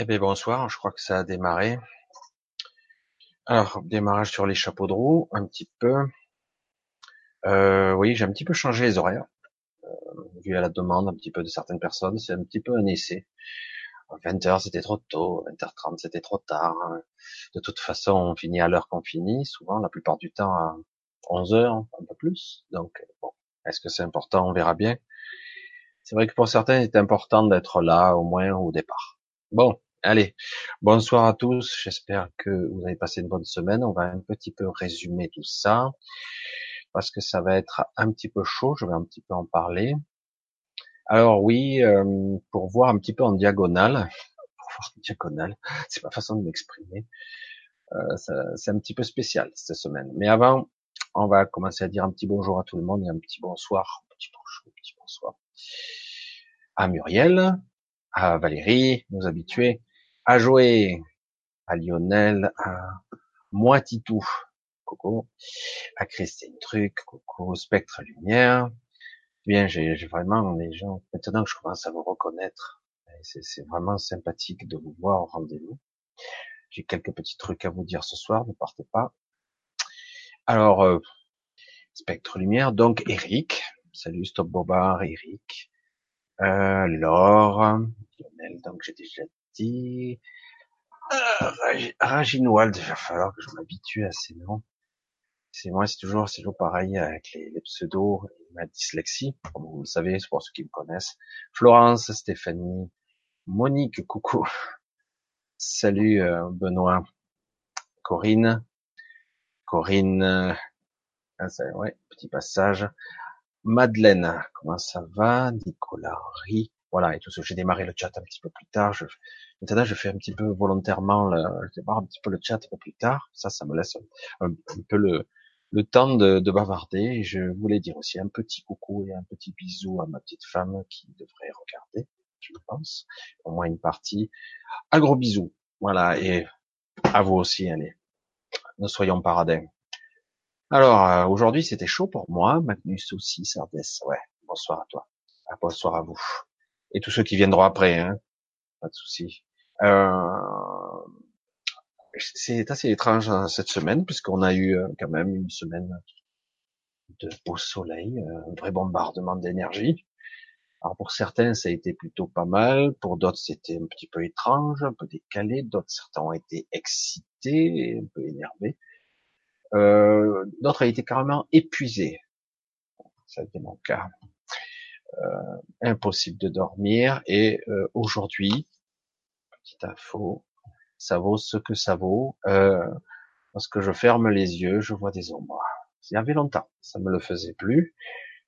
Eh bien bonsoir, je crois que ça a démarré. Alors, démarrage sur les chapeaux de roue, un petit peu. Euh, oui, j'ai un petit peu changé les horaires, euh, vu à la demande un petit peu de certaines personnes, c'est un petit peu un essai. 20h c'était trop tôt, 20h30 c'était trop tard. De toute façon, on finit à l'heure qu'on finit, souvent, la plupart du temps à 11h, un peu plus. Donc, bon, est-ce que c'est important? On verra bien. C'est vrai que pour certains, c'est important d'être là, au moins au départ. Bon, allez, bonsoir à tous. J'espère que vous avez passé une bonne semaine. On va un petit peu résumer tout ça parce que ça va être un petit peu chaud. Je vais un petit peu en parler. Alors oui, euh, pour voir un petit peu en diagonale, pour voir en diagonale, c'est ma façon de m'exprimer. Euh, c'est un petit peu spécial cette semaine. Mais avant, on va commencer à dire un petit bonjour à tout le monde et un petit bonsoir, un petit bonjour, un petit bonsoir à Muriel, à Valérie, nos habitués, à Joé, à Lionel, à Moititou, Coco, à Christine Truc, Coco, Spectre Lumière. Bien, j'ai vraiment les gens, maintenant que je commence à vous reconnaître, c'est vraiment sympathique de vous voir au rendez-vous. J'ai quelques petits trucs à vous dire ce soir, ne partez pas. Alors, euh, Spectre Lumière, donc Eric, salut Stop Bobard, Eric, euh, Laure, Lionel, donc j'ai déjà dit. Euh, Raginoald, il va falloir que je m'habitue à ces noms. C'est moi, c'est toujours, c'est toujours pareil avec les, pseudos et ma dyslexie, comme vous le savez, c'est pour ceux qui me connaissent. Florence, Stéphanie, Monique, coucou. Salut euh, Benoît, Corinne, Corinne, euh, ah, ouais, petit passage. Madeleine, comment ça va? Nicolas Henry, voilà, et tout ça. J'ai démarré le chat un petit peu plus tard. Je, maintenant, je fais un petit peu volontairement, le, je démarre un petit peu le chat un peu plus tard. Ça, ça me laisse un, peu le, le temps de, de, bavarder. Je voulais dire aussi un petit coucou et un petit bisou à ma petite femme qui devrait regarder, je pense, au moins une partie. Un gros bisou, voilà, et à vous aussi, allez. Ne soyons paradins. Alors, euh, aujourd'hui, c'était chaud pour moi. Magnus aussi, Sardes. Ouais, bonsoir à toi. Ah, bonsoir à vous. Et tous ceux qui viendront après, hein. Pas de souci. Euh... C'est assez étrange hein, cette semaine, puisqu'on a eu euh, quand même une semaine de beau soleil, euh, un vrai bombardement d'énergie. Alors pour certains, ça a été plutôt pas mal, pour d'autres, c'était un petit peu étrange, un peu décalé, d'autres, certains ont été excités un peu énervés. Euh, d'autres ont été carrément épuisés. Ça a été mon cas. Euh, impossible de dormir. Et euh, aujourd'hui, petite info, ça vaut ce que ça vaut. Euh, lorsque je ferme les yeux, je vois des ombres. Il y avait longtemps, ça me le faisait plus.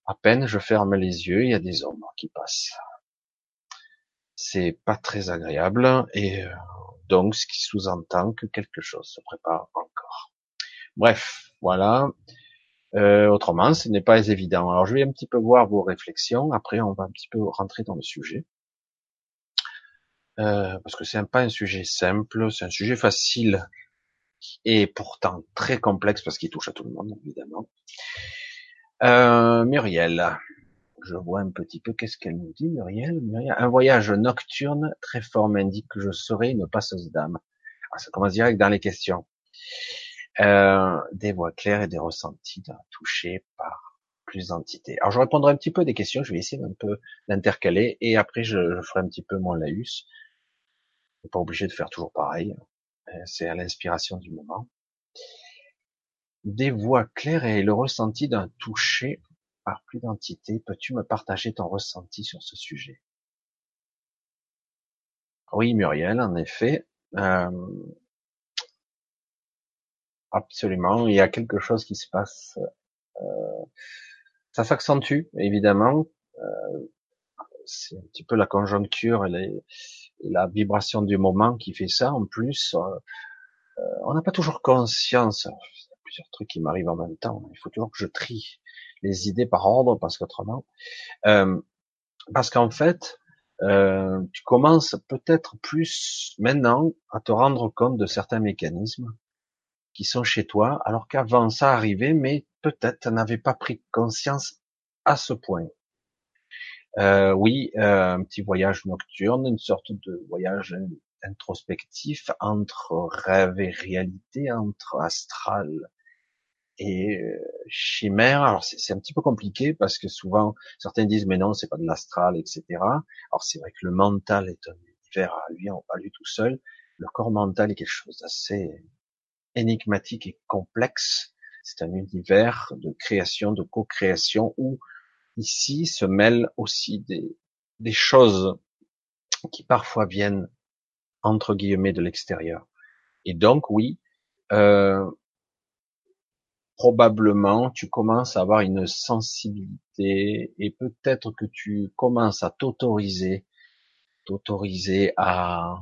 À peine je ferme les yeux, il y a des ombres qui passent. C'est pas très agréable et donc ce qui sous-entend que quelque chose se prépare encore. Bref, voilà. Euh, autrement, ce n'est pas évident. Alors, je vais un petit peu voir vos réflexions. Après, on va un petit peu rentrer dans le sujet. Euh, parce que c'est pas un sujet simple, c'est un sujet facile et pourtant très complexe parce qu'il touche à tout le monde, évidemment. Euh, Muriel, je vois un petit peu qu'est-ce qu'elle nous dit, Muriel. Muriel. Un voyage nocturne très fort m'indique que je serai une passeuse d'âme. Ah, ça commence direct dans les questions. Euh, des voix claires et des ressentis touchés par plus d'entités. Alors je répondrai un petit peu des questions, je vais essayer un peu d'intercaler et après je, ferai un petit peu mon laïus. Pas obligé de faire toujours pareil, euh, c'est à l'inspiration du moment. Des voix claires et le ressenti d'un toucher par plus d'entités. Peux-tu me partager ton ressenti sur ce sujet? Oui, Muriel, en effet. Euh, Absolument, il y a quelque chose qui se passe. Euh, ça s'accentue, évidemment. Euh, c'est un petit peu la conjoncture et, la vibration du moment qui fait ça. En plus, euh, on n'a pas toujours conscience. Il y a plusieurs trucs qui m'arrivent en même temps. Il faut toujours que je trie les idées par ordre, parce qu'autrement, parce qu'en fait, tu commences peut-être plus maintenant à te rendre compte de certains mécanismes qui sont chez toi, alors qu'avant ça arrivait, mais peut-être tu n'avais pas pris conscience à ce point. Euh, oui, euh, un petit voyage nocturne, une sorte de voyage introspectif entre rêve et réalité, entre astral et euh, chimère. Alors c'est un petit peu compliqué parce que souvent certains disent mais non c'est pas de l'astral, etc. Alors c'est vrai que le mental est un univers à lui, pas lui tout seul. Le corps mental est quelque chose d'assez énigmatique et complexe. C'est un univers de création, de co-création où ici se mêlent aussi des, des choses qui parfois viennent entre guillemets de l'extérieur. Et donc oui, euh, probablement tu commences à avoir une sensibilité et peut-être que tu commences à t'autoriser, t'autoriser à,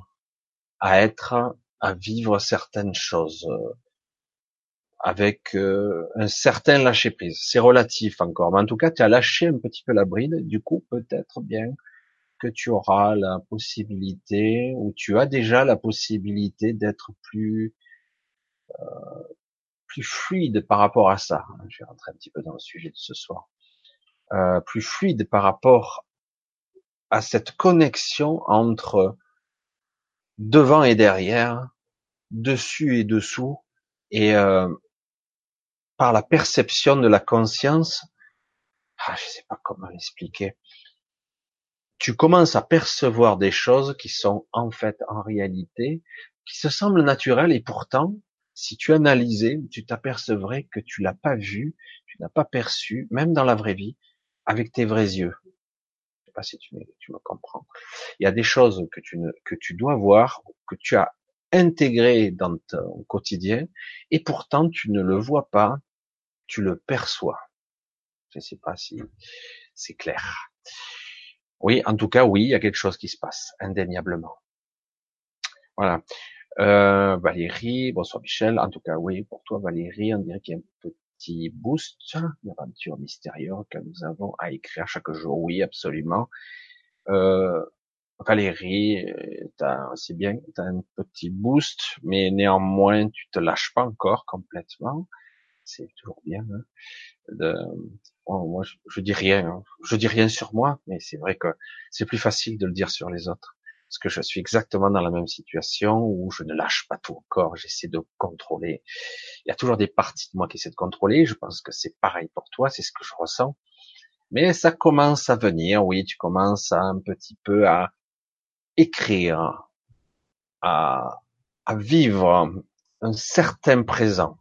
à être, à vivre certaines choses euh, avec euh, un certain lâcher prise. C'est relatif encore, mais en tout cas tu as lâché un petit peu la bride. Du coup, peut-être bien que tu auras la possibilité ou tu as déjà la possibilité d'être plus euh, plus fluide par rapport à ça. Je vais rentrer un petit peu dans le sujet de ce soir. Euh, plus fluide par rapport à cette connexion entre devant et derrière, dessus et dessous, et euh, par la perception de la conscience. Ah, je sais pas comment l'expliquer. Tu commences à percevoir des choses qui sont en fait, en réalité, qui se semblent naturelles et pourtant, si tu analysais, tu t'apercevrais que tu l'as pas vu, tu n'as pas perçu, même dans la vraie vie, avec tes vrais yeux. Pas si tu tu me comprends. Il y a des choses que tu ne, que tu dois voir, que tu as intégré dans ton quotidien, et pourtant tu ne le vois pas, tu le perçois. Je sais pas si c'est clair. Oui, en tout cas, oui, il y a quelque chose qui se passe, indéniablement. Voilà. Euh, Valérie, bonsoir Michel. En tout cas, oui, pour toi Valérie, on dirait qu'il y a un petit boost, une aventure mystérieuse que nous avons à écrire chaque jour. Oui, absolument. Euh, Valérie, c'est bien, tu un petit boost, mais néanmoins, tu te lâches pas encore complètement. C'est toujours bien. Hein, de, moi, je, je, dis rien. Hein. Je dis rien sur moi, mais c'est vrai que c'est plus facile de le dire sur les autres parce que je suis exactement dans la même situation où je ne lâche pas tout encore, j'essaie de contrôler. Il y a toujours des parties de moi qui essaient de contrôler, je pense que c'est pareil pour toi, c'est ce que je ressens. Mais ça commence à venir, oui, tu commences à un petit peu à écrire, à, à vivre un certain présent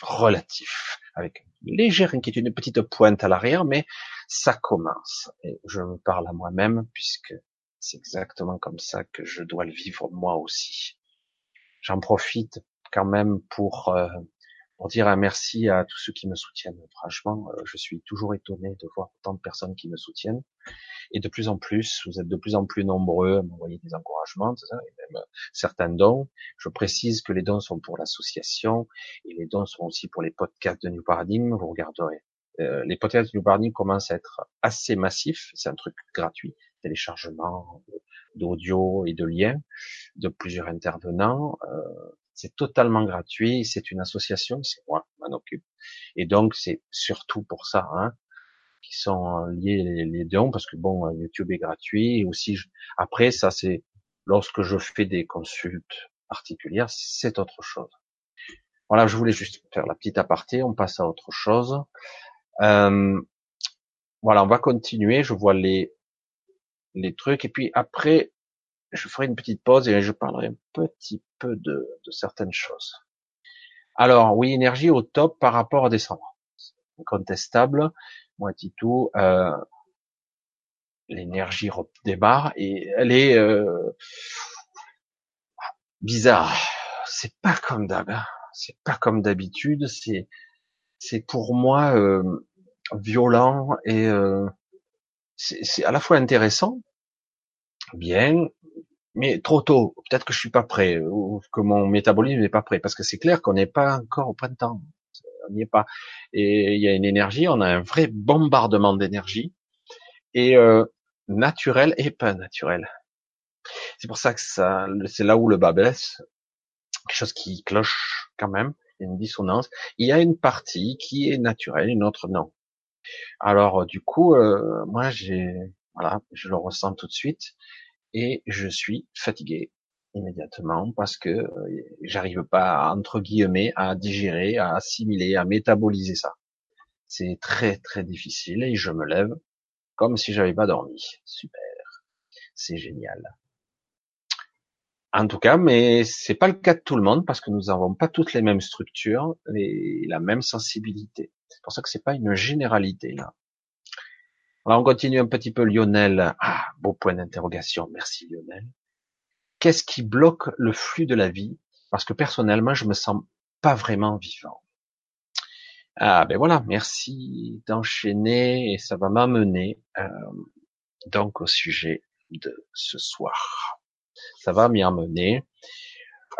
relatif, avec une légère inquiétude, une petite pointe à l'arrière, mais ça commence. Et je me parle à moi-même puisque c'est exactement comme ça que je dois le vivre moi aussi. J'en profite quand même pour, euh, dire un merci à tous ceux qui me soutiennent. Franchement, euh, je suis toujours étonné de voir tant de personnes qui me soutiennent. Et de plus en plus, vous êtes de plus en plus nombreux à m'envoyer des encouragements, et même certains dons. Je précise que les dons sont pour l'association et les dons sont aussi pour les podcasts de New Paradigm. Vous regarderez. Euh, les podcasts de New Paradigm commencent à être assez massifs. C'est un truc gratuit téléchargement d'audio et de liens de plusieurs intervenants. Euh, c'est totalement gratuit, c'est une association, c'est moi qui m'en occupe. Et donc c'est surtout pour ça hein, qui sont liés les, dons, parce que bon, YouTube est gratuit. Et aussi, après ça c'est lorsque je fais des consultes particulières, c'est autre chose. Voilà, je voulais juste faire la petite aparté, on passe à autre chose. Euh, voilà, on va continuer. Je vois les les trucs. Et puis après, je ferai une petite pause et je parlerai un petit peu de, certaines choses. Alors oui, énergie au top par rapport à descendre. Incontestable. Moi, tout, euh, l'énergie démarre et elle est euh, bizarre. C'est pas comme d'hab. Hein. C'est pas comme d'habitude. C'est c'est pour moi euh, violent et euh, c'est à la fois intéressant bien, mais trop tôt. Peut-être que je suis pas prêt ou que mon métabolisme n'est pas prêt, parce que c'est clair qu'on n'est pas encore au printemps. On n'y est pas. Et il y a une énergie, on a un vrai bombardement d'énergie et euh, naturel et pas naturel. C'est pour ça que ça, c'est là où le bas baisse. Quelque chose qui cloche quand même, une dissonance. Il y a une partie qui est naturelle, une autre non. Alors du coup, euh, moi j'ai voilà, je le ressens tout de suite et je suis fatigué. immédiatement parce que euh, j'arrive pas entre guillemets à digérer, à assimiler, à métaboliser ça. C'est très très difficile et je me lève comme si j'avais pas dormi. Super, c'est génial. En tout cas, mais c'est pas le cas de tout le monde parce que nous n'avons pas toutes les mêmes structures, et la même sensibilité. C'est pour ça que c'est pas une généralité là. Alors on continue un petit peu Lionel. Ah, beau point d'interrogation. Merci Lionel. Qu'est-ce qui bloque le flux de la vie? Parce que personnellement, je me sens pas vraiment vivant. Ah ben voilà, merci d'enchaîner et ça va m'amener euh, donc au sujet de ce soir. Ça va m'y amener.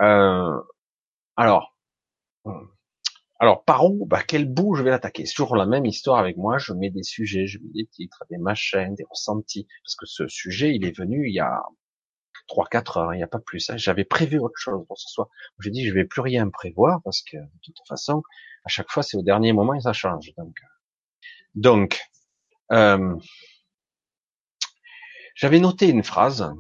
Euh, alors, alors par où bah, Quel bout je vais l'attaquer? Toujours la même histoire avec moi. Je mets des sujets, je mets des titres, des machins, des ressentis, parce que ce sujet, il est venu il y a trois quatre heures, il n'y a pas plus. Hein. J'avais prévu autre chose pour ce soir. J'ai dit je vais plus rien prévoir parce que de toute façon, à chaque fois c'est au dernier moment et ça change. Donc, donc euh, j'avais noté une phrase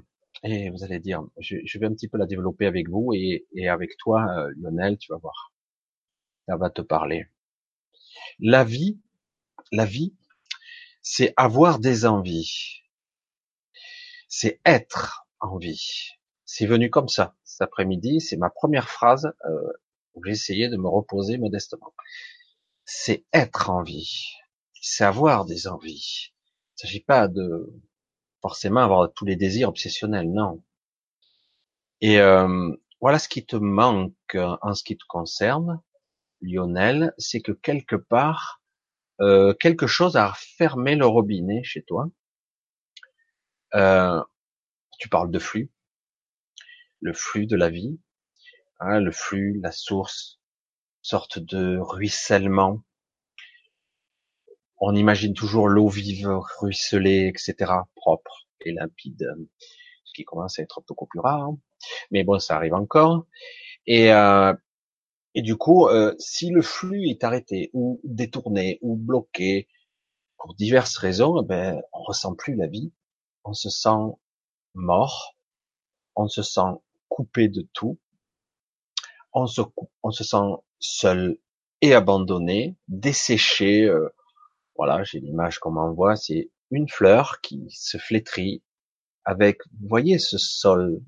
et vous allez dire, je, vais un petit peu la développer avec vous et, et avec toi, euh, Lionel, tu vas voir. Ça va te parler. La vie, la vie, c'est avoir des envies. C'est être envie. C'est venu comme ça cet après-midi. C'est ma première phrase euh, où j'ai essayé de me reposer modestement. C'est être en vie. C'est avoir des envies. Il ne s'agit pas de forcément avoir tous les désirs obsessionnels, non. Et euh, voilà ce qui te manque en ce qui te concerne, Lionel, c'est que quelque part, euh, quelque chose a fermé le robinet chez toi. Euh, tu parles de flux, le flux de la vie, hein, le flux, la source, sorte de ruissellement. On imagine toujours l'eau vive ruisseler, etc., propre et limpide, ce qui commence à être beaucoup plus rare. Hein. Mais bon, ça arrive encore. Et, euh, et du coup, euh, si le flux est arrêté ou détourné ou bloqué pour diverses raisons, eh ben on ressent plus la vie, on se sent mort, on se sent coupé de tout, on se, sent seul et abandonné, desséché. Euh, voilà, j'ai l'image qu'on m'envoie, c'est une fleur qui se flétrit avec, vous voyez, ce sol,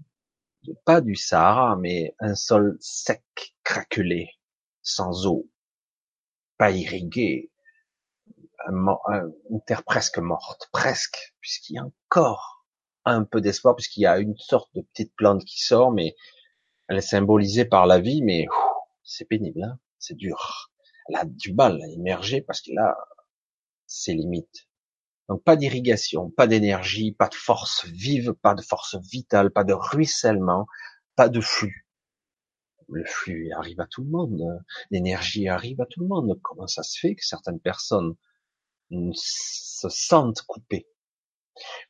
pas du Sahara, mais un sol sec, craquelé, sans eau, pas irrigué, une terre presque morte, presque, puisqu'il y a encore un peu d'espoir puisqu'il y a une sorte de petite plante qui sort, mais elle est symbolisée par la vie, mais c'est pénible, hein c'est dur. Elle a du mal à émerger parce que là, c'est limite. Donc pas d'irrigation, pas d'énergie, pas de force vive, pas de force vitale, pas de ruissellement, pas de flux. Le flux arrive à tout le monde, l'énergie arrive à tout le monde. Comment ça se fait que certaines personnes se sentent coupées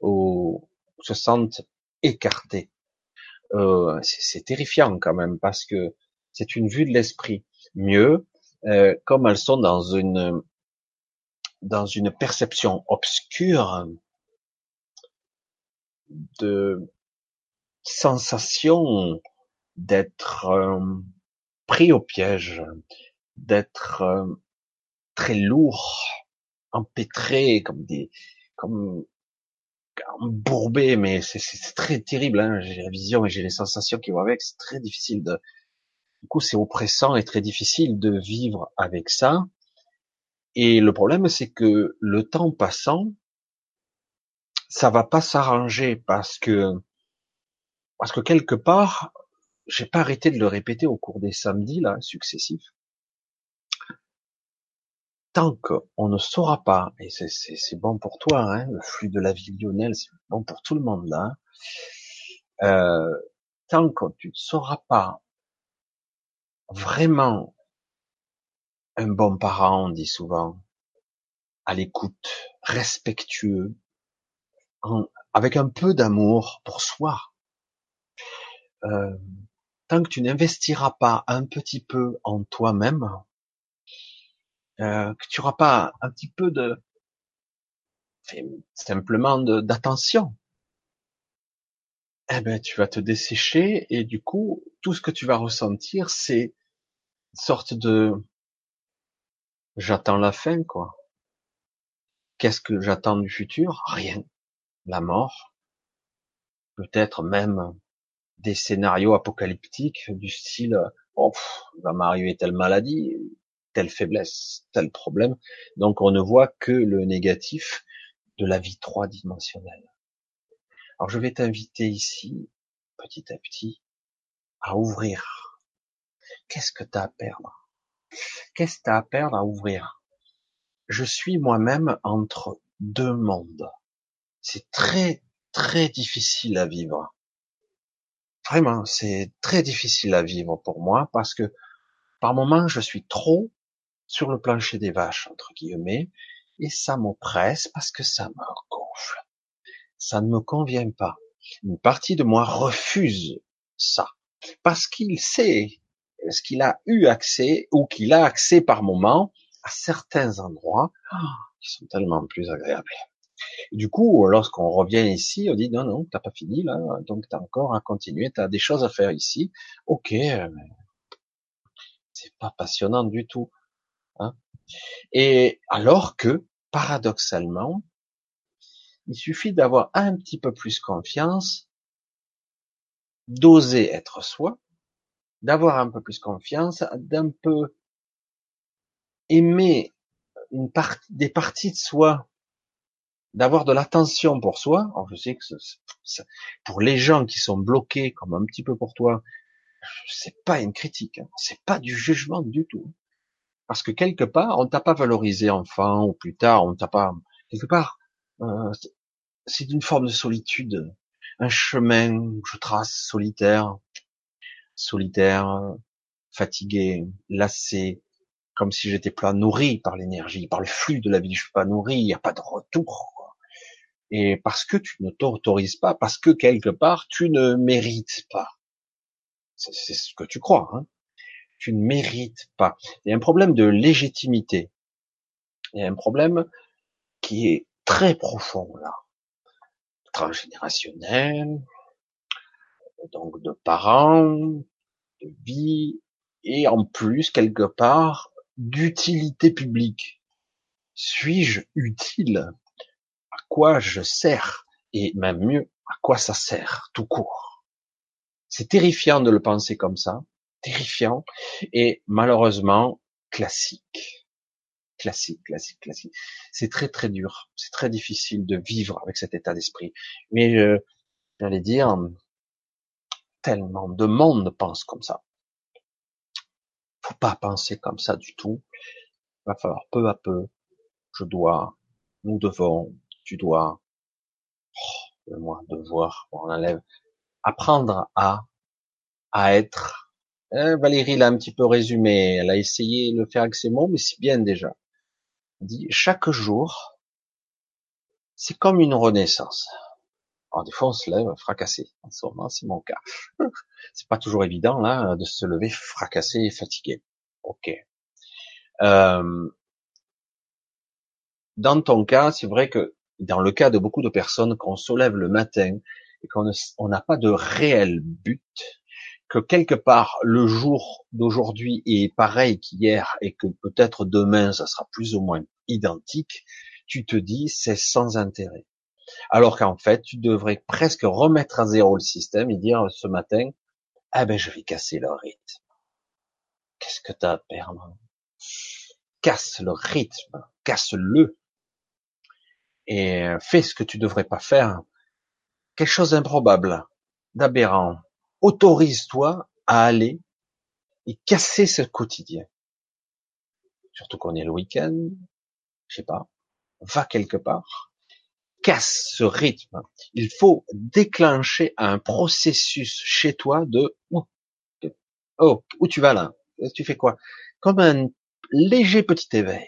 ou se sentent écartés. Euh, c'est terrifiant quand même parce que c'est une vue de l'esprit. Mieux, euh, comme elles sont dans une dans une perception obscure de sensation d'être euh, pris au piège, d'être euh, très lourd, empêtré comme des comme bourbé, mais c'est très terrible. Hein. J'ai la vision et j'ai les sensations qui vont avec. C'est très difficile de. Du coup, c'est oppressant et très difficile de vivre avec ça. Et le problème, c'est que le temps passant, ça va pas s'arranger parce que parce que quelque part, j'ai pas arrêté de le répéter au cours des samedis là successifs. Tant qu'on ne saura pas, et c'est bon pour toi, hein, le flux de la vie Lionel, c'est bon pour tout le monde là, euh, tant que tu ne sauras pas vraiment un bon parent, on dit souvent, à l'écoute, respectueux, avec un peu d'amour pour soi, euh, tant que tu n'investiras pas un petit peu en toi-même, euh, que tu auras pas un petit peu de simplement d'attention. eh ben, tu vas te dessécher et du coup, tout ce que tu vas ressentir, c'est une sorte de, j'attends la fin, quoi. Qu'est-ce que j'attends du futur? Rien. La mort. Peut-être même des scénarios apocalyptiques du style, oh, il va m'arriver telle maladie, telle faiblesse, tel problème. Donc on ne voit que le négatif de la vie trois dimensionnelle. Alors je vais t'inviter ici, petit à petit, à ouvrir. Qu'est-ce que tu as à perdre? Qu'est-ce que tu as à perdre à ouvrir? Je suis moi-même entre deux mondes. C'est très, très difficile à vivre. Vraiment, c'est très difficile à vivre pour moi parce que par moments, je suis trop sur le plancher des vaches, entre guillemets, et ça m'oppresse parce que ça me gonfle ça ne me convient pas. Une partie de moi refuse ça parce qu'il sait ce qu'il a eu accès ou qu'il a accès par moment à certains endroits qui sont tellement plus agréables. Du coup, lorsqu'on revient ici, on dit non, non, t'as pas fini là, donc t'as encore à continuer, t'as des choses à faire ici. Ok, c'est pas passionnant du tout. Hein Et alors que, paradoxalement, il suffit d'avoir un petit peu plus confiance, d'oser être soi, d'avoir un peu plus confiance, d'un peu aimer une partie, des parties de soi, d'avoir de l'attention pour soi. Alors je sais que pour les gens qui sont bloqués, comme un petit peu pour toi, c'est pas une critique, hein. c'est pas du jugement du tout, parce que quelque part on t'a pas valorisé enfant ou plus tard on t'a pas quelque part euh, c'est une forme de solitude, un chemin que je trace solitaire, solitaire, fatigué, lassé, comme si j'étais pas nourri par l'énergie, par le flux de la vie. Je suis pas nourri, il n'y a pas de retour. Et parce que tu ne t'autorises pas, parce que quelque part tu ne mérites pas. C'est ce que tu crois. Hein tu ne mérites pas. Il y a un problème de légitimité. Il y a un problème qui est très profond là transgénérationnel, donc de parents, de vie, et en plus, quelque part, d'utilité publique. Suis-je utile? Quoi je sers Et même mieux, à quoi ça sert, tout court C'est terrifiant de le penser comme ça, terrifiant, et malheureusement classique classique, classique, classique. C'est très très dur, c'est très difficile de vivre avec cet état d'esprit. Mais euh, j'allais dire, tellement de monde pense comme ça. Faut pas penser comme ça du tout. Va falloir peu à peu. Je dois, nous devons, tu dois, oh, moi devoir, on enlève, apprendre à à être. Euh, Valérie l'a un petit peu résumé. Elle a essayé de le faire avec ses mots, mais c'est bien déjà dit chaque jour, c'est comme une renaissance. Alors des fois on se lève fracassé. En ce moment, c'est mon cas. c'est pas toujours évident là de se lever fracassé et fatigué. Ok. Euh, dans ton cas, c'est vrai que dans le cas de beaucoup de personnes, quand on se lève le matin et qu'on n'a pas de réel but, que quelque part le jour d'aujourd'hui est pareil qu'hier et que peut-être demain ça sera plus ou moins identique, tu te dis c'est sans intérêt. Alors qu'en fait, tu devrais presque remettre à zéro le système et dire ce matin, ah ben je vais casser le rythme. Qu'est-ce que t'as à perdre? Casse le rythme, casse-le et fais ce que tu devrais pas faire. Quelque chose d'improbable, d'aberrant, autorise-toi à aller et casser ce quotidien. Surtout qu'on est le week-end, je sais pas, va quelque part, casse ce rythme. Il faut déclencher un processus chez toi de oh, où tu vas là? Tu fais quoi? Comme un léger petit éveil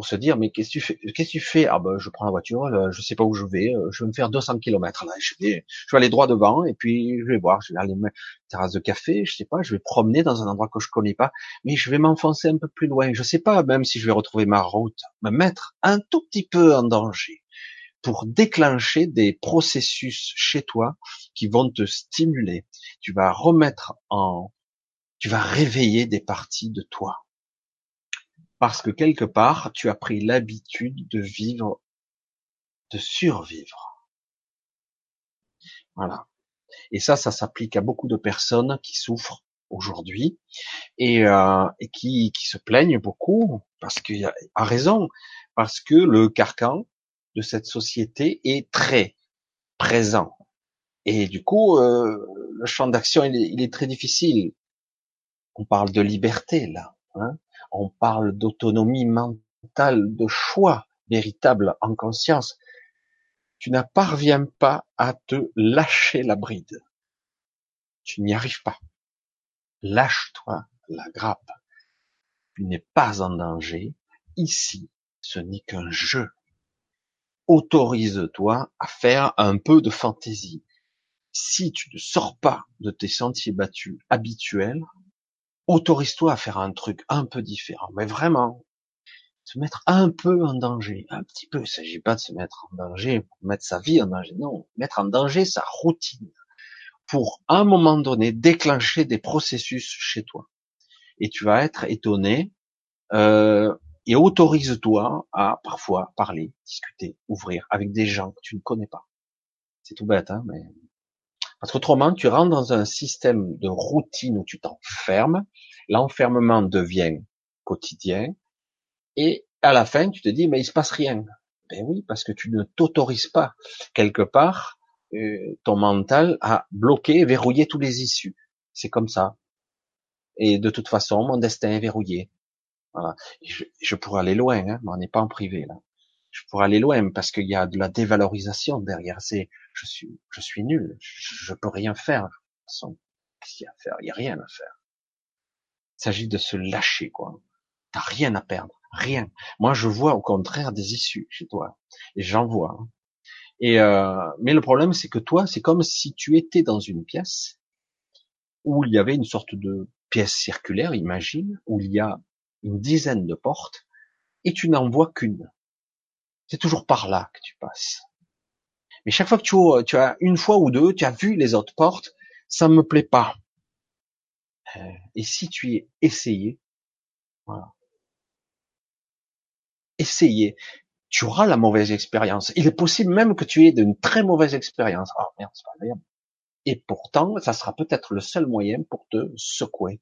pour se dire mais qu'est-ce que tu fais Qu'est-ce que tu fais? Ah ben je prends la voiture, euh, je sais pas où je vais, euh, je vais me faire 200 km là, je vais, je vais aller droit devant et puis je vais voir, je vais aller me terrasse de café, je sais pas, je vais promener dans un endroit que je connais pas, mais je vais m'enfoncer un peu plus loin, je sais pas même si je vais retrouver ma route, me mettre un tout petit peu en danger pour déclencher des processus chez toi qui vont te stimuler. Tu vas remettre en, tu vas réveiller des parties de toi. Parce que quelque part, tu as pris l'habitude de vivre, de survivre. Voilà. Et ça, ça s'applique à beaucoup de personnes qui souffrent aujourd'hui et, euh, qui, qui, se plaignent beaucoup parce qu'il a raison, parce que le carcan de cette société est très présent. Et du coup, euh, le champ d'action, il, il, est très difficile. On parle de liberté là, hein on parle d'autonomie mentale, de choix véritable en conscience. Tu ne parviens pas à te lâcher la bride. Tu n'y arrives pas. Lâche-toi la grappe. Tu n'es pas en danger. Ici, ce n'est qu'un jeu. Autorise-toi à faire un peu de fantaisie. Si tu ne sors pas de tes sentiers battus habituels, autorise-toi à faire un truc un peu différent. Mais vraiment, se mettre un peu en danger, un petit peu. Il ne s'agit pas de se mettre en danger, pour mettre sa vie en danger. Non, mettre en danger sa routine pour, à un moment donné, déclencher des processus chez toi. Et tu vas être étonné euh, et autorise-toi à parfois parler, discuter, ouvrir avec des gens que tu ne connais pas. C'est tout bête, hein, mais parce qu'autrement, tu rentres dans un système de routine où tu t'enfermes. L'enfermement devient quotidien. Et à la fin, tu te dis, mais il se passe rien. Ben oui, parce que tu ne t'autorises pas quelque part euh, ton mental à bloquer, verrouiller tous les issues. C'est comme ça. Et de toute façon, mon destin est verrouillé. Voilà. Je, je pourrais aller loin, hein, mais on n'est pas en privé là. Je pourrais aller loin parce qu'il y a de la dévalorisation derrière. C'est, je suis, je suis nul. Je, peux rien faire. Qu'est-ce qu'il y a à faire Il y a rien à faire. Il s'agit de se lâcher, quoi. T'as rien à perdre, rien. Moi, je vois au contraire des issues chez toi, et j'en vois. Et euh, mais le problème, c'est que toi, c'est comme si tu étais dans une pièce où il y avait une sorte de pièce circulaire, imagine, où il y a une dizaine de portes, et tu n'en vois qu'une. C'est toujours par là que tu passes. Mais chaque fois que tu, as une fois ou deux, tu as vu les autres portes, ça me plaît pas. Euh, et si tu es essayé, voilà. Essayez tu auras la mauvaise expérience. Il est possible même que tu aies une très mauvaise expérience. Oh merde, c'est pas Et pourtant, ça sera peut-être le seul moyen pour te secouer,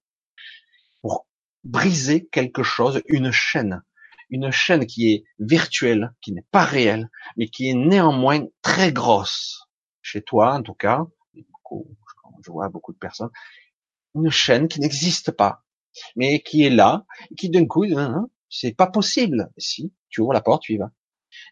pour briser quelque chose, une chaîne, une chaîne qui est virtuelle, qui n'est pas réelle, mais qui est néanmoins très grosse. Chez toi, en tout cas, je vois beaucoup de personnes, une chaîne qui n'existe pas, mais qui est là, qui d'un coup, hein, hein, c'est pas possible. Si tu ouvres la porte, tu y vas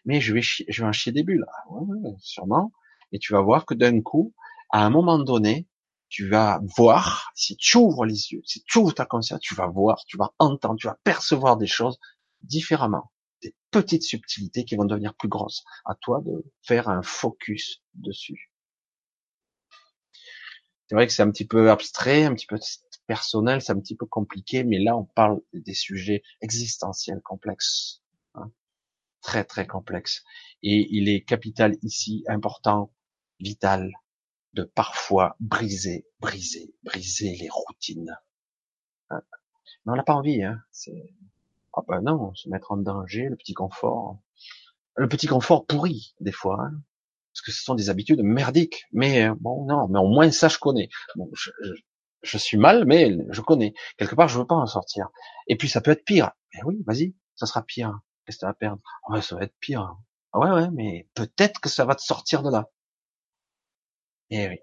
mais je vais, je vais en chier des bulles. Ah sûrement. Et tu vas voir que d'un coup, à un moment donné, tu vas voir, si tu ouvres les yeux, si tu ouvres ta conscience, tu vas voir, tu vas entendre, tu vas percevoir des choses différemment. Des petites subtilités qui vont devenir plus grosses. À toi de faire un focus dessus. C'est vrai que c'est un petit peu abstrait, un petit peu personnel, c'est un petit peu compliqué, mais là on parle des sujets existentiels complexes très très complexe. Et il est capital ici, important, vital, de parfois briser, briser, briser les routines. Hein. Mais on n'a pas envie, hein. Ah ben non, se mettre en danger, le petit confort, le petit confort pourri des fois, hein. parce que ce sont des habitudes merdiques. Mais euh, bon, non, mais au moins ça je connais. Je, suis mal, mais je connais. Quelque part, je veux pas en sortir. Et puis ça peut être pire. Mais oui, vas-y, ça sera pire. Qu'est-ce que tu vas perdre? Ouais, ça va être pire. Ah ouais, ouais, mais peut-être que ça va te sortir de là. Eh oui.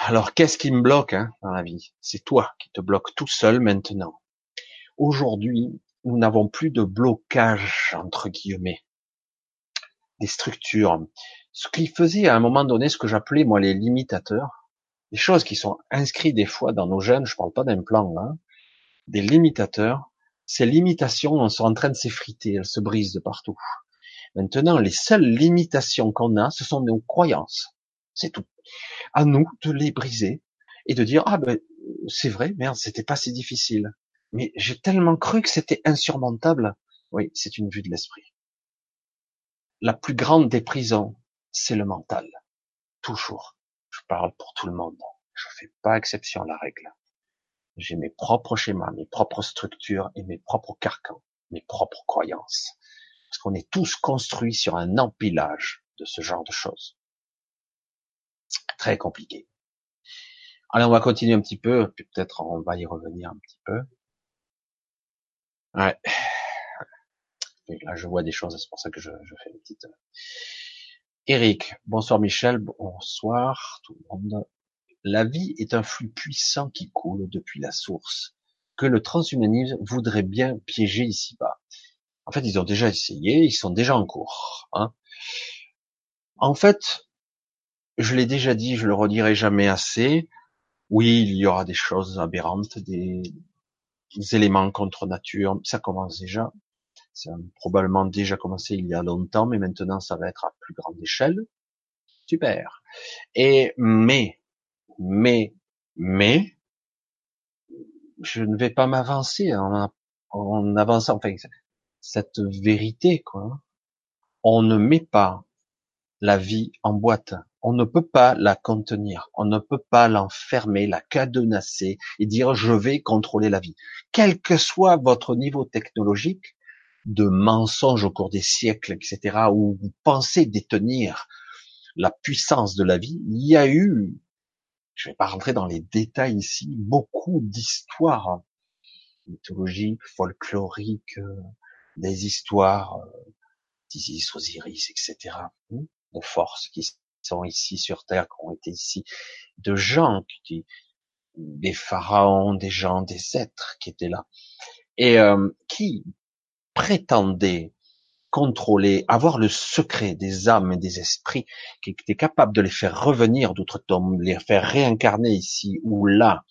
Alors, qu'est-ce qui me bloque hein, dans la vie? C'est toi qui te bloques tout seul maintenant. Aujourd'hui, nous n'avons plus de blocage, entre guillemets, des structures. Ce qui faisait à un moment donné ce que j'appelais, moi, les limitateurs, des choses qui sont inscrites des fois dans nos gènes, je parle pas d'un plan, hein, des limitateurs, ces limitations sont en train de s'effriter, elles se brisent de partout. Maintenant, les seules limitations qu'on a, ce sont nos croyances. C'est tout. À nous de les briser et de dire ah ben c'est vrai, merde, c'était pas si difficile. Mais j'ai tellement cru que c'était insurmontable. Oui, c'est une vue de l'esprit. la plus grande des prisons, c'est le mental. Toujours. Je parle pour tout le monde. Je fais pas exception à la règle. J'ai mes propres schémas, mes propres structures et mes propres carcans, mes propres croyances. Parce qu'on est tous construits sur un empilage de ce genre de choses. Très compliqué. Allez, on va continuer un petit peu, puis peut-être on va y revenir un petit peu. Ouais. là, je vois des choses, c'est pour ça que je, fais une petite. Euh, Eric, bonsoir Michel, bonsoir tout le monde. La vie est un flux puissant qui coule depuis la source, que le transhumanisme voudrait bien piéger ici-bas. En fait, ils ont déjà essayé, ils sont déjà en cours. Hein. En fait, je l'ai déjà dit, je le redirai jamais assez. Oui, il y aura des choses aberrantes, des éléments contre nature, ça commence déjà. Ça a probablement déjà commencé il y a longtemps, mais maintenant ça va être à plus grande échelle. Super. Et mais, mais, mais, je ne vais pas m'avancer en, en avançant. Enfin, cette vérité, quoi. On ne met pas la vie en boîte. On ne peut pas la contenir. On ne peut pas l'enfermer, la cadenasser et dire je vais contrôler la vie. Quel que soit votre niveau technologique, de mensonges au cours des siècles, etc., où vous pensez détenir la puissance de la vie, il y a eu, je vais pas rentrer dans les détails ici, beaucoup d'histoires mythologiques, folkloriques, des histoires d'Isis, Osiris, etc., de forces qui sont ici sur Terre, qui ont été ici, de gens qui, des pharaons, des gens, des êtres qui étaient là, et euh, qui, prétendait contrôler, avoir le secret des âmes et des esprits, qui était capable de les faire revenir d'outre-tombe, les faire réincarner ici ou là,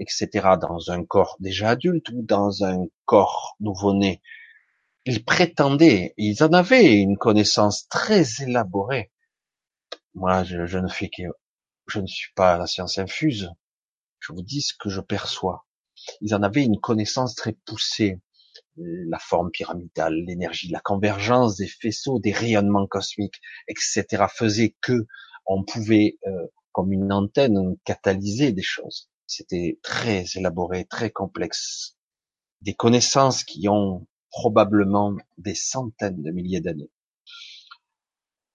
etc., dans un corps déjà adulte ou dans un corps nouveau-né. Ils prétendaient, ils en avaient une connaissance très élaborée. Moi, je, ne fais que, je ne suis pas la science infuse. Je vous dis ce que je perçois. Ils en avaient une connaissance très poussée la forme pyramidale, l'énergie, la convergence des faisceaux, des rayonnements cosmiques, etc., faisait que on pouvait, euh, comme une antenne, catalyser des choses. C'était très élaboré, très complexe. Des connaissances qui ont probablement des centaines de milliers d'années.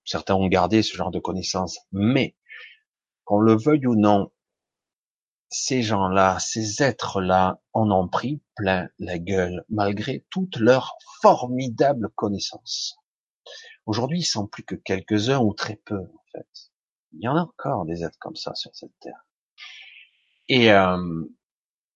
Certains ont gardé ce genre de connaissances, mais qu'on le veuille ou non, ces gens-là, ces êtres-là en ont pris plein la gueule, malgré toutes leurs formidables connaissances. Aujourd'hui, ils sont plus que quelques-uns ou très peu, en fait. Il y en a encore des êtres comme ça sur cette terre. Et euh,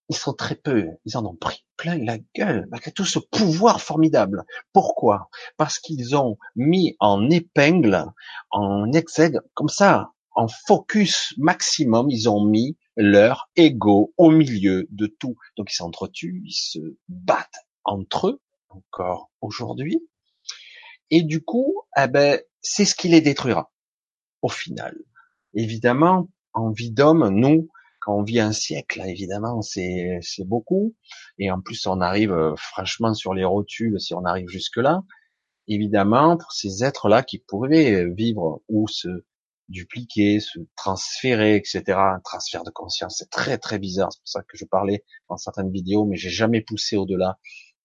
ils sont très peu, ils en ont pris plein la gueule, malgré tout ce pouvoir formidable. Pourquoi? Parce qu'ils ont mis en épingle, en exègue, comme ça, en focus maximum, ils ont mis leur ego au milieu de tout. Donc ils s'entretuent, ils se battent entre eux, encore aujourd'hui. Et du coup, eh ben, c'est ce qui les détruira, au final. Évidemment, en vie d'homme, nous, quand on vit un siècle, évidemment, c'est, beaucoup. Et en plus, on arrive euh, franchement sur les rotules, si on arrive jusque-là. Évidemment, pour ces êtres-là qui pourraient vivre ou se dupliquer, se transférer, etc. Un transfert de conscience, c'est très très bizarre. C'est pour ça que je parlais dans certaines vidéos, mais j'ai jamais poussé au-delà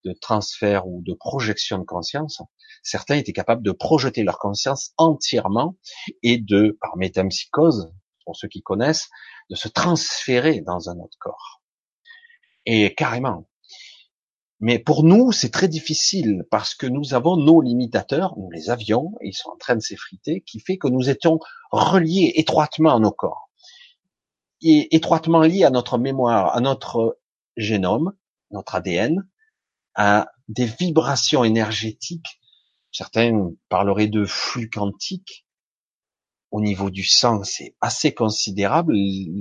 de transfert ou de projection de conscience. Certains étaient capables de projeter leur conscience entièrement et de, par métampsychose, pour ceux qui connaissent, de se transférer dans un autre corps. Et carrément. Mais pour nous, c'est très difficile parce que nous avons nos limitateurs, nous les avions, ils sont en train de s'effriter, qui fait que nous étions reliés étroitement à nos corps, et étroitement liés à notre mémoire, à notre génome, notre ADN, à des vibrations énergétiques. Certains parleraient de flux quantiques. Au niveau du sang, c'est assez considérable.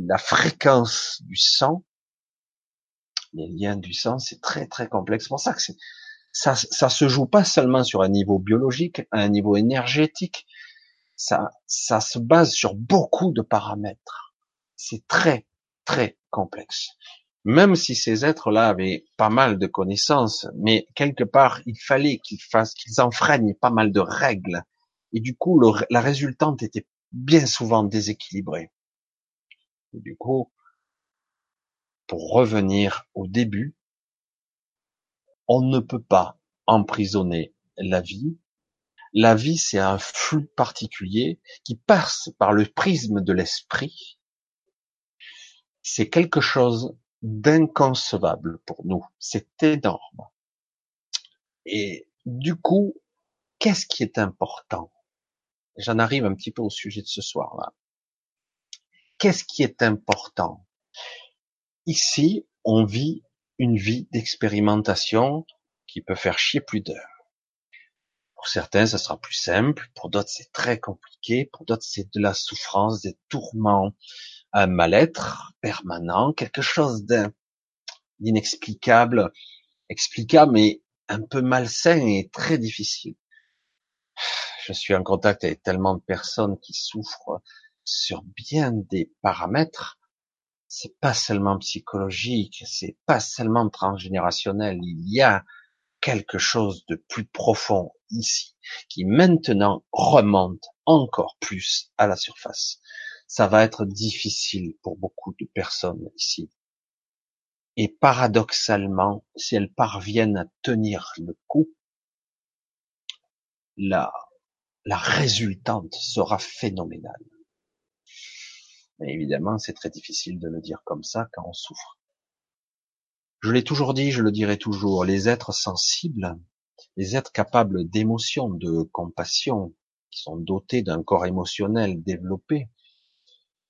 La fréquence du sang les liens du sang, c'est très très complexe. C'est pour ça que ça, ça se joue pas seulement sur un niveau biologique, un niveau énergétique. Ça, ça se base sur beaucoup de paramètres. C'est très très complexe. Même si ces êtres-là avaient pas mal de connaissances, mais quelque part, il fallait qu'ils fassent, qu'ils enfreignent pas mal de règles Et du coup, la résultante était bien souvent déséquilibrée. Et du coup, pour revenir au début, on ne peut pas emprisonner la vie. La vie, c'est un flux particulier qui passe par le prisme de l'esprit. C'est quelque chose d'inconcevable pour nous. C'est énorme. Et du coup, qu'est-ce qui est important? J'en arrive un petit peu au sujet de ce soir-là. Qu'est-ce qui est important? Ici, on vit une vie d'expérimentation qui peut faire chier plus d'heures. Pour certains, ça sera plus simple. Pour d'autres, c'est très compliqué. Pour d'autres, c'est de la souffrance, des tourments, un mal-être permanent, quelque chose d'inexplicable, explicable, mais un peu malsain et très difficile. Je suis en contact avec tellement de personnes qui souffrent sur bien des paramètres. C'est pas seulement psychologique, c'est pas seulement transgénérationnel. Il y a quelque chose de plus profond ici, qui maintenant remonte encore plus à la surface. Ça va être difficile pour beaucoup de personnes ici. Et paradoxalement, si elles parviennent à tenir le coup, la, la résultante sera phénoménale. Mais évidemment, c'est très difficile de le dire comme ça quand on souffre. Je l'ai toujours dit, je le dirai toujours, les êtres sensibles, les êtres capables d'émotion, de compassion, qui sont dotés d'un corps émotionnel développé,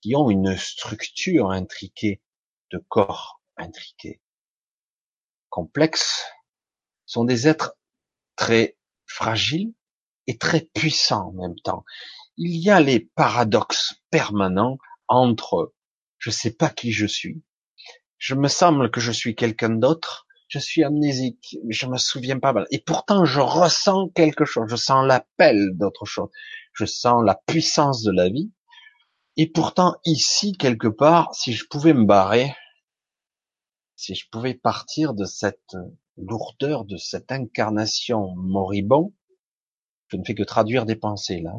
qui ont une structure intriquée de corps intriqués, complexes, sont des êtres très fragiles et très puissants en même temps. Il y a les paradoxes permanents entre je sais pas qui je suis, je me semble que je suis quelqu'un d'autre, je suis amnésique, je me souviens pas Et pourtant, je ressens quelque chose, je sens l'appel d'autre chose, je sens la puissance de la vie. Et pourtant, ici, quelque part, si je pouvais me barrer, si je pouvais partir de cette lourdeur, de cette incarnation moribond, je ne fais que traduire des pensées là,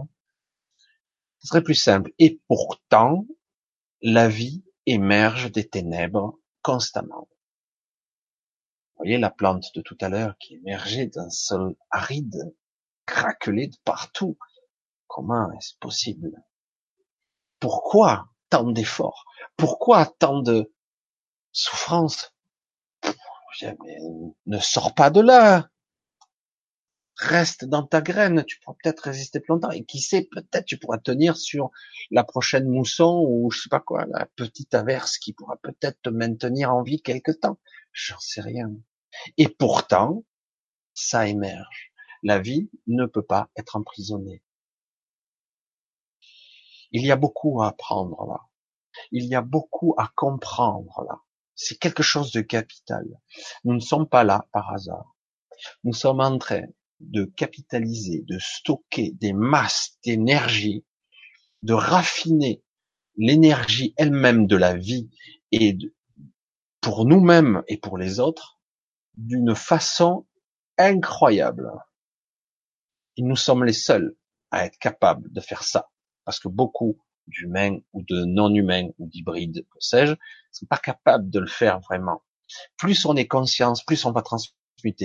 ce serait plus simple. Et pourtant, la vie émerge des ténèbres constamment. Vous voyez la plante de tout à l'heure qui émergeait d'un sol aride, craquelé de partout. Comment est-ce possible? Pourquoi tant d'efforts? Pourquoi tant de souffrance ne sors pas de là. Reste dans ta graine, tu pourras peut-être résister plus longtemps. Et qui sait, peut-être tu pourras tenir sur la prochaine mousson ou je sais pas quoi, la petite averse qui pourra peut-être te maintenir en vie quelque temps. J'en sais rien. Et pourtant, ça émerge. La vie ne peut pas être emprisonnée. Il y a beaucoup à apprendre là. Il y a beaucoup à comprendre là. C'est quelque chose de capital. Nous ne sommes pas là par hasard. Nous sommes en train de capitaliser, de stocker des masses d'énergie, de raffiner l'énergie elle-même de la vie et pour nous-mêmes et pour les autres d'une façon incroyable. Et nous sommes les seuls à être capables de faire ça. Parce que beaucoup d'humains ou de non-humains ou d'hybrides, que sais-je, sont pas capables de le faire vraiment. Plus on est conscience, plus on va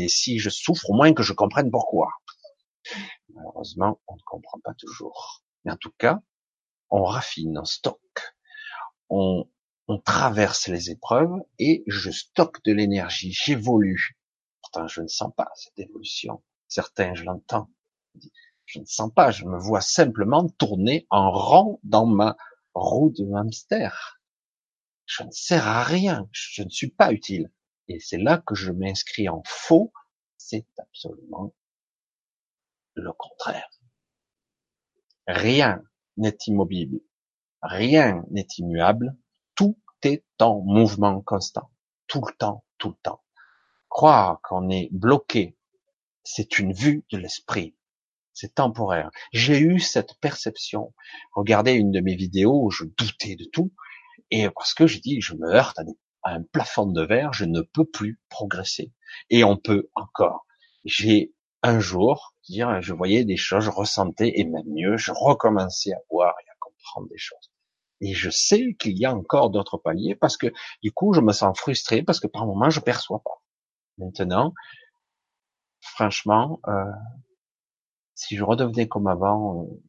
Si je souffre, au moins que je comprenne pourquoi. Malheureusement, on ne comprend pas toujours. Mais en tout cas, on raffine, on stocke, on, on traverse les épreuves et je stocke de l'énergie, j'évolue. Pourtant, je ne sens pas cette évolution. Certains, je l'entends. Je ne sens pas, je me vois simplement tourner en rond dans ma roue de hamster. Je ne sers à rien, je ne suis pas utile. Et c'est là que je m'inscris en faux, c'est absolument le contraire. Rien n'est immobile, rien n'est immuable, tout est en mouvement constant, tout le temps, tout le temps. Croire qu'on est bloqué, c'est une vue de l'esprit, c'est temporaire. J'ai eu cette perception. Regardez une de mes vidéos où je doutais de tout, et parce que j'ai dit, je me heurte à, un plafond de verre, je ne peux plus progresser. Et on peut encore. J'ai un jour, je voyais des choses, je ressentais, et même mieux, je recommençais à voir et à comprendre des choses. Et je sais qu'il y a encore d'autres paliers parce que du coup, je me sens frustré parce que par moment, je perçois pas. Maintenant, franchement, euh, si je redevenais comme avant, euh,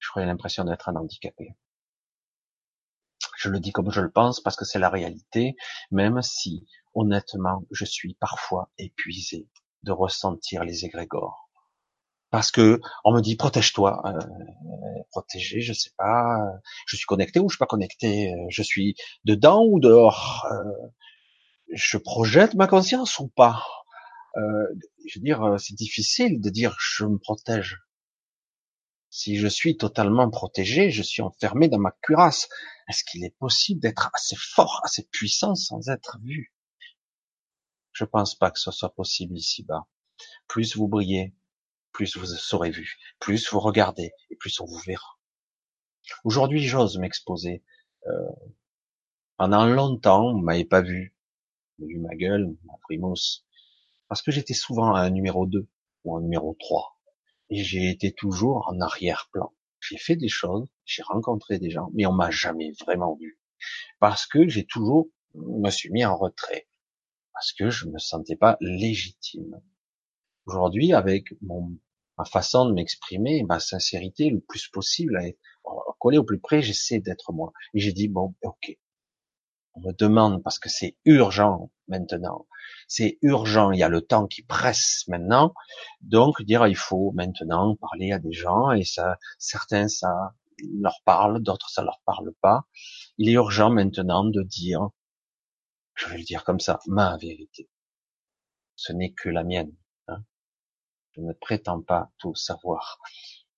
j'aurais l'impression d'être un handicapé. Je le dis comme je le pense parce que c'est la réalité, même si honnêtement, je suis parfois épuisé de ressentir les égrégores. Parce que on me dit protège-toi, euh, protégé, je sais pas, je suis connecté ou je suis pas connecté, je suis dedans ou dehors, euh, je projette ma conscience ou pas. Euh, je veux dire, c'est difficile de dire je me protège. Si je suis totalement protégé, je suis enfermé dans ma cuirasse. Est-ce qu'il est possible d'être assez fort, assez puissant sans être vu? Je pense pas que ce soit possible ici-bas. Plus vous brillez, plus vous serez vu, plus vous regardez, et plus on vous verra. Aujourd'hui, j'ose m'exposer. Euh, pendant longtemps, vous m'avez pas vu, vous vu ma gueule, ma primos, parce que j'étais souvent un numéro 2 ou un numéro 3. Et j'ai été toujours en arrière-plan. J'ai fait des choses, j'ai rencontré des gens, mais on m'a jamais vraiment vu. Parce que j'ai toujours me suis mis en retrait. Parce que je me sentais pas légitime. Aujourd'hui, avec mon, ma façon de m'exprimer, ma sincérité le plus possible, à être collé au plus près, j'essaie d'être moi. Et j'ai dit, bon, ok. On me demande parce que c'est urgent maintenant c'est urgent, il y a le temps qui presse maintenant, donc dire il faut maintenant parler à des gens et certains ça leur parle, d'autres ça leur parle pas. Il est urgent maintenant de dire, je vais le dire comme ça, ma vérité. Ce n'est que la mienne. Hein. Je ne prétends pas tout savoir,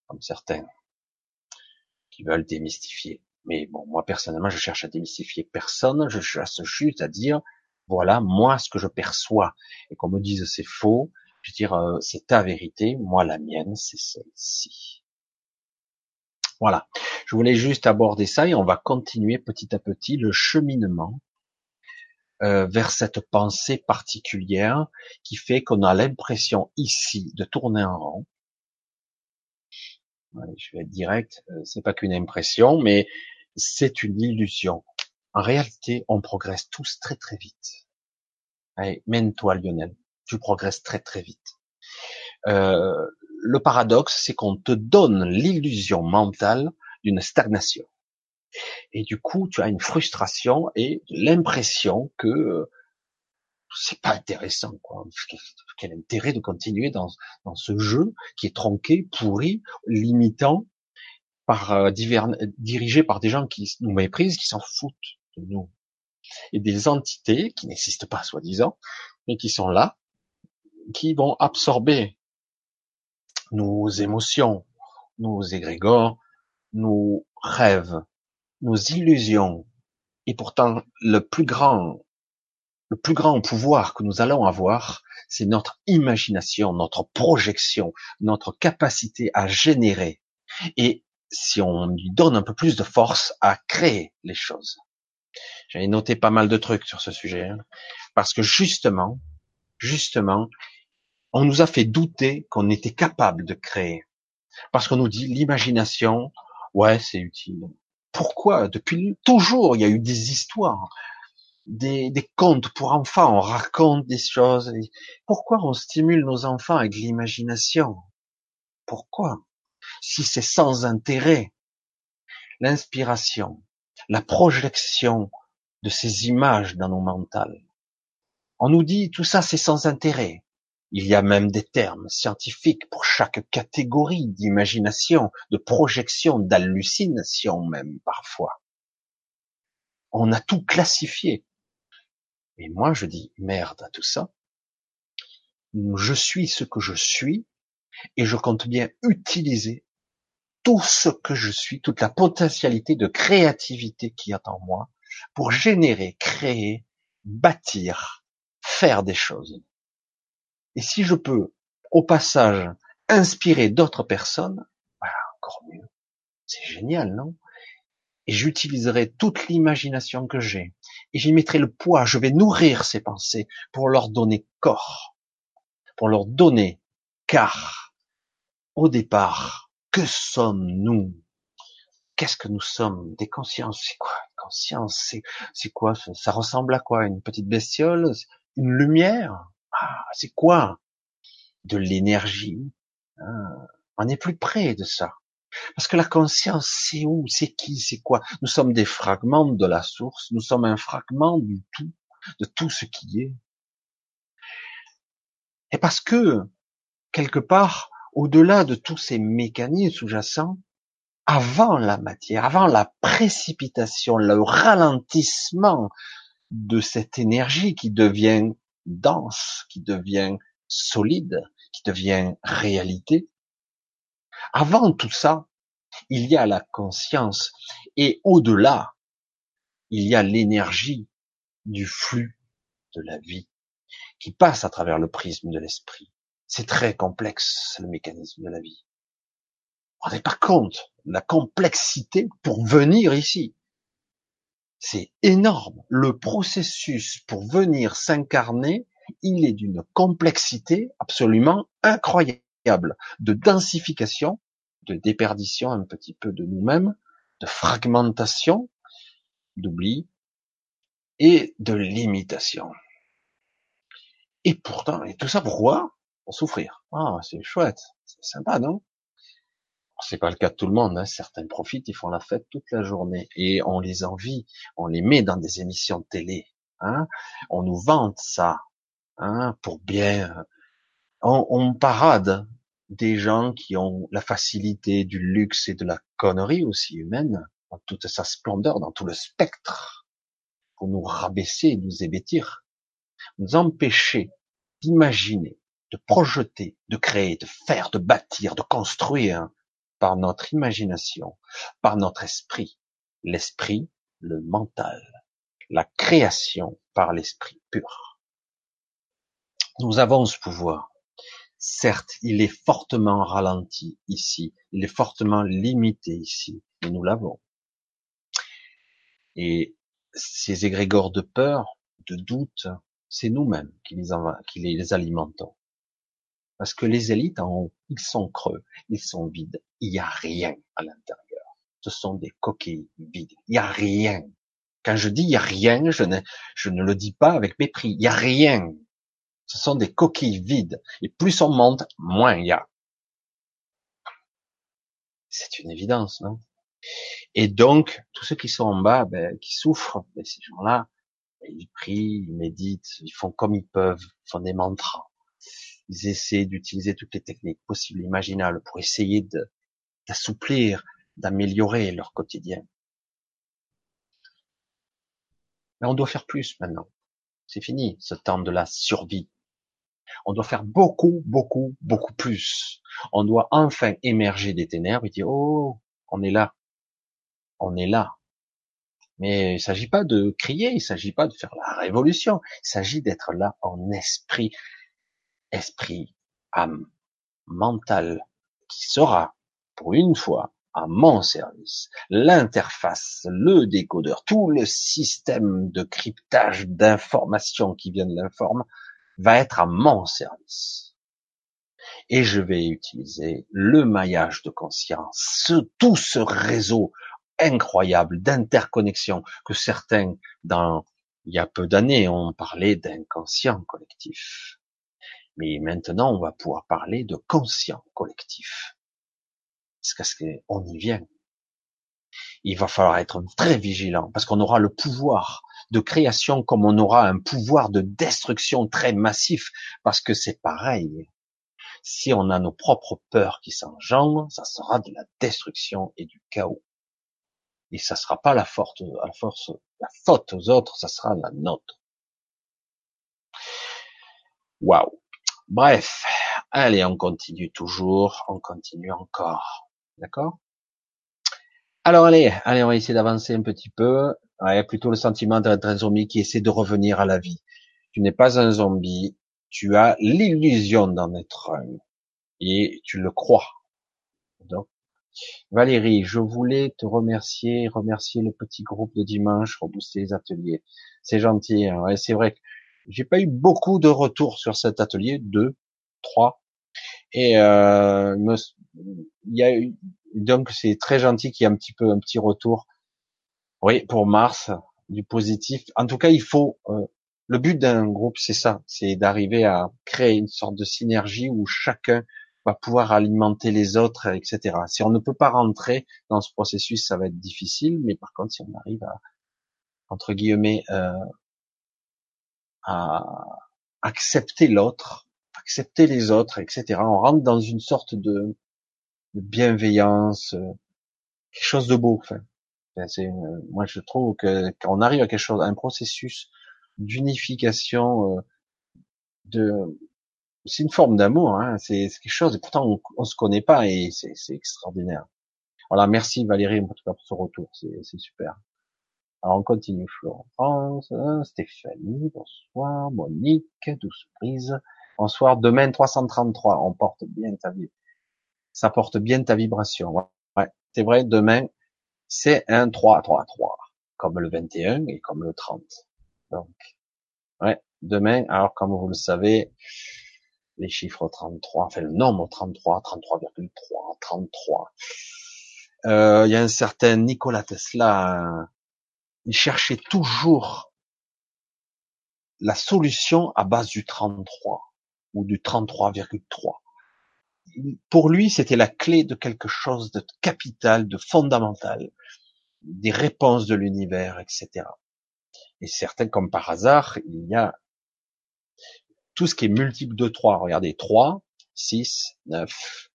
comme certains qui veulent démystifier. Mais bon, moi personnellement, je cherche à démystifier personne, je cherche juste à dire voilà moi ce que je perçois. Et qu'on me dise c'est faux, je veux dire euh, c'est ta vérité, moi la mienne c'est celle-ci. Voilà, je voulais juste aborder ça et on va continuer petit à petit le cheminement euh, vers cette pensée particulière qui fait qu'on a l'impression ici de tourner en rond. je vais être direct, euh, c'est pas qu'une impression, mais c'est une illusion. En réalité, on progresse tous très très vite. Allez, mène-toi Lionel, tu progresses très très vite. Euh, le paradoxe, c'est qu'on te donne l'illusion mentale d'une stagnation. Et du coup, tu as une frustration et l'impression que euh, c'est pas intéressant. Quoi. Quel intérêt de continuer dans, dans ce jeu qui est tronqué, pourri, limitant, par euh, divers, dirigé par des gens qui nous méprisent, qui s'en foutent de nous. Et des entités qui n'existent pas, soi-disant, mais qui sont là, qui vont absorber nos émotions, nos égrégores, nos rêves, nos illusions. Et pourtant, le plus grand, le plus grand pouvoir que nous allons avoir, c'est notre imagination, notre projection, notre capacité à générer. Et si on lui donne un peu plus de force à créer les choses. J'avais noté pas mal de trucs sur ce sujet, hein. parce que justement, justement, on nous a fait douter qu'on était capable de créer, parce qu'on nous dit l'imagination, ouais, c'est utile. Pourquoi? Depuis toujours, il y a eu des histoires, des, des contes pour enfants, on raconte des choses. Pourquoi on stimule nos enfants avec l'imagination? Pourquoi? Si c'est sans intérêt, l'inspiration, la projection de ces images dans nos mentales. On nous dit tout ça c'est sans intérêt. Il y a même des termes scientifiques pour chaque catégorie d'imagination, de projection, d'hallucination même parfois. On a tout classifié. Et moi je dis merde à tout ça. Je suis ce que je suis et je compte bien utiliser tout ce que je suis, toute la potentialité de créativité qui est en moi pour générer, créer, bâtir, faire des choses. Et si je peux, au passage, inspirer d'autres personnes, bah, encore mieux. C'est génial, non? Et j'utiliserai toute l'imagination que j'ai. Et j'y mettrai le poids. Je vais nourrir ces pensées pour leur donner corps, pour leur donner Car, au départ, que sommes-nous? Qu'est-ce que nous sommes? Des consciences. C'est quoi? Une conscience C'est quoi? Ça, ressemble à quoi? Une petite bestiole? Une lumière? Ah, C'est quoi? De l'énergie. Hein? On est plus près de ça. Parce que la conscience, c'est où? C'est qui? C'est quoi? Nous sommes des fragments de la source. Nous sommes un fragment du tout, de tout ce qui est. Et parce que, quelque part, au-delà de tous ces mécanismes sous-jacents, avant la matière, avant la précipitation, le ralentissement de cette énergie qui devient dense, qui devient solide, qui devient réalité. Avant tout ça, il y a la conscience et au-delà, il y a l'énergie du flux de la vie qui passe à travers le prisme de l'esprit. C'est très complexe, le mécanisme de la vie. On n'est pas compte la complexité pour venir ici. C'est énorme. Le processus pour venir s'incarner, il est d'une complexité absolument incroyable, de densification, de déperdition un petit peu de nous-mêmes, de fragmentation, d'oubli et de limitation. Et pourtant, et tout ça pourquoi? Pour souffrir. Ah, c'est chouette, c'est sympa, non? C'est pas le cas de tout le monde. Hein. Certains profitent, ils font la fête toute la journée et on les envie, on les met dans des émissions télé. Hein. On nous vante ça hein, pour bien. On, on, parade des gens qui ont la facilité du luxe et de la connerie aussi humaine dans toute sa splendeur, dans tout le spectre, pour nous rabaisser, nous hébétir, nous empêcher d'imaginer, de projeter, de créer, de faire, de bâtir, de construire par notre imagination, par notre esprit. L'esprit, le mental, la création par l'esprit pur. Nous avons ce pouvoir. Certes, il est fortement ralenti ici, il est fortement limité ici, mais nous l'avons. Et ces égrégores de peur, de doute, c'est nous-mêmes qui les, alimentons. Parce que les élites en haut, ils sont creux, ils sont vides. Il n'y a rien à l'intérieur. Ce sont des coquilles vides. Il n'y a rien. Quand je dis il n'y a rien, je ne, le dis pas avec mépris. Il n'y a rien. Ce sont des coquilles vides. Et plus on monte, moins il y a. C'est une évidence, non? Et donc, tous ceux qui sont en bas, ben, qui souffrent, ben, ces gens-là, ben, ils prient, ils méditent, ils font comme ils peuvent, ils font des mantras ils essaient d'utiliser toutes les techniques possibles, imaginables, pour essayer d'assouplir, d'améliorer leur quotidien. Mais on doit faire plus maintenant. C'est fini, ce temps de la survie. On doit faire beaucoup, beaucoup, beaucoup plus. On doit enfin émerger des ténèbres et dire, oh, on est là. On est là. Mais il s'agit pas de crier, il s'agit pas de faire la révolution. Il s'agit d'être là en esprit, esprit, âme, mental, qui sera, pour une fois, à mon service. L'interface, le décodeur, tout le système de cryptage d'informations qui viennent de l'informe va être à mon service. Et je vais utiliser le maillage de conscience, tout ce réseau incroyable d'interconnexion que certains, dans il y a peu d'années, ont parlé d'inconscient collectif. Mais maintenant, on va pouvoir parler de conscient collectif. Parce qu'on y vient. Il va falloir être très vigilant parce qu'on aura le pouvoir de création comme on aura un pouvoir de destruction très massif parce que c'est pareil. Si on a nos propres peurs qui s'engendrent, ça sera de la destruction et du chaos. Et ça sera pas la force, la la faute aux autres, ça sera la nôtre. Waouh. Bref, allez, on continue toujours, on continue encore, d'accord? Alors allez, allez, on va essayer d'avancer un petit peu. Ouais, plutôt le sentiment d'être un zombie qui essaie de revenir à la vie. Tu n'es pas un zombie, tu as l'illusion d'en être un, et tu le crois. Donc, Valérie, je voulais te remercier, remercier le petit groupe de dimanche, rebooster les ateliers. C'est gentil, hein. ouais, c'est vrai j'ai pas eu beaucoup de retours sur cet atelier, deux, trois, Et euh, y a donc c'est très gentil qu'il y ait un petit peu un petit retour. Oui, pour Mars, du positif. En tout cas, il faut. Euh, le but d'un groupe, c'est ça, c'est d'arriver à créer une sorte de synergie où chacun va pouvoir alimenter les autres, etc. Si on ne peut pas rentrer dans ce processus, ça va être difficile. Mais par contre, si on arrive à entre guillemets euh, à accepter l'autre, accepter les autres, etc. On rentre dans une sorte de, bienveillance, euh, quelque chose de beau. Enfin, c'est, euh, moi, je trouve que quand on arrive à quelque chose, à un processus d'unification, euh, de, c'est une forme d'amour. Hein, c'est, quelque chose. Et pourtant, on, on se connaît pas et c'est, extraordinaire. Voilà, merci Valérie en tout cas pour ce retour. C'est, c'est super. Alors on continue. Florence, Stéphanie, bonsoir. Monique, douce prise. Bonsoir. Demain 333. On porte bien ta vie. Ça porte bien ta vibration. Ouais, c'est vrai. Demain c'est un 3, 3, 3. Comme le 21 et comme le 30. Donc, ouais. Demain, alors comme vous le savez, les chiffres 33, enfin le nombre 33, 33,3, 33. Euh, il y a un certain Nikola Tesla il cherchait toujours la solution à base du 33 ou du 33,3. Pour lui, c'était la clé de quelque chose de capital, de fondamental, des réponses de l'univers, etc. Et certains, comme par hasard, il y a tout ce qui est multiple de 3. Regardez, 3, 6, 9.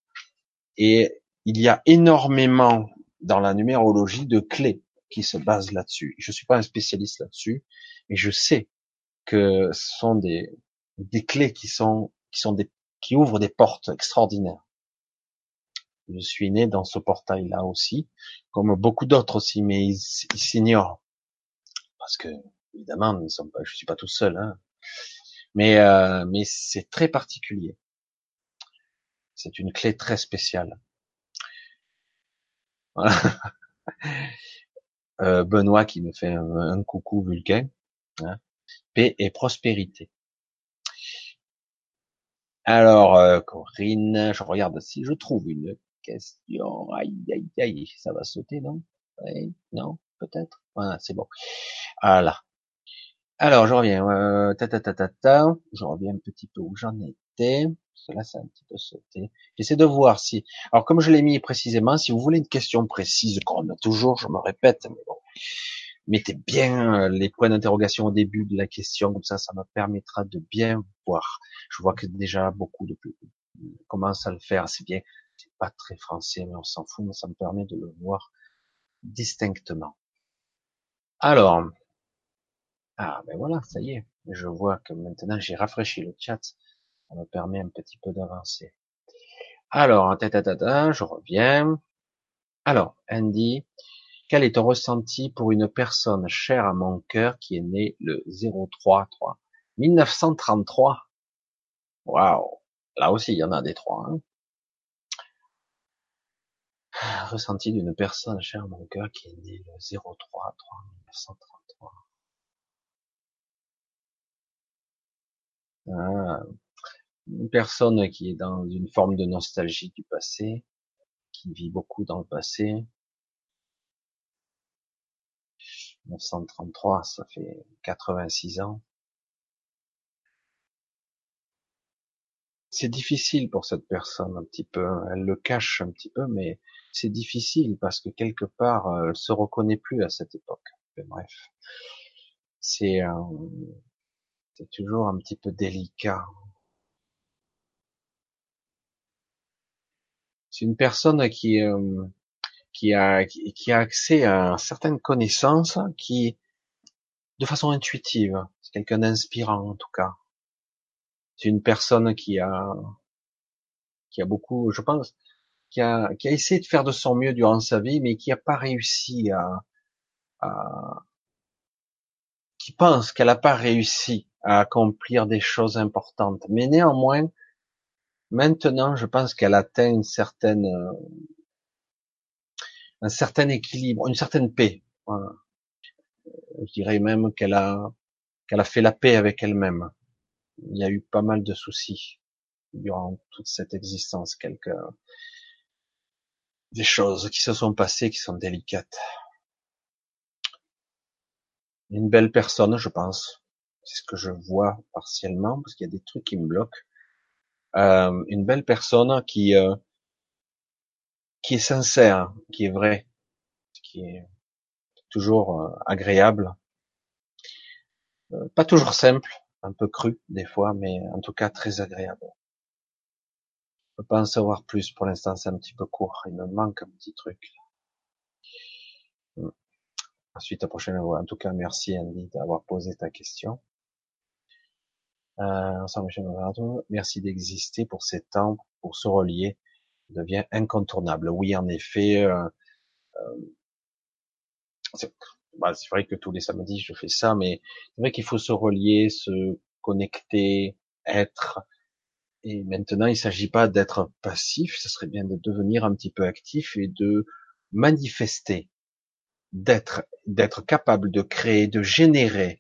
Et il y a énormément dans la numérologie de clés qui se base là-dessus. Je suis pas un spécialiste là-dessus, mais je sais que ce sont des, des clés qui sont, qui sont des, qui ouvrent des portes extraordinaires. Je suis né dans ce portail-là aussi, comme beaucoup d'autres aussi, mais ils s'ignorent. Parce que, évidemment, ne sommes pas, je suis pas tout seul, hein. Mais, euh, mais c'est très particulier. C'est une clé très spéciale. Voilà. Euh, Benoît qui me fait un, coucou vulcain. Hein. Paix et prospérité. Alors, euh, Corinne, je regarde si je trouve une question. Aïe, aïe, aïe, ça va sauter, non? Non, peut-être? Voilà, c'est bon. Voilà. Alors, je reviens. Euh, ta, ta, ta, ta, ta. Je reviens un petit peu où j'en étais. Ça a un petit peu sauté. J'essaie de voir si. Alors, comme je l'ai mis précisément, si vous voulez une question précise, comme toujours, je me répète, mais bon, mettez bien euh, les points d'interrogation au début de la question, comme ça, ça me permettra de bien voir. Je vois que déjà beaucoup de commencent à le faire, c'est bien. C'est pas très français, mais on s'en fout, mais ça me permet de le voir distinctement. Alors, ah ben voilà, ça y est. Je vois que maintenant j'ai rafraîchi le chat. Ça me permet un petit peu d'avancer. Alors, ta, je reviens. Alors, Andy, quel est ton ressenti pour une personne chère à mon cœur qui est née le 033 1933 Waouh Là aussi, il y en a des trois. Hein ressenti d'une personne chère à mon cœur qui est née le 03 3 1933. Ah, une personne qui est dans une forme de nostalgie du passé, qui vit beaucoup dans le passé. 1933, ça fait 86 ans. C'est difficile pour cette personne un petit peu. Elle le cache un petit peu, mais c'est difficile parce que quelque part, elle se reconnaît plus à cette époque. bref, c'est c'est toujours un petit peu délicat. C'est une personne qui euh, qui a qui a accès à certaines connaissances qui de façon intuitive. C'est quelqu'un d'inspirant en tout cas. C'est une personne qui a qui a beaucoup, je pense, qui a qui a essayé de faire de son mieux durant sa vie, mais qui n'a pas réussi à, à qui pense qu'elle n'a pas réussi à accomplir des choses importantes. Mais néanmoins, Maintenant, je pense qu'elle atteint une certaine, euh, un certain équilibre, une certaine paix. Je dirais même qu'elle a, qu'elle a fait la paix avec elle-même. Il y a eu pas mal de soucis. durant toute cette existence quelques des choses qui se sont passées qui sont délicates. Une belle personne, je pense. C'est ce que je vois partiellement parce qu'il y a des trucs qui me bloquent. Euh, une belle personne qui euh, qui est sincère, qui est vrai, qui est toujours euh, agréable, euh, pas toujours simple, un peu cru des fois, mais en tout cas très agréable. Je peux pas en savoir plus pour l'instant, c'est un petit peu court. Il me manque un petit truc. Hmm. Ensuite, la prochaine fois. En tout cas, merci Andy d'avoir posé ta question. Euh, merci d'exister pour ces temps, pour se relier, devient incontournable. Oui, en effet, euh, euh, bah, c'est vrai que tous les samedis je fais ça, mais c'est vrai qu'il faut se relier, se connecter, être. Et maintenant, il ne s'agit pas d'être passif, ce serait bien de devenir un petit peu actif et de manifester, d'être, d'être capable de créer, de générer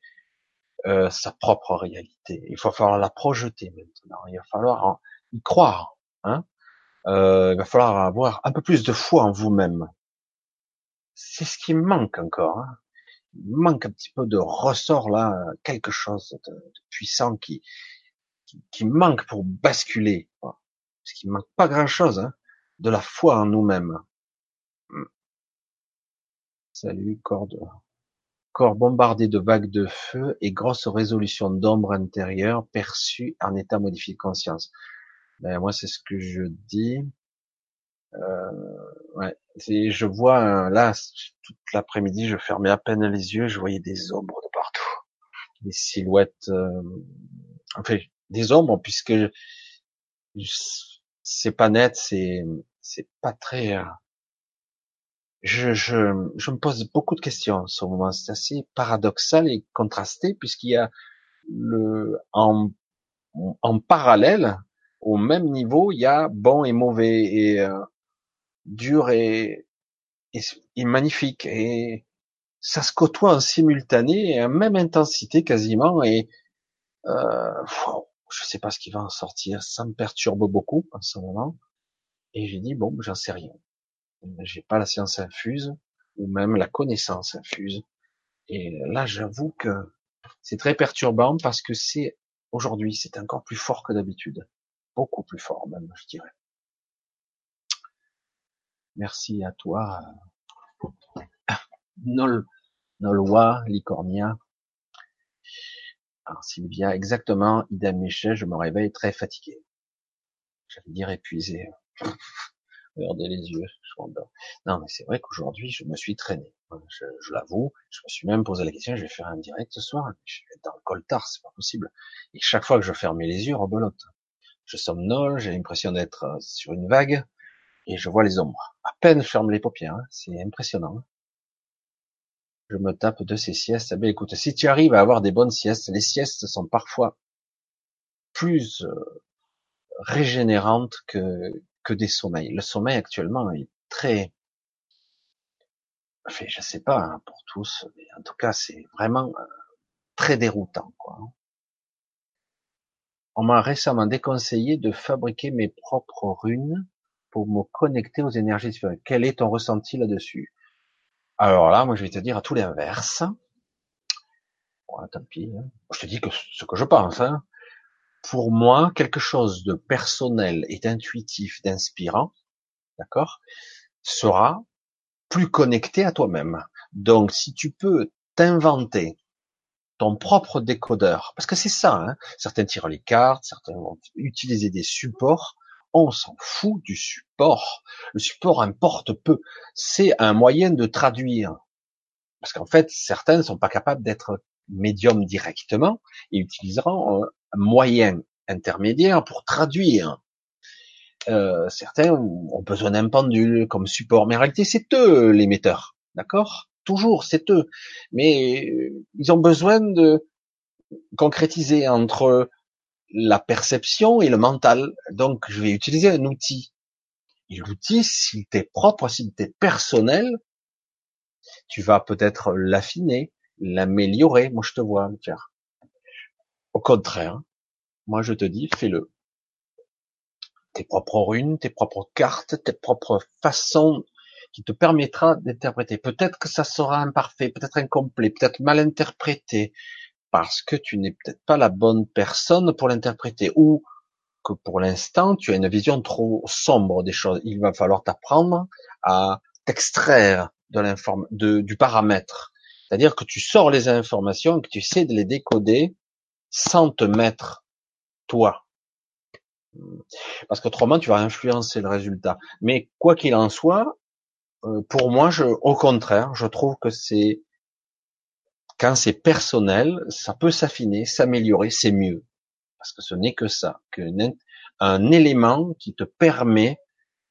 euh, sa propre réalité. Il va falloir la projeter maintenant. Il va falloir y croire. Hein euh, il va falloir avoir un peu plus de foi en vous-même. C'est ce qui manque encore. Hein il manque un petit peu de ressort là, quelque chose de, puissant qui, qui, manque pour basculer. Parce qu'il manque pas grand chose, hein, de la foi en nous-mêmes. Hmm. Salut, corps corps bombardé de vagues de feu et grosse résolution d'ombre intérieure perçue en état modifié de conscience. Ben, moi, c'est ce que je dis. Euh, ouais, je vois là toute l'après-midi, je fermais à peine les yeux, je voyais des ombres de partout, des silhouettes, euh, enfin des ombres puisque c'est pas net, c'est c'est pas très. Je, je, je me pose beaucoup de questions en ce moment. C'est assez paradoxal et contrasté puisqu'il y a le en en parallèle au même niveau, il y a bon et mauvais et euh, dur et, et, magnifique. Et ça se côtoie en simultané et à même intensité quasiment. Et euh, je sais pas ce qui va en sortir. Ça me perturbe beaucoup en ce moment. Et j'ai dit bon, j'en sais rien. J'ai pas la science infuse ou même la connaissance infuse. Et là, j'avoue que c'est très perturbant parce que c'est aujourd'hui, c'est encore plus fort que d'habitude, beaucoup plus fort même, je dirais. Merci à toi, Nol, Nolwa, Licornia. Alors, Sylvia, exactement, idem Michel, je me réveille très fatigué. J'allais dire épuisé. Regardez les yeux, Non, mais c'est vrai qu'aujourd'hui, je me suis traîné. Je, je l'avoue, je me suis même posé la question, je vais faire un direct ce soir. Je vais être dans le coltard, c'est pas possible. Et chaque fois que je fermais les yeux, rebelote. Je somnole, j'ai l'impression d'être euh, sur une vague et je vois les ombres. À peine ferme les paupières, hein. c'est impressionnant. Je me tape de ces siestes. Eh écoute, si tu arrives à avoir des bonnes siestes, les siestes sont parfois plus euh, régénérantes que, que des sommeils. Le sommeil actuellement très, enfin, je sais pas hein, pour tous, mais en tout cas c'est vraiment euh, très déroutant. Quoi. On m'a récemment déconseillé de fabriquer mes propres runes pour me connecter aux énergies spirituelles. Quel est ton ressenti là-dessus? Alors là, moi, je vais te dire à tout l'inverse. Bon, tant pis. Hein. Je te dis que ce que je pense. Hein. Pour moi, quelque chose de personnel et d'intuitif, d'inspirant, d'accord, sera plus connecté à toi-même. Donc, si tu peux t'inventer ton propre décodeur, parce que c'est ça, hein, certains tirent les cartes, certains vont utiliser des supports on s'en fout du support. Le support importe peu. C'est un moyen de traduire. Parce qu'en fait, certains ne sont pas capables d'être médium directement et utiliseront un moyen intermédiaire pour traduire. Euh, certains ont besoin d'un pendule comme support, mais en réalité, c'est eux l'émetteur, d'accord? Toujours, c'est eux. Mais ils ont besoin de concrétiser entre la perception et le mental. Donc, je vais utiliser un outil. Et l'outil, s'il t'est propre, s'il t'est personnel, tu vas peut-être l'affiner, l'améliorer. Moi, je te vois faire. Au contraire, moi, je te dis, fais-le. Tes propres runes, tes propres cartes, tes propres façons qui te permettra d'interpréter. Peut-être que ça sera imparfait, peut-être incomplet, peut-être mal interprété, parce que tu n'es peut-être pas la bonne personne pour l'interpréter, ou que pour l'instant tu as une vision trop sombre des choses. Il va falloir t'apprendre à t'extraire de l'inform de, du paramètre. C'est-à-dire que tu sors les informations que tu sais de les décoder sans te mettre toi. Parce qu'autrement, tu vas influencer le résultat. Mais quoi qu'il en soit, euh, pour moi, au contraire, je trouve que c'est quand c'est personnel, ça peut s'affiner, s'améliorer, c'est mieux. Parce que ce n'est que ça, qu'un élément qui te permet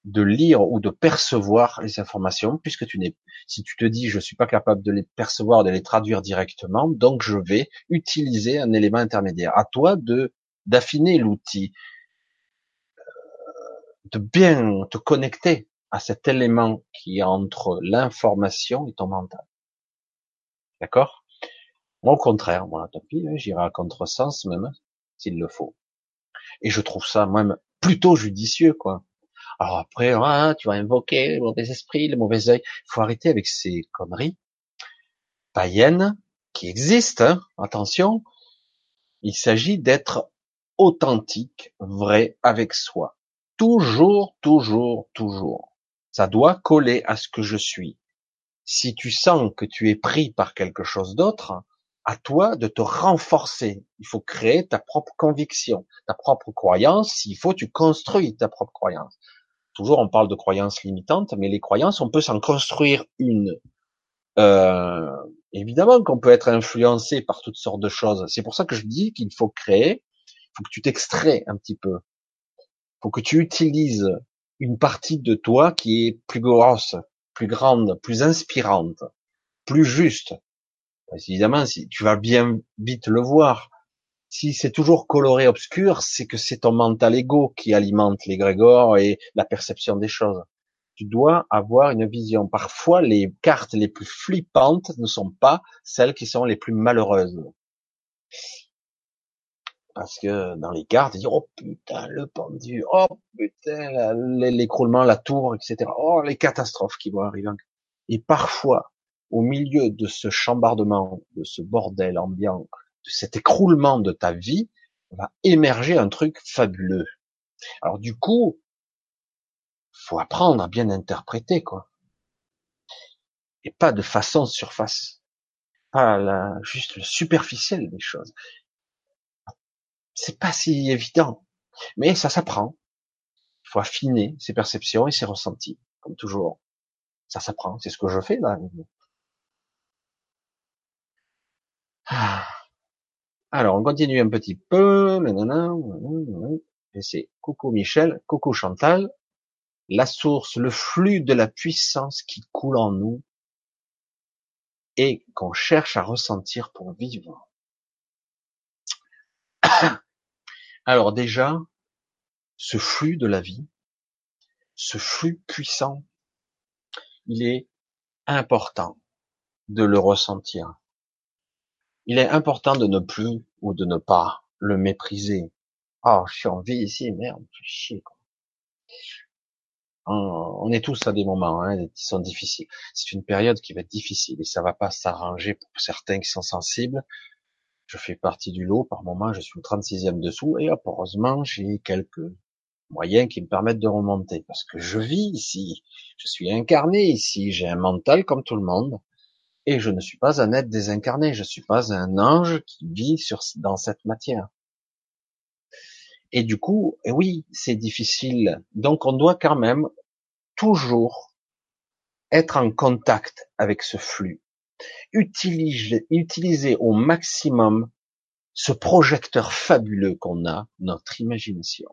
de lire ou de percevoir les informations, puisque tu n'es, si tu te dis je suis pas capable de les percevoir, de les traduire directement, donc je vais utiliser un élément intermédiaire. À toi de d'affiner l'outil, de bien te connecter à cet élément qui est entre l'information et ton mental. D'accord? Moi, au contraire, moi, tant pis, hein, j'irai à contresens même, s'il le faut. Et je trouve ça même plutôt judicieux, quoi. Alors après, ah, tu vas invoquer le mauvais esprit, le mauvais œil. Il faut arrêter avec ces conneries païennes qui existent. Hein. Attention, il s'agit d'être authentique, vrai avec soi. Toujours, toujours, toujours. Ça doit coller à ce que je suis. Si tu sens que tu es pris par quelque chose d'autre, à toi de te renforcer. Il faut créer ta propre conviction, ta propre croyance. S'il faut, tu construis ta propre croyance. Toujours, on parle de croyances limitantes, mais les croyances, on peut s'en construire une. Euh, évidemment qu'on peut être influencé par toutes sortes de choses. C'est pour ça que je dis qu'il faut créer, il faut que tu t'extrais un petit peu. Faut que tu utilises une partie de toi qui est plus grosse, plus grande, plus inspirante, plus juste. Évidemment, si tu vas bien vite le voir, si c'est toujours coloré obscur, c'est que c'est ton mental ego qui alimente les grégores et la perception des choses. Tu dois avoir une vision. Parfois, les cartes les plus flippantes ne sont pas celles qui sont les plus malheureuses. Parce que dans les cartes, ils disent, oh putain, le pendu, oh putain, l'écroulement, la tour, etc. Oh, les catastrophes qui vont arriver. Et parfois, au milieu de ce chambardement, de ce bordel ambiant, de cet écroulement de ta vie, va émerger un truc fabuleux. Alors du coup, faut apprendre à bien interpréter, quoi. Et pas de façon surface. Pas la, juste le superficiel des choses. C'est pas si évident. Mais ça s'apprend. Il faut affiner ses perceptions et ses ressentis, comme toujours. Ça s'apprend. C'est ce que je fais là. Ah. Alors, on continue un petit peu. C'est coucou Michel, coucou Chantal. La source, le flux de la puissance qui coule en nous et qu'on cherche à ressentir pour vivre. Alors déjà, ce flux de la vie, ce flux puissant, il est important de le ressentir il est important de ne plus ou de ne pas le mépriser. Ah, je suis en vie ici, merde, je chier. Quoi. On est tous à des moments hein, qui sont difficiles. C'est une période qui va être difficile et ça va pas s'arranger pour certains qui sont sensibles. Je fais partie du lot. Par moment, je suis au 36e dessous et heureusement, j'ai quelques moyens qui me permettent de remonter parce que je vis ici. Je suis incarné ici. J'ai un mental comme tout le monde. Et je ne suis pas un être désincarné, je suis pas un ange qui vit dans cette matière. Et du coup, oui, c'est difficile. Donc on doit quand même toujours être en contact avec ce flux. Utiliser au maximum ce projecteur fabuleux qu'on a, notre imagination.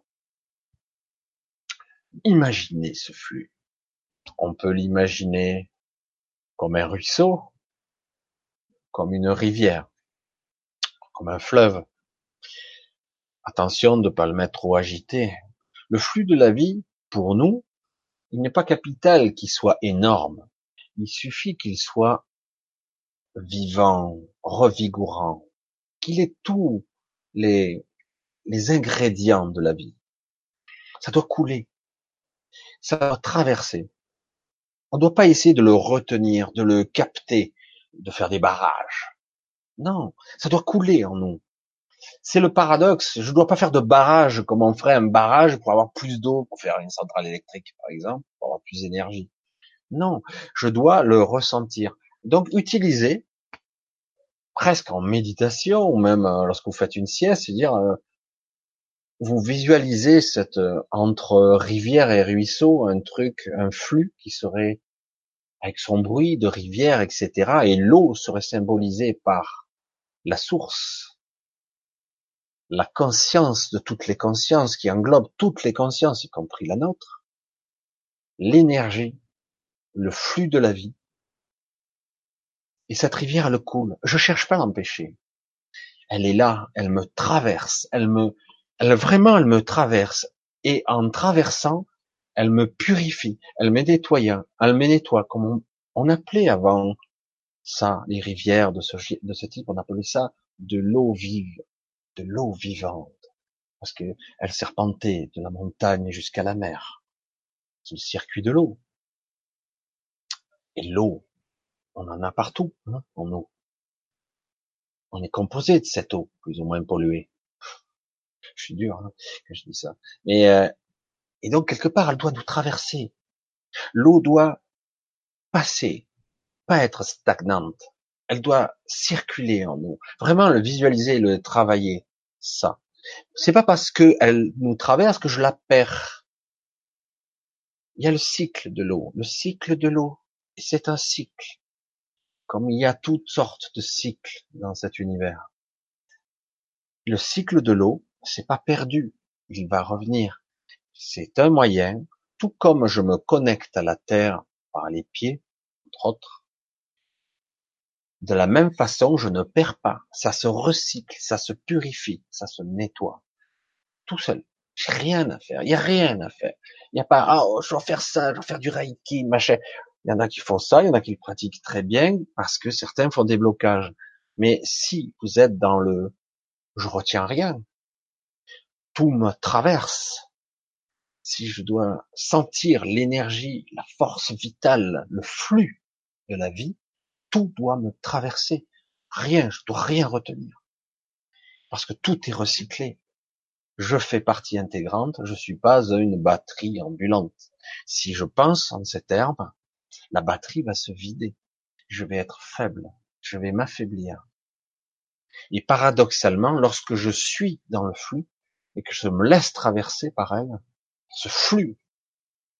Imaginez ce flux. On peut l'imaginer comme un ruisseau, comme une rivière, comme un fleuve. Attention de ne pas le mettre trop agité. Le flux de la vie, pour nous, il n'est pas capital qu'il soit énorme. Il suffit qu'il soit vivant, revigorant, qu'il ait tous les, les ingrédients de la vie. Ça doit couler. Ça doit traverser. On ne doit pas essayer de le retenir, de le capter, de faire des barrages. Non, ça doit couler en nous. C'est le paradoxe. Je ne dois pas faire de barrage comme on ferait un barrage pour avoir plus d'eau, pour faire une centrale électrique, par exemple, pour avoir plus d'énergie. Non, je dois le ressentir. Donc, utiliser, presque en méditation, ou même euh, lorsque vous faites une sieste, c'est dire, euh, vous visualisez cette euh, entre rivière et ruisseau un truc, un flux qui serait avec son bruit de rivière, etc. Et l'eau serait symbolisée par la source, la conscience de toutes les consciences qui englobe toutes les consciences, y compris la nôtre, l'énergie, le flux de la vie. Et cette rivière, elle coule. Je cherche pas à l'empêcher. Elle est là, elle me traverse, elle me, elle vraiment, elle me traverse. Et en traversant, elle me purifie, elle me nettoie, elle me nettoie, comme on, appelait avant ça, les rivières de ce, de ce type, on appelait ça de l'eau vive, de l'eau vivante, parce que elle serpentait de la montagne jusqu'à la mer. C'est le circuit de l'eau. Et l'eau, on en a partout, hein, en eau. On est composé de cette eau, plus ou moins polluée. Je suis dur hein, quand je dis ça. Mais euh, et donc, quelque part, elle doit nous traverser. L'eau doit passer, pas être stagnante. Elle doit circuler en nous. Vraiment le visualiser, le travailler. Ça. C'est pas parce qu'elle nous traverse que je la perds. Il y a le cycle de l'eau. Le cycle de l'eau. C'est un cycle. Comme il y a toutes sortes de cycles dans cet univers. Le cycle de l'eau, c'est pas perdu. Il va revenir. C'est un moyen, tout comme je me connecte à la terre par les pieds, entre autres, de la même façon, je ne perds pas. Ça se recycle, ça se purifie, ça se nettoie. Tout seul. J'ai rien à faire. Il y a rien à faire. Il n'y a pas, ah, oh, je dois faire ça, je dois faire du reiki, machin. Il y en a qui font ça, il y en a qui le pratiquent très bien parce que certains font des blocages. Mais si vous êtes dans le, je retiens rien, tout me traverse, si je dois sentir l'énergie, la force vitale, le flux de la vie, tout doit me traverser. Rien, je dois rien retenir. Parce que tout est recyclé. Je fais partie intégrante, je suis pas une batterie ambulante. Si je pense en ces termes, la batterie va se vider. Je vais être faible. Je vais m'affaiblir. Et paradoxalement, lorsque je suis dans le flux et que je me laisse traverser par elle, ce flux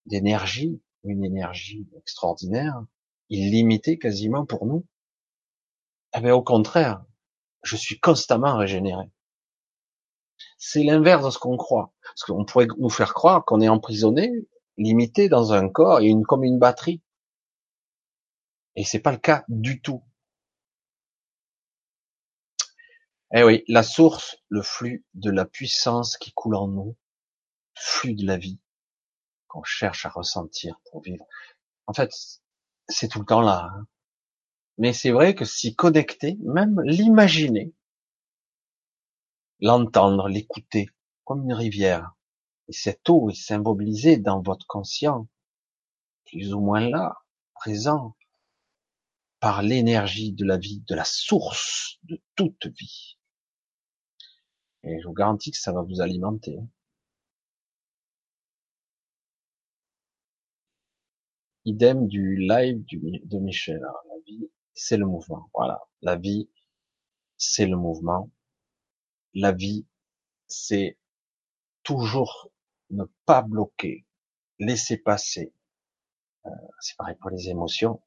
d'énergie, une énergie extraordinaire, illimitée quasiment pour nous, eh bien, au contraire, je suis constamment régénéré. C'est l'inverse de ce qu'on croit. Parce qu'on pourrait nous faire croire qu'on est emprisonné, limité dans un corps et comme une batterie. Et c'est pas le cas du tout. Eh oui, la source, le flux de la puissance qui coule en nous, flux de la vie qu'on cherche à ressentir pour vivre. En fait, c'est tout le temps là. Hein. Mais c'est vrai que s'y connecter, même l'imaginer, l'entendre, l'écouter, comme une rivière, et cette eau est symbolisée dans votre conscient, plus ou moins là, présent, par l'énergie de la vie, de la source de toute vie. Et je vous garantis que ça va vous alimenter. Hein. Idem du live de Michel. la vie, c'est le mouvement. Voilà. La vie, c'est le mouvement. La vie, c'est toujours ne pas bloquer, laisser passer. Euh, c'est pareil pour les émotions.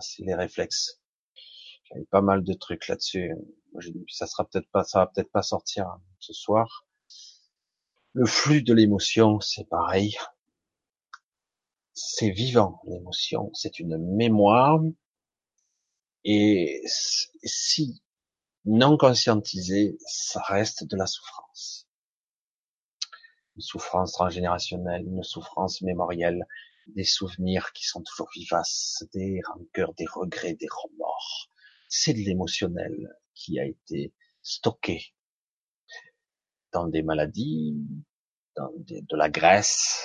C'est les réflexes. J'avais pas mal de trucs là-dessus. Ça sera peut-être pas, ça va peut-être pas sortir ce soir. Le flux de l'émotion, c'est pareil c'est vivant, l'émotion, c'est une mémoire, et si non conscientisé, ça reste de la souffrance. Une souffrance transgénérationnelle, une souffrance mémorielle, des souvenirs qui sont toujours vivaces, des rancœurs, des regrets, des remords. C'est de l'émotionnel qui a été stocké dans des maladies, dans de la graisse,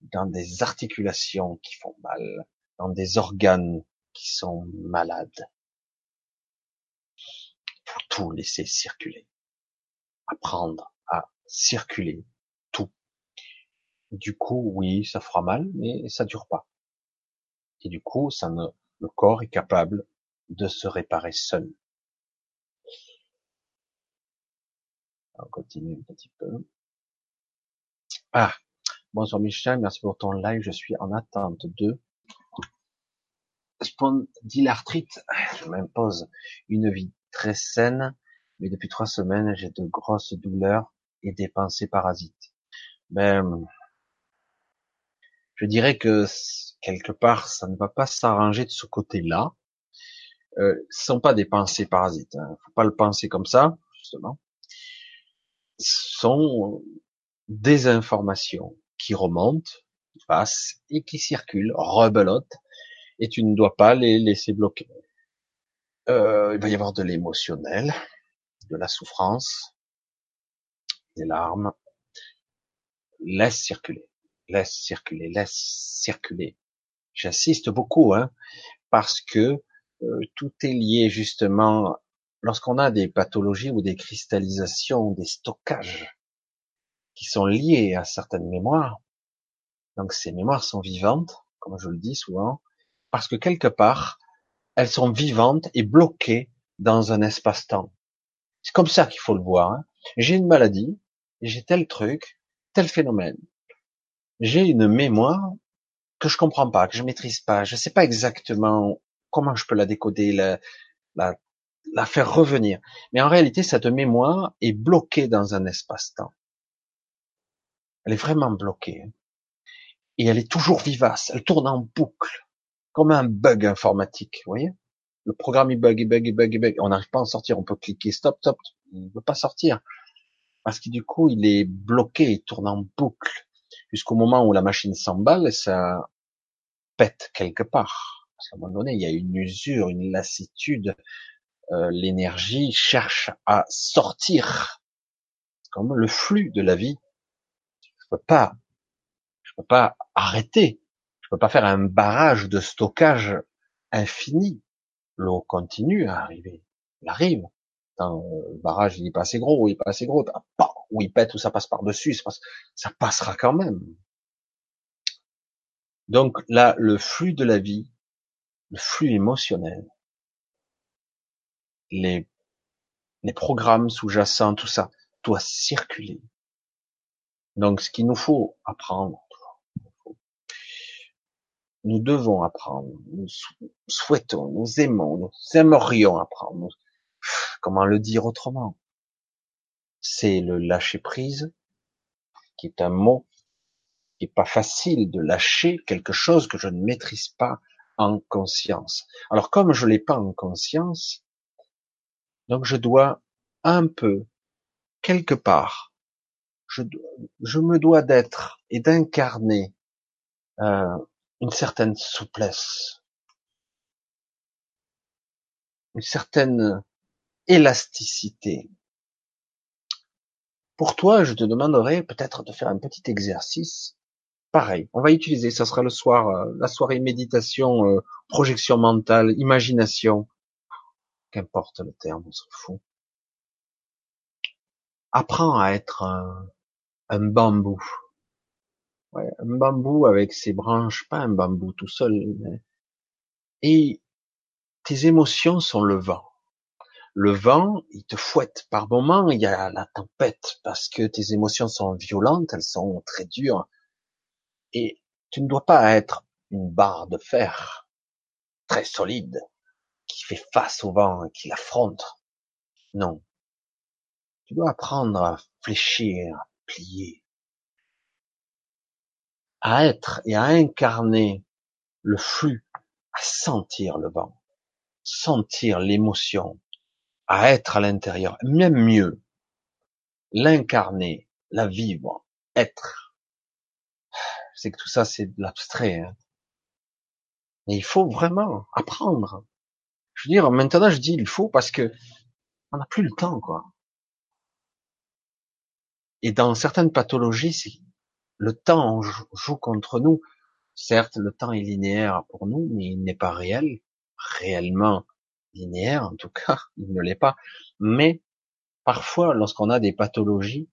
dans des articulations qui font mal, dans des organes qui sont malades. Faut tout laisser circuler. Apprendre à circuler. Du coup, oui, ça fera mal, mais ça dure pas. Et du coup, ça ne, le corps est capable de se réparer seul. On continue un petit peu. Ah, bonsoir Michel, merci pour ton live. Je suis en attente de spondylarthrite. Je m'impose une vie très saine, mais depuis trois semaines, j'ai de grosses douleurs et des pensées parasites. Ben, je dirais que quelque part, ça ne va pas s'arranger de ce côté-là. Euh, ce sont pas des pensées parasites. Hein. Faut pas le penser comme ça, justement sont des informations qui remontent, qui passent et qui circulent, rebelotent, et tu ne dois pas les laisser bloquer. Euh, il va y avoir de l'émotionnel, de la souffrance, des larmes. Laisse circuler, laisse circuler, laisse circuler. J'insiste beaucoup, hein, parce que euh, tout est lié justement lorsqu'on a des pathologies ou des cristallisations, des stockages qui sont liés à certaines mémoires, donc ces mémoires sont vivantes, comme je le dis souvent, parce que quelque part, elles sont vivantes et bloquées dans un espace-temps. C'est comme ça qu'il faut le voir. Hein. J'ai une maladie, j'ai tel truc, tel phénomène. J'ai une mémoire que je comprends pas, que je maîtrise pas, je sais pas exactement comment je peux la décoder, la, la la faire revenir. Mais en réalité, cette mémoire est bloquée dans un espace-temps. Elle est vraiment bloquée. Hein. Et elle est toujours vivace. Elle tourne en boucle. Comme un bug informatique. Vous voyez? Le programme, il bug, il bug, il bug, il bug. On n'arrive pas à en sortir. On peut cliquer stop, stop. Il ne veut pas sortir. Parce que du coup, il est bloqué. Il tourne en boucle. Jusqu'au moment où la machine s'emballe, ça pète quelque part. Qu'à un moment donné, il y a une usure, une lassitude, euh, l'énergie cherche à sortir, comme le flux de la vie. Je peux pas, je peux pas arrêter, je peux pas faire un barrage de stockage infini. L'eau continue à arriver, elle arrive. Le barrage il est pas assez gros, il est pas assez gros, ou il pète ou ça passe par dessus, ça passera quand même. Donc là, le flux de la vie, le flux émotionnel, les, les programmes sous-jacents, tout ça, doit circuler. Donc, ce qu'il nous faut apprendre, nous devons apprendre, nous souhaitons, nous aimons, nous aimerions apprendre. Comment le dire autrement? C'est le lâcher prise, qui est un mot qui est pas facile de lâcher quelque chose que je ne maîtrise pas en conscience. Alors comme je l'ai pas en conscience, donc je dois un peu, quelque part, je, je me dois d'être et d'incarner euh, une certaine souplesse, une certaine élasticité. Pour toi, je te demanderai peut-être de faire un petit exercice. Pareil, on va utiliser, ça sera le soir, euh, la soirée méditation, euh, projection mentale, imagination qu'importe le terme, on s'en fout. Apprends à être un, bambou. Un bambou avec ses branches, pas un bambou tout seul. Et tes émotions sont le vent. Le vent, il te fouette. Par moments, il y a la tempête parce que tes émotions sont violentes, elles sont très dures. Et tu ne dois pas être une barre de fer très solide qui fait face au vent et qui l'affronte. Non. Tu dois apprendre à fléchir, à plier, à être et à incarner le flux, à sentir le vent, sentir l'émotion, à être à l'intérieur, même mieux, l'incarner, la vivre, être. C'est que tout ça, c'est de l'abstrait. Hein. Mais il faut vraiment apprendre je veux dire, maintenant, je dis il faut parce que on n'a plus le temps, quoi. Et dans certaines pathologies, le temps joue contre nous. Certes, le temps est linéaire pour nous, mais il n'est pas réel, réellement linéaire en tout cas, il ne l'est pas. Mais parfois, lorsqu'on a des pathologies,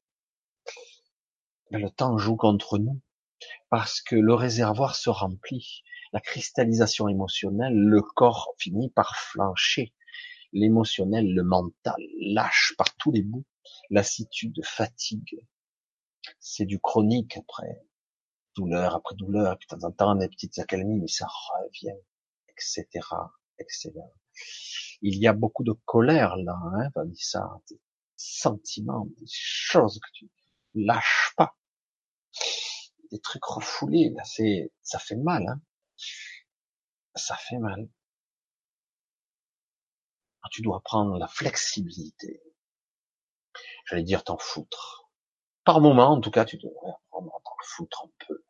ben, le temps joue contre nous parce que le réservoir se remplit. La cristallisation émotionnelle, le corps finit par flancher. L'émotionnel, le mental lâche par tous les bouts. Lassitude, fatigue. C'est du chronique après. Douleur après douleur, de temps en temps des petites accalmies, mais ça revient, etc., etc. Il y a beaucoup de colère là, hein, Vanessa, des sentiments, des choses que tu lâches pas des trucs refoulés, là, c'est, ça fait mal, hein. Ça fait mal. Ah, tu dois prendre la flexibilité. J'allais dire t'en foutre. Par moment, en tout cas, tu devrais apprendre à t'en foutre un peu.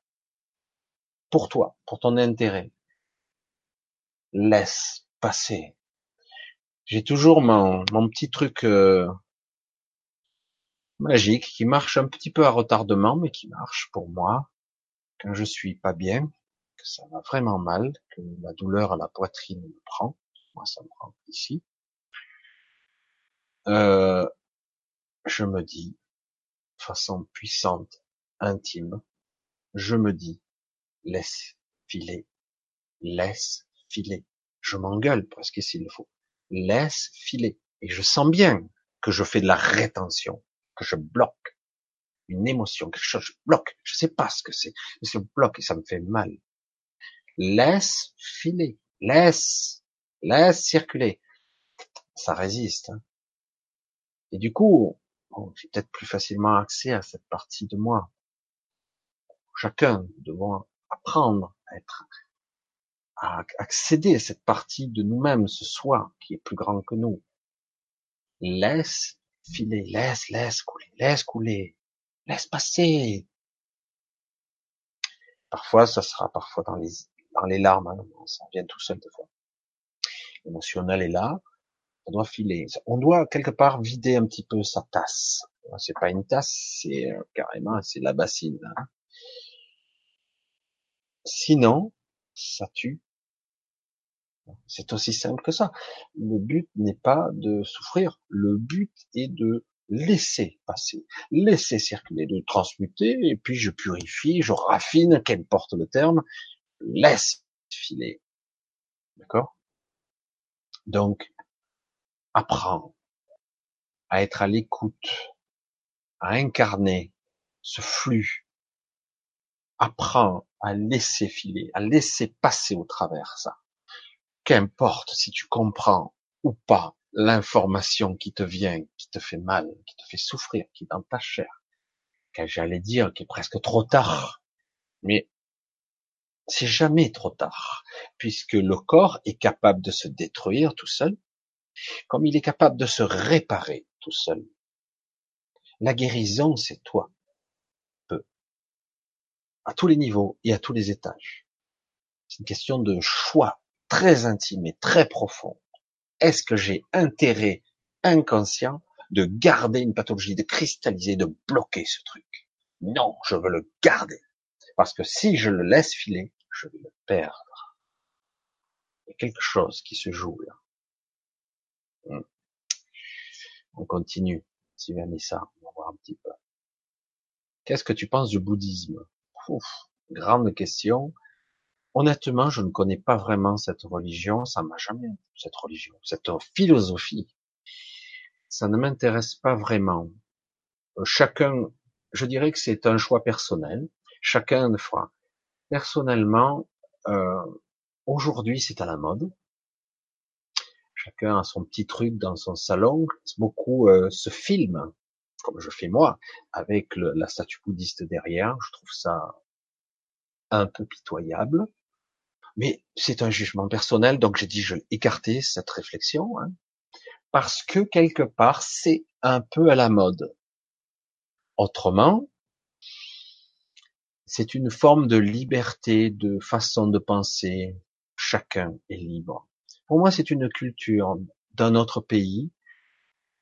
Pour toi, pour ton intérêt. Laisse J'ai toujours mon, mon petit truc euh, magique qui marche un petit peu à retardement, mais qui marche pour moi quand je suis pas bien, que ça va vraiment mal, que la douleur à la poitrine me prend, moi ça me prend ici, euh, je me dis, façon puissante, intime, je me dis, laisse filer, laisse filer. Je m'engueule presque s'il le faut. Laisse filer. Et je sens bien que je fais de la rétention, que je bloque une émotion, quelque chose, je bloque, je sais pas ce que c'est, mais je bloque et ça me fait mal. Laisse filer, laisse, laisse circuler. Ça résiste. Hein. Et du coup, j'ai peut-être plus facilement accès à cette partie de moi. Chacun devons apprendre à être, à accéder à cette partie de nous-mêmes, ce soi qui est plus grand que nous. Laisse filer, laisse, laisse couler, laisse couler. Laisse passer. Parfois, ça sera parfois dans les, dans les larmes, hein, ça vient tout seul de fois. L'émotionnel est là, on doit filer. On doit quelque part vider un petit peu sa tasse. C'est pas une tasse, c'est euh, carrément, c'est la bassine. Hein. Sinon, ça tue. C'est aussi simple que ça. Le but n'est pas de souffrir. Le but est de laisser passer, laisser circuler, de transmuter, et puis je purifie, je raffine, qu'importe le terme, laisse filer. D'accord? Donc, apprends à être à l'écoute, à incarner ce flux. Apprends à laisser filer, à laisser passer au travers ça. Qu'importe si tu comprends ou pas l'information qui te vient, qui te fait mal, qui te fait souffrir, qui est dans ta chair, que j'allais dire qui est presque trop tard, mais c'est jamais trop tard, puisque le corps est capable de se détruire tout seul, comme il est capable de se réparer tout seul. La guérison, c'est toi, peu, à tous les niveaux et à tous les étages. C'est une question de choix très intime et très profond est-ce que j'ai intérêt inconscient de garder une pathologie, de cristalliser, de bloquer ce truc? Non, je veux le garder. Parce que si je le laisse filer, je vais le perdre. Il y a quelque chose qui se joue là. Hmm. On continue. Mis ça, on va voir un petit peu. Qu'est-ce que tu penses du bouddhisme? Ouf, Grande question. Honnêtement, je ne connais pas vraiment cette religion, ça m'a jamais, cette religion, cette philosophie. Ça ne m'intéresse pas vraiment. Euh, chacun, je dirais que c'est un choix personnel. Chacun de fois. Personnellement, euh, aujourd'hui, c'est à la mode. Chacun a son petit truc dans son salon. Beaucoup euh, se filment, comme je fais moi, avec la statue bouddhiste derrière. Je trouve ça un peu pitoyable. Mais c'est un jugement personnel, donc j'ai dit je vais écarter cette réflexion, hein, parce que quelque part c'est un peu à la mode. Autrement, c'est une forme de liberté, de façon de penser. Chacun est libre. Pour moi, c'est une culture d'un autre pays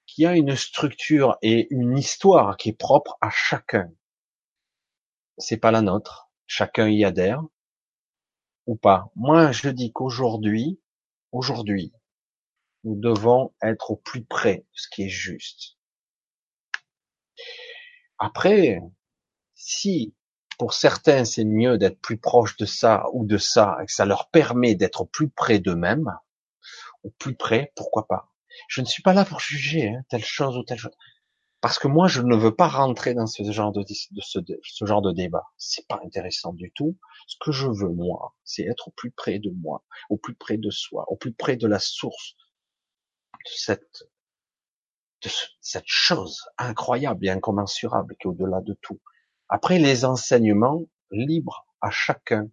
qui a une structure et une histoire qui est propre à chacun. C'est pas la nôtre. Chacun y adhère ou pas. Moi, je dis qu'aujourd'hui, aujourd'hui, nous devons être au plus près de ce qui est juste. Après, si pour certains c'est mieux d'être plus proche de ça ou de ça et que ça leur permet d'être plus près d'eux-mêmes, au plus près, pourquoi pas. Je ne suis pas là pour juger hein, telle chose ou telle chose. Parce que moi, je ne veux pas rentrer dans ce genre de, de ce, ce, genre de débat. C'est pas intéressant du tout. Ce que je veux, moi, c'est être au plus près de moi, au plus près de soi, au plus près de la source de cette, de cette chose incroyable et incommensurable qui est au-delà de tout. Après, les enseignements libres à chacun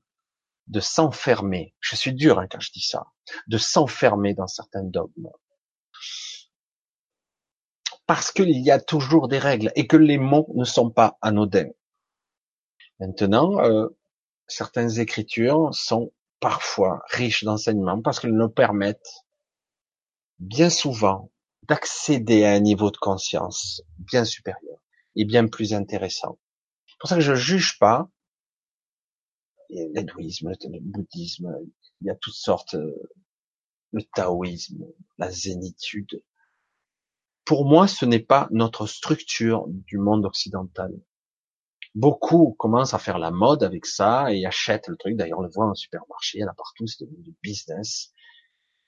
de s'enfermer. Je suis dur hein, quand je dis ça, de s'enfermer dans certains dogmes parce qu'il y a toujours des règles et que les mots ne sont pas anodins. Maintenant, euh, certaines écritures sont parfois riches d'enseignements parce qu'elles nous permettent bien souvent d'accéder à un niveau de conscience bien supérieur et bien plus intéressant. C'est pour ça que je juge pas l'hindouisme, le bouddhisme, il y a toutes sortes, euh, le taoïsme, la zénitude, pour moi, ce n'est pas notre structure du monde occidental. Beaucoup commencent à faire la mode avec ça et achètent le truc. D'ailleurs, on le voit en supermarché, là partout, c'est du business.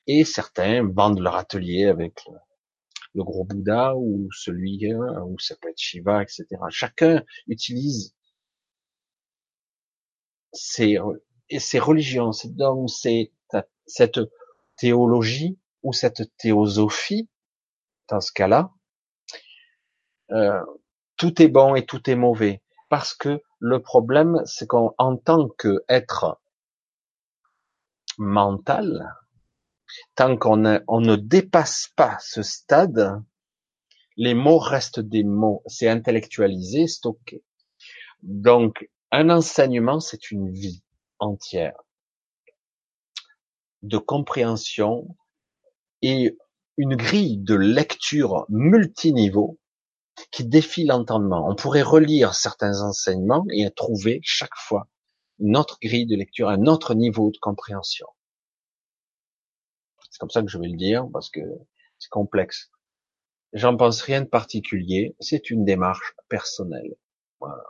Et certains vendent leur atelier avec le, gros Bouddha ou celui, euh, ou ça peut être Shiva, etc. Chacun utilise ses religions, cette théologie ou cette théosophie dans ce cas-là, euh, tout est bon et tout est mauvais. Parce que le problème, c'est qu'en tant qu'être mental, tant qu'on on ne dépasse pas ce stade, les mots restent des mots. C'est intellectualisé, stocké. Donc, un enseignement, c'est une vie entière de compréhension et une grille de lecture multiniveau qui défie l'entendement. On pourrait relire certains enseignements et trouver chaque fois une autre grille de lecture, un autre niveau de compréhension. C'est comme ça que je vais le dire parce que c'est complexe. J'en pense rien de particulier. C'est une démarche personnelle. Voilà.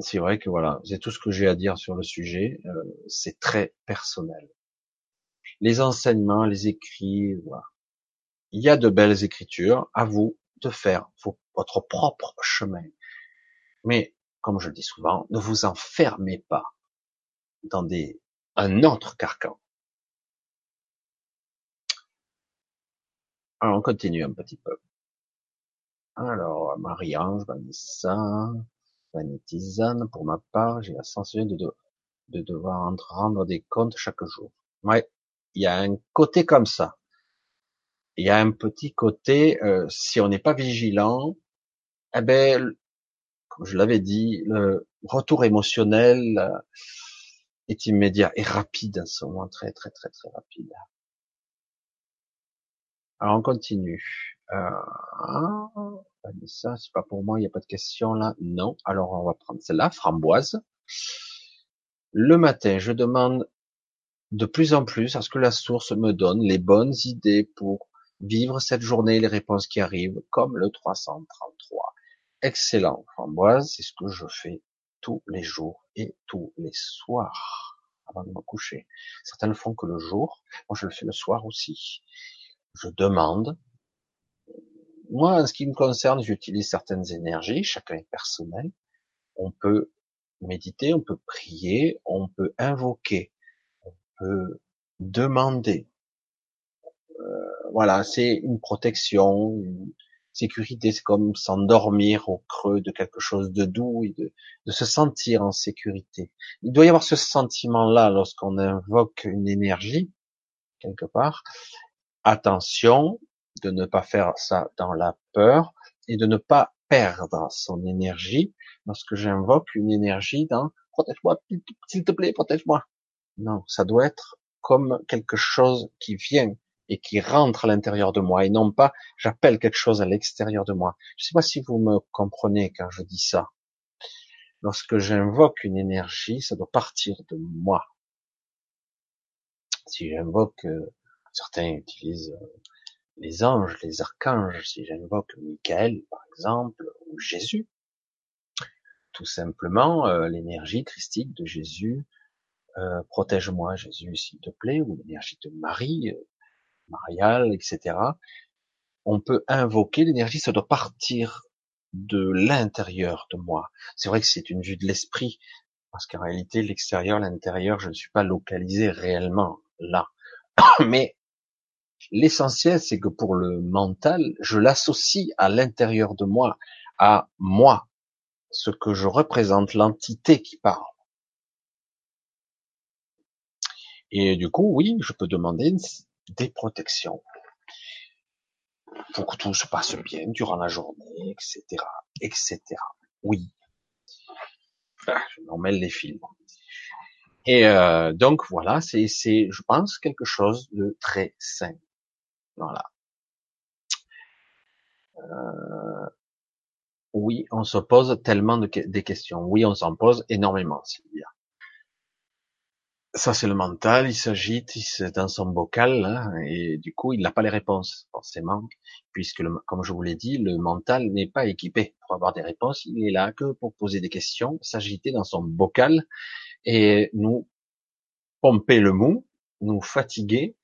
C'est vrai que voilà, c'est tout ce que j'ai à dire sur le sujet. Euh, c'est très personnel les enseignements, les écrits, voilà. Il y a de belles écritures, à vous de faire votre propre chemin. Mais, comme je le dis souvent, ne vous enfermez pas dans des, un autre carcan. Alors, on continue un petit peu. Alors, Marie-Ange, Vanessa, Vanétisane, pour ma part, j'ai la sensation de, de devoir rendre des comptes chaque jour. Ouais, il y a un côté comme ça. Il y a un petit côté, euh, si on n'est pas vigilant, eh ben, comme je l'avais dit, le retour émotionnel euh, est immédiat et rapide, à ce moment très très très très rapide. Alors on continue. Euh, ça, c'est pas pour moi, il n'y a pas de question là. Non. Alors on va prendre celle-là, framboise. Le matin, je demande de plus en plus à ce que la source me donne les bonnes idées pour vivre cette journée, les réponses qui arrivent, comme le 333. Excellent, Framboise, c'est ce que je fais tous les jours et tous les soirs avant de me coucher. Certains le font que le jour, moi je le fais le soir aussi. Je demande. Moi, en ce qui me concerne, j'utilise certaines énergies, chacun est personnel. On peut méditer, on peut prier, on peut invoquer demander. Euh, voilà, c'est une protection, une sécurité. C'est comme s'endormir au creux de quelque chose de doux et de, de se sentir en sécurité. Il doit y avoir ce sentiment-là lorsqu'on invoque une énergie quelque part. Attention de ne pas faire ça dans la peur et de ne pas perdre son énergie lorsque j'invoque une énergie dans protège-moi, s'il te plaît, protège-moi. Non, ça doit être comme quelque chose qui vient et qui rentre à l'intérieur de moi et non pas j'appelle quelque chose à l'extérieur de moi. Je sais pas si vous me comprenez quand je dis ça. Lorsque j'invoque une énergie, ça doit partir de moi. Si j'invoque, euh, certains utilisent euh, les anges, les archanges, si j'invoque Michael par exemple, ou Jésus, tout simplement euh, l'énergie christique de Jésus, euh, protège-moi Jésus s'il te plaît, ou l'énergie de Marie, euh, Mariale, etc. On peut invoquer l'énergie, ça doit partir de l'intérieur de moi. C'est vrai que c'est une vue de l'esprit, parce qu'en réalité, l'extérieur, l'intérieur, je ne suis pas localisé réellement là. Mais l'essentiel, c'est que pour le mental, je l'associe à l'intérieur de moi, à moi, ce que je représente, l'entité qui parle. Et du coup, oui, je peux demander des protections pour que tout se passe bien durant la journée, etc., etc. Oui. Ah, je mêle les fils. Et euh, donc voilà, c'est, c'est, je pense, quelque chose de très sain. Voilà. Euh, oui, on se pose tellement de, des questions. Oui, on s'en pose énormément, Sylvia. Ça, c'est le mental, il s'agite, il dans son bocal, et du coup, il n'a pas les réponses, forcément, puisque, comme je vous l'ai dit, le mental n'est pas équipé pour avoir des réponses, il est là que pour poser des questions, s'agiter dans son bocal, et nous pomper le mou, nous fatiguer,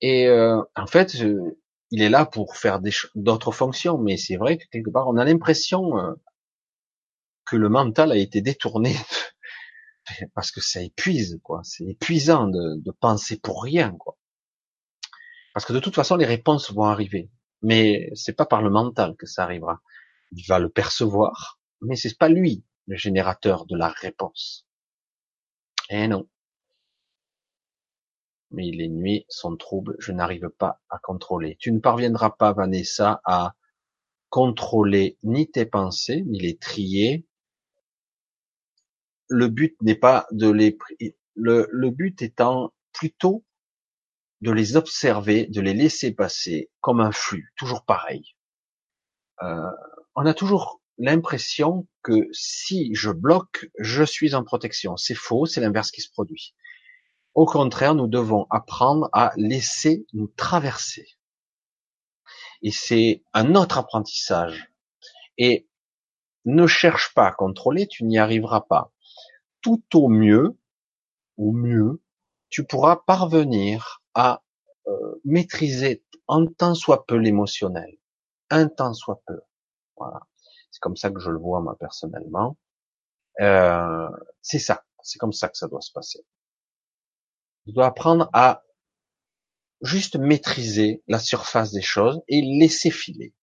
et euh, en fait, il est là pour faire d'autres fonctions, mais c'est vrai que quelque part, on a l'impression euh, que le mental a été détourné parce que ça épuise, quoi. C'est épuisant de, penser pour rien, quoi. Parce que de toute façon, les réponses vont arriver, mais c'est pas par le mental que ça arrivera. Il va le percevoir, mais c'est pas lui le générateur de la réponse. Eh non mais les nuits sont troubles, je n'arrive pas à contrôler. Tu ne parviendras pas, Vanessa, à contrôler ni tes pensées, ni les trier. Le but n'est pas de les, le, le but étant plutôt de les observer, de les laisser passer comme un flux, toujours pareil. Euh, on a toujours l'impression que si je bloque, je suis en protection. C'est faux, c'est l'inverse qui se produit. Au contraire, nous devons apprendre à laisser nous traverser. Et c'est un autre apprentissage. Et ne cherche pas à contrôler, tu n'y arriveras pas. Tout au mieux, au mieux, tu pourras parvenir à euh, maîtriser un tant soit peu l'émotionnel, un tant soit peu. Voilà, c'est comme ça que je le vois moi personnellement. Euh, c'est ça, c'est comme ça que ça doit se passer. Je dois apprendre à juste maîtriser la surface des choses et laisser filer.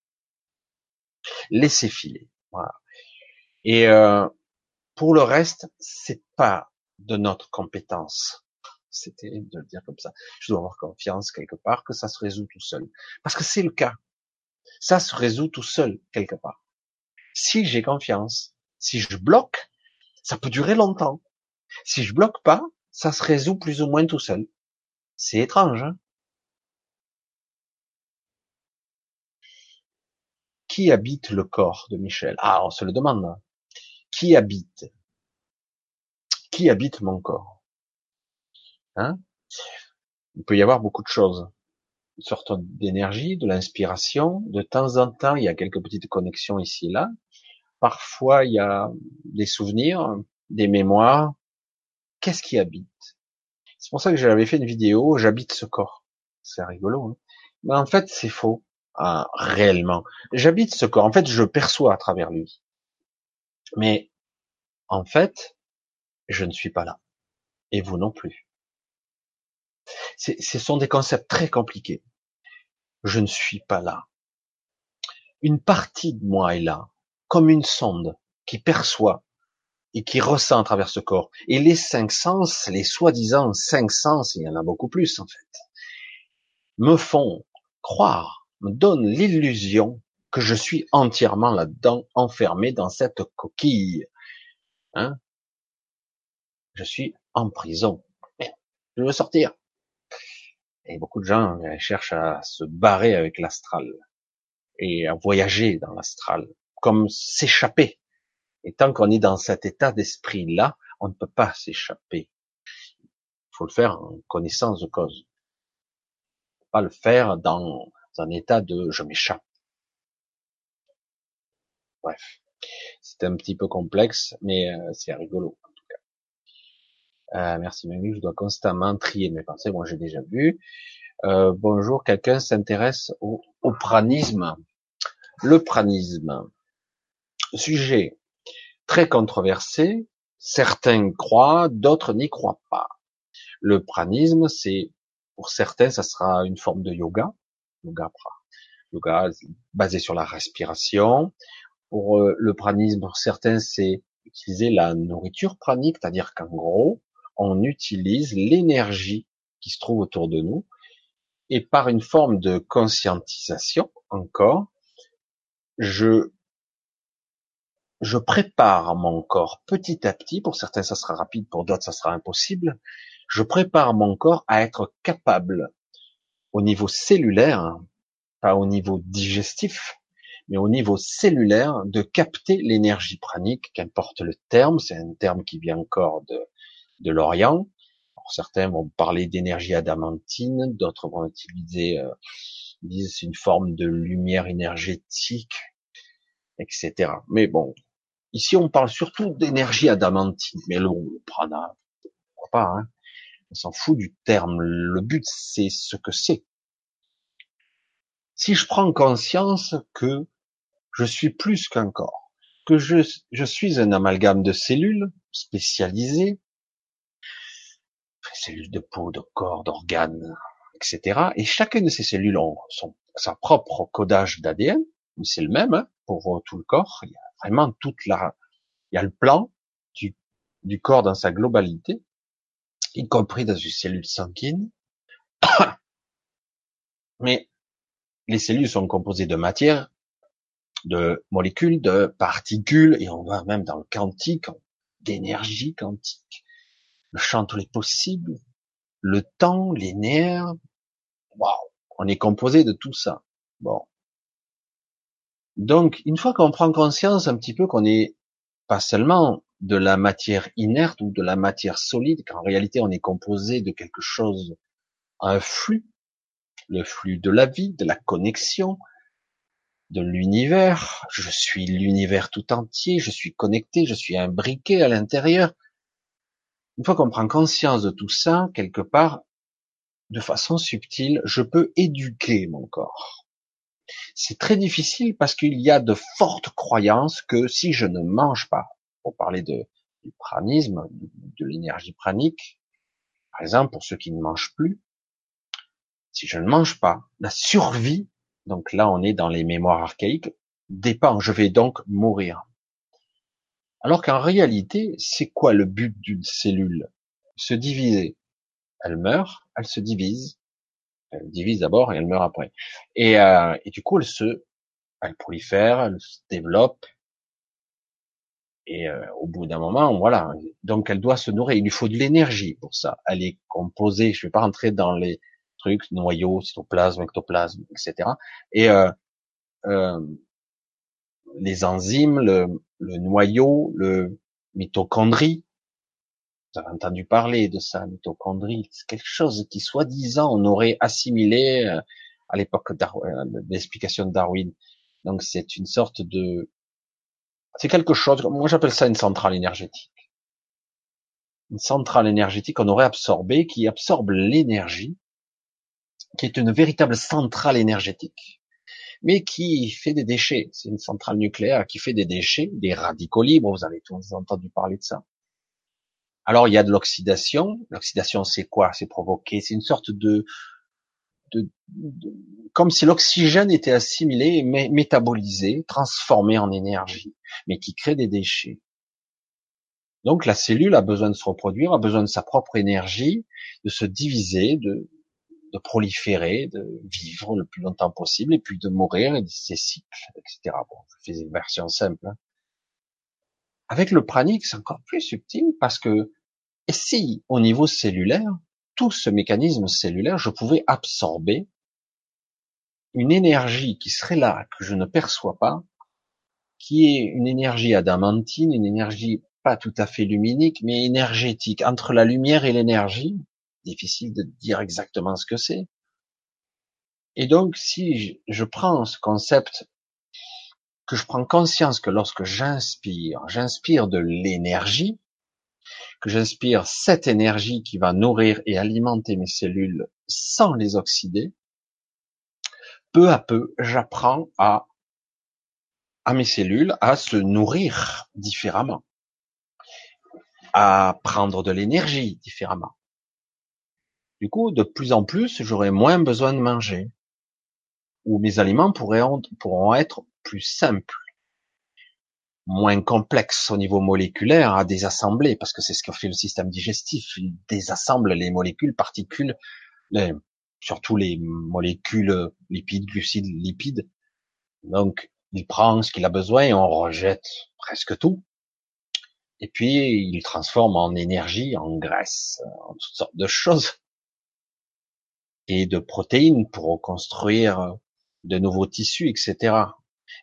Laisser filer. Voilà. Et euh, pour le reste, c'est pas de notre compétence. C'est terrible de le dire comme ça. Je dois avoir confiance quelque part que ça se résout tout seul. Parce que c'est le cas. Ça se résout tout seul quelque part. Si j'ai confiance, si je bloque, ça peut durer longtemps. Si je bloque pas, ça se résout plus ou moins tout seul. C'est étrange, hein Qui habite le corps de Michel? Ah, on se le demande. Qui habite? Qui habite mon corps? Hein? Il peut y avoir beaucoup de choses. Une sorte d'énergie, de l'inspiration. De temps en temps, il y a quelques petites connexions ici et là. Parfois, il y a des souvenirs, des mémoires, qu'est-ce qui habite? C'est pour ça que j'avais fait une vidéo, j'habite ce corps. C'est rigolo. Hein Mais en fait, c'est faux. Ah, réellement. J'habite ce corps. En fait, je perçois à travers lui. Mais en fait, je ne suis pas là. Et vous non plus. Ce sont des concepts très compliqués. Je ne suis pas là. Une partie de moi est là, comme une sonde qui perçoit et qui ressent à travers ce corps. Et les cinq sens, les soi-disant cinq sens, il y en a beaucoup plus en fait, me font croire, me donnent l'illusion que je suis entièrement là-dedans, enfermé dans cette coquille. Hein je suis en prison. Je veux sortir. Et beaucoup de gens euh, cherchent à se barrer avec l'astral et à voyager dans l'astral, comme s'échapper. Et tant qu'on est dans cet état d'esprit-là, on ne peut pas s'échapper. Il faut le faire en connaissance de cause. Pas le faire dans un état de je m'échappe. Bref, c'est un petit peu complexe, mais euh, c'est rigolo en tout cas. Euh, merci Manu, je dois constamment trier mes pensées. Moi, j'ai déjà vu. Euh, bonjour, quelqu'un s'intéresse au, pranisme. Le pranisme, sujet très controversé. Certains croient, d'autres n'y croient pas. Le pranisme, c'est pour certains, ça sera une forme de yoga, yoga, yoga basé sur la respiration. Pour euh, le pranisme, pour certains, c'est utiliser la nourriture pranique, c'est-à-dire qu'en gros, on utilise l'énergie qui se trouve autour de nous. Et par une forme de conscientisation encore, je je prépare mon corps petit à petit, pour certains ça sera rapide, pour d'autres ça sera impossible, je prépare mon corps à être capable au niveau cellulaire, pas au niveau digestif, mais au niveau cellulaire de capter l'énergie pranique, qu'importe le terme, c'est un terme qui vient encore de, de l'Orient, certains vont parler d'énergie adamantine, d'autres vont utiliser, euh, disent c'est une forme de lumière énergétique, etc. Mais bon, ici on parle surtout d'énergie adamantine, mais le, prana, pourquoi pas, hein? On s'en fout du terme. Le but c'est ce que c'est. Si je prends conscience que je suis plus qu'un corps, que je, je suis un amalgame de cellules spécialisées, cellules de peau, de corps, d'organes, etc. Et chacune de ces cellules ont son, sa propre codage d'ADN, mais c'est le même hein, pour tout le corps. Il y a vraiment toute la, il y a le plan du, du corps dans sa globalité, y compris dans une cellule sanguine. Mais les cellules sont composées de matière, de molécules, de particules, et on va même dans le quantique, d'énergie quantique le champ tous les possibles, le temps, les nerfs. Waouh, on est composé de tout ça. Bon. Donc, une fois qu'on prend conscience un petit peu qu'on est pas seulement de la matière inerte ou de la matière solide, qu'en réalité on est composé de quelque chose, un flux, le flux de la vie, de la connexion, de l'univers. Je suis l'univers tout entier, je suis connecté, je suis imbriqué à l'intérieur. Une fois qu'on prend conscience de tout ça, quelque part, de façon subtile, je peux éduquer mon corps. C'est très difficile parce qu'il y a de fortes croyances que si je ne mange pas, pour parler de, du pranisme, de l'énergie pranique, par exemple, pour ceux qui ne mangent plus, si je ne mange pas, la survie, donc là on est dans les mémoires archaïques, dépend, je vais donc mourir. Alors qu'en réalité, c'est quoi le but d'une cellule? Se diviser. Elle meurt, elle se divise. Elle divise d'abord et elle meurt après. Et, euh, et du coup, elle se, elle prolifère, elle se développe. Et euh, au bout d'un moment, voilà. Donc, elle doit se nourrir. Il lui faut de l'énergie pour ça. Elle est composée. Je ne vais pas rentrer dans les trucs noyaux, cytoplasme, ectoplasme, etc. Et euh, euh les enzymes, le, le noyau, le mitochondrie. Vous avez entendu parler de ça, mitochondrie. C'est quelque chose qui, soi-disant, on aurait assimilé euh, à l'époque euh, l'explication de Darwin. Donc c'est une sorte de, c'est quelque chose, moi j'appelle ça une centrale énergétique. Une centrale énergétique qu'on aurait absorbée, qui absorbe l'énergie, qui est une véritable centrale énergétique mais qui fait des déchets. C'est une centrale nucléaire qui fait des déchets, des radicaux libres. Vous avez tous entendu parler de ça. Alors il y a de l'oxydation. L'oxydation, c'est quoi? C'est provoqué. C'est une sorte de, de, comme si l'oxygène était assimilé, mais métabolisé, transformé en énergie, mais qui crée des déchets. Donc la cellule a besoin de se reproduire, a besoin de sa propre énergie, de se diviser, de, de proliférer, de vivre le plus longtemps possible, et puis de mourir, et ses cycles, etc. Bon, je fais une version simple. Hein. Avec le pranique, c'est encore plus subtil, parce que, et si, au niveau cellulaire, tout ce mécanisme cellulaire, je pouvais absorber une énergie qui serait là, que je ne perçois pas, qui est une énergie adamantine, une énergie pas tout à fait luminique, mais énergétique, entre la lumière et l'énergie. Difficile de dire exactement ce que c'est. Et donc, si je prends ce concept, que je prends conscience que lorsque j'inspire, j'inspire de l'énergie, que j'inspire cette énergie qui va nourrir et alimenter mes cellules sans les oxyder, peu à peu, j'apprends à, à mes cellules à se nourrir différemment, à prendre de l'énergie différemment. Du coup, de plus en plus, j'aurai moins besoin de manger, ou mes aliments pourront, pourront être plus simples, moins complexes au niveau moléculaire à désassembler, parce que c'est ce que fait le système digestif. Il désassemble les molécules, particules, les, surtout les molécules lipides, glucides, lipides. Donc, il prend ce qu'il a besoin et on rejette presque tout. Et puis, il transforme en énergie, en graisse, en toutes sortes de choses. Et de protéines pour reconstruire de nouveaux tissus, etc.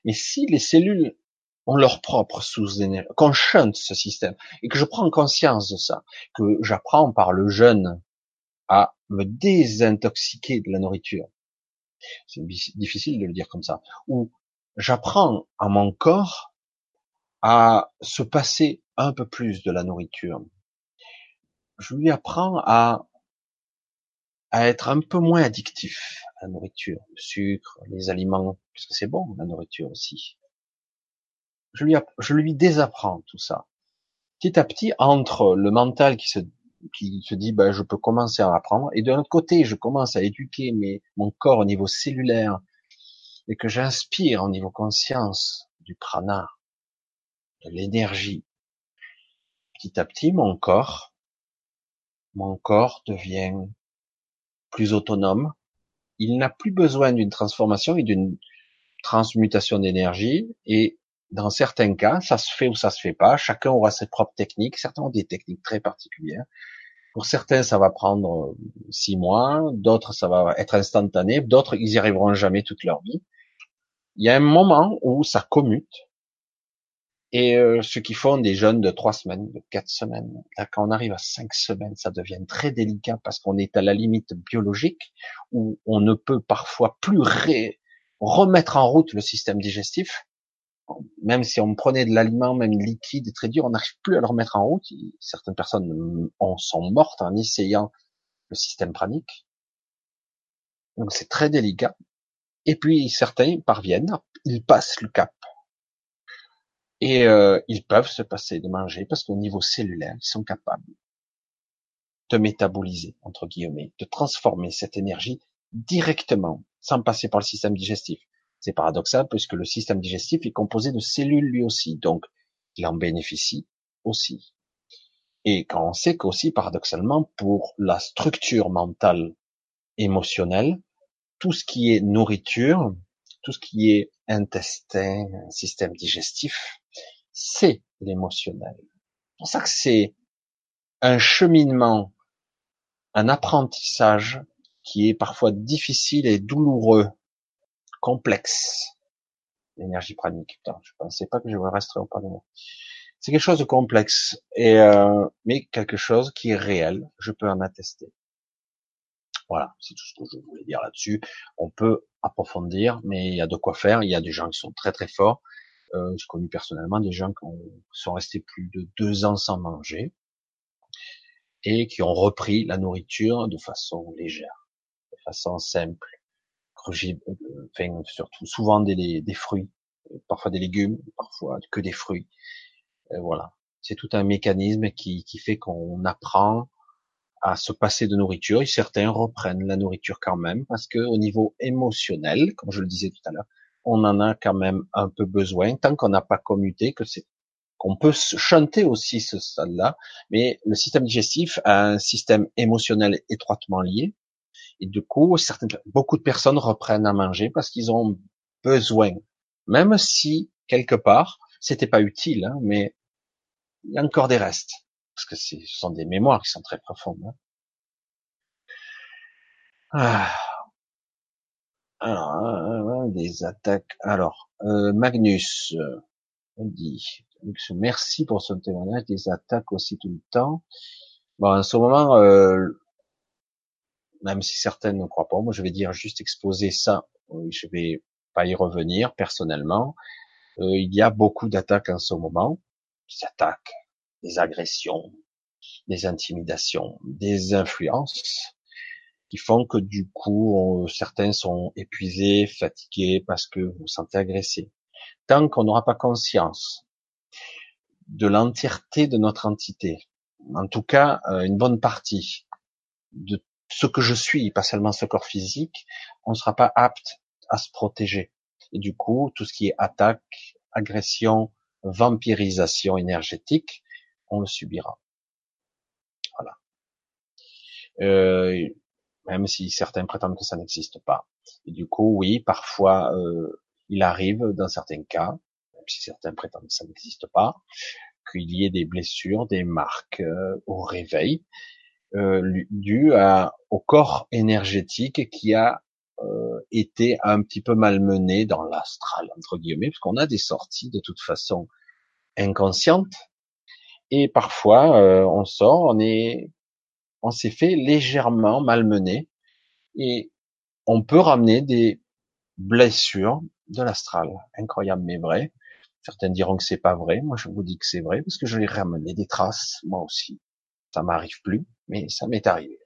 Mais si les cellules ont leur propre sous-énergie, qu'on chante ce système, et que je prends conscience de ça, que j'apprends par le jeûne à me désintoxiquer de la nourriture. C'est difficile de le dire comme ça. Ou j'apprends à mon corps à se passer un peu plus de la nourriture. Je lui apprends à, à être un peu moins addictif à la nourriture, le sucre, les aliments, parce que c'est bon, la nourriture aussi. Je lui, je lui désapprends tout ça. Petit à petit, entre le mental qui se qui se dit ben, je peux commencer à apprendre et de l'autre côté je commence à éduquer mes, mon corps au niveau cellulaire et que j'inspire au niveau conscience du prana, de l'énergie. Petit à petit mon corps, mon corps devient plus autonome. Il n'a plus besoin d'une transformation et d'une transmutation d'énergie et dans certains cas, ça se fait ou ça se fait pas. Chacun aura ses propres techniques. Certains ont des techniques très particulières. Pour certains, ça va prendre euh, six mois, d'autres, ça va être instantané, d'autres, ils y arriveront jamais toute leur vie. Il y a un moment où ça commute, et euh, ceux qui font des jeunes de trois semaines, de quatre semaines, quand on arrive à cinq semaines, ça devient très délicat parce qu'on est à la limite biologique où on ne peut parfois plus remettre en route le système digestif même si on prenait de l'aliment, même liquide, très dur, on n'arrive plus à le remettre en route. Certaines personnes en sont mortes en essayant le système pranique. Donc c'est très délicat. Et puis certains parviennent, ils passent le cap. Et euh, ils peuvent se passer de manger parce qu'au niveau cellulaire, ils sont capables de métaboliser, entre guillemets, de transformer cette énergie directement, sans passer par le système digestif. C'est paradoxal puisque le système digestif est composé de cellules lui aussi, donc il en bénéficie aussi. Et quand on sait qu'aussi, paradoxalement, pour la structure mentale émotionnelle, tout ce qui est nourriture, tout ce qui est intestin, système digestif, c'est l'émotionnel. C'est pour ça que c'est un cheminement, un apprentissage qui est parfois difficile et douloureux complexe. L'énergie pranique. Putain, je pensais pas que je resterais au Parlement. C'est quelque chose de complexe, et euh, mais quelque chose qui est réel. Je peux en attester. Voilà, c'est tout ce que je voulais dire là-dessus. On peut approfondir, mais il y a de quoi faire. Il y a des gens qui sont très très forts. Euh, J'ai connu personnellement des gens qui sont restés plus de deux ans sans manger et qui ont repris la nourriture de façon légère, de façon simple enfin, surtout souvent des, des fruits, parfois des légumes, parfois que des fruits. Euh, voilà, c'est tout un mécanisme qui, qui fait qu'on apprend à se passer de nourriture et certains reprennent la nourriture quand même parce que au niveau émotionnel, comme je le disais tout à l'heure, on en a quand même un peu besoin tant qu'on n'a pas commuté que c'est qu'on peut chanter aussi ce stade-là, mais le système digestif a un système émotionnel étroitement lié et du coup, certaines, beaucoup de personnes reprennent à manger parce qu'ils ont besoin, même si quelque part c'était pas utile, hein, mais il y a encore des restes parce que ce sont des mémoires qui sont très profondes. Hein. Ah. Alors, euh, des attaques. Alors, euh, Magnus, euh, on dit, merci pour son témoignage. Des attaques aussi tout le temps. Bon, en ce moment, euh, même si certaines ne croient pas, moi je vais dire juste exposer ça. Je vais pas y revenir personnellement. Euh, il y a beaucoup d'attaques en ce moment, des attaques, des agressions, des intimidations, des influences qui font que du coup certains sont épuisés, fatigués parce que vous sentez agressé. Tant qu'on n'aura pas conscience de l'entièreté de notre entité, en tout cas euh, une bonne partie de ce que je suis, pas seulement ce corps physique, on ne sera pas apte à se protéger. Et du coup, tout ce qui est attaque, agression, vampirisation énergétique, on le subira. Voilà. Euh, même si certains prétendent que ça n'existe pas. Et du coup, oui, parfois, euh, il arrive dans certains cas, même si certains prétendent que ça n'existe pas, qu'il y ait des blessures, des marques euh, au réveil, euh, dû à, au corps énergétique qui a euh, été un petit peu malmené dans l'astral entre guillemets, parce qu'on a des sorties de toute façon inconscientes et parfois euh, on sort, on est, on s'est fait légèrement malmener et on peut ramener des blessures de l'astral, incroyable mais vrai. Certains diront que c'est pas vrai, moi je vous dis que c'est vrai parce que je l'ai ramené des traces moi aussi. Ça m'arrive plus, mais ça m'est arrivé.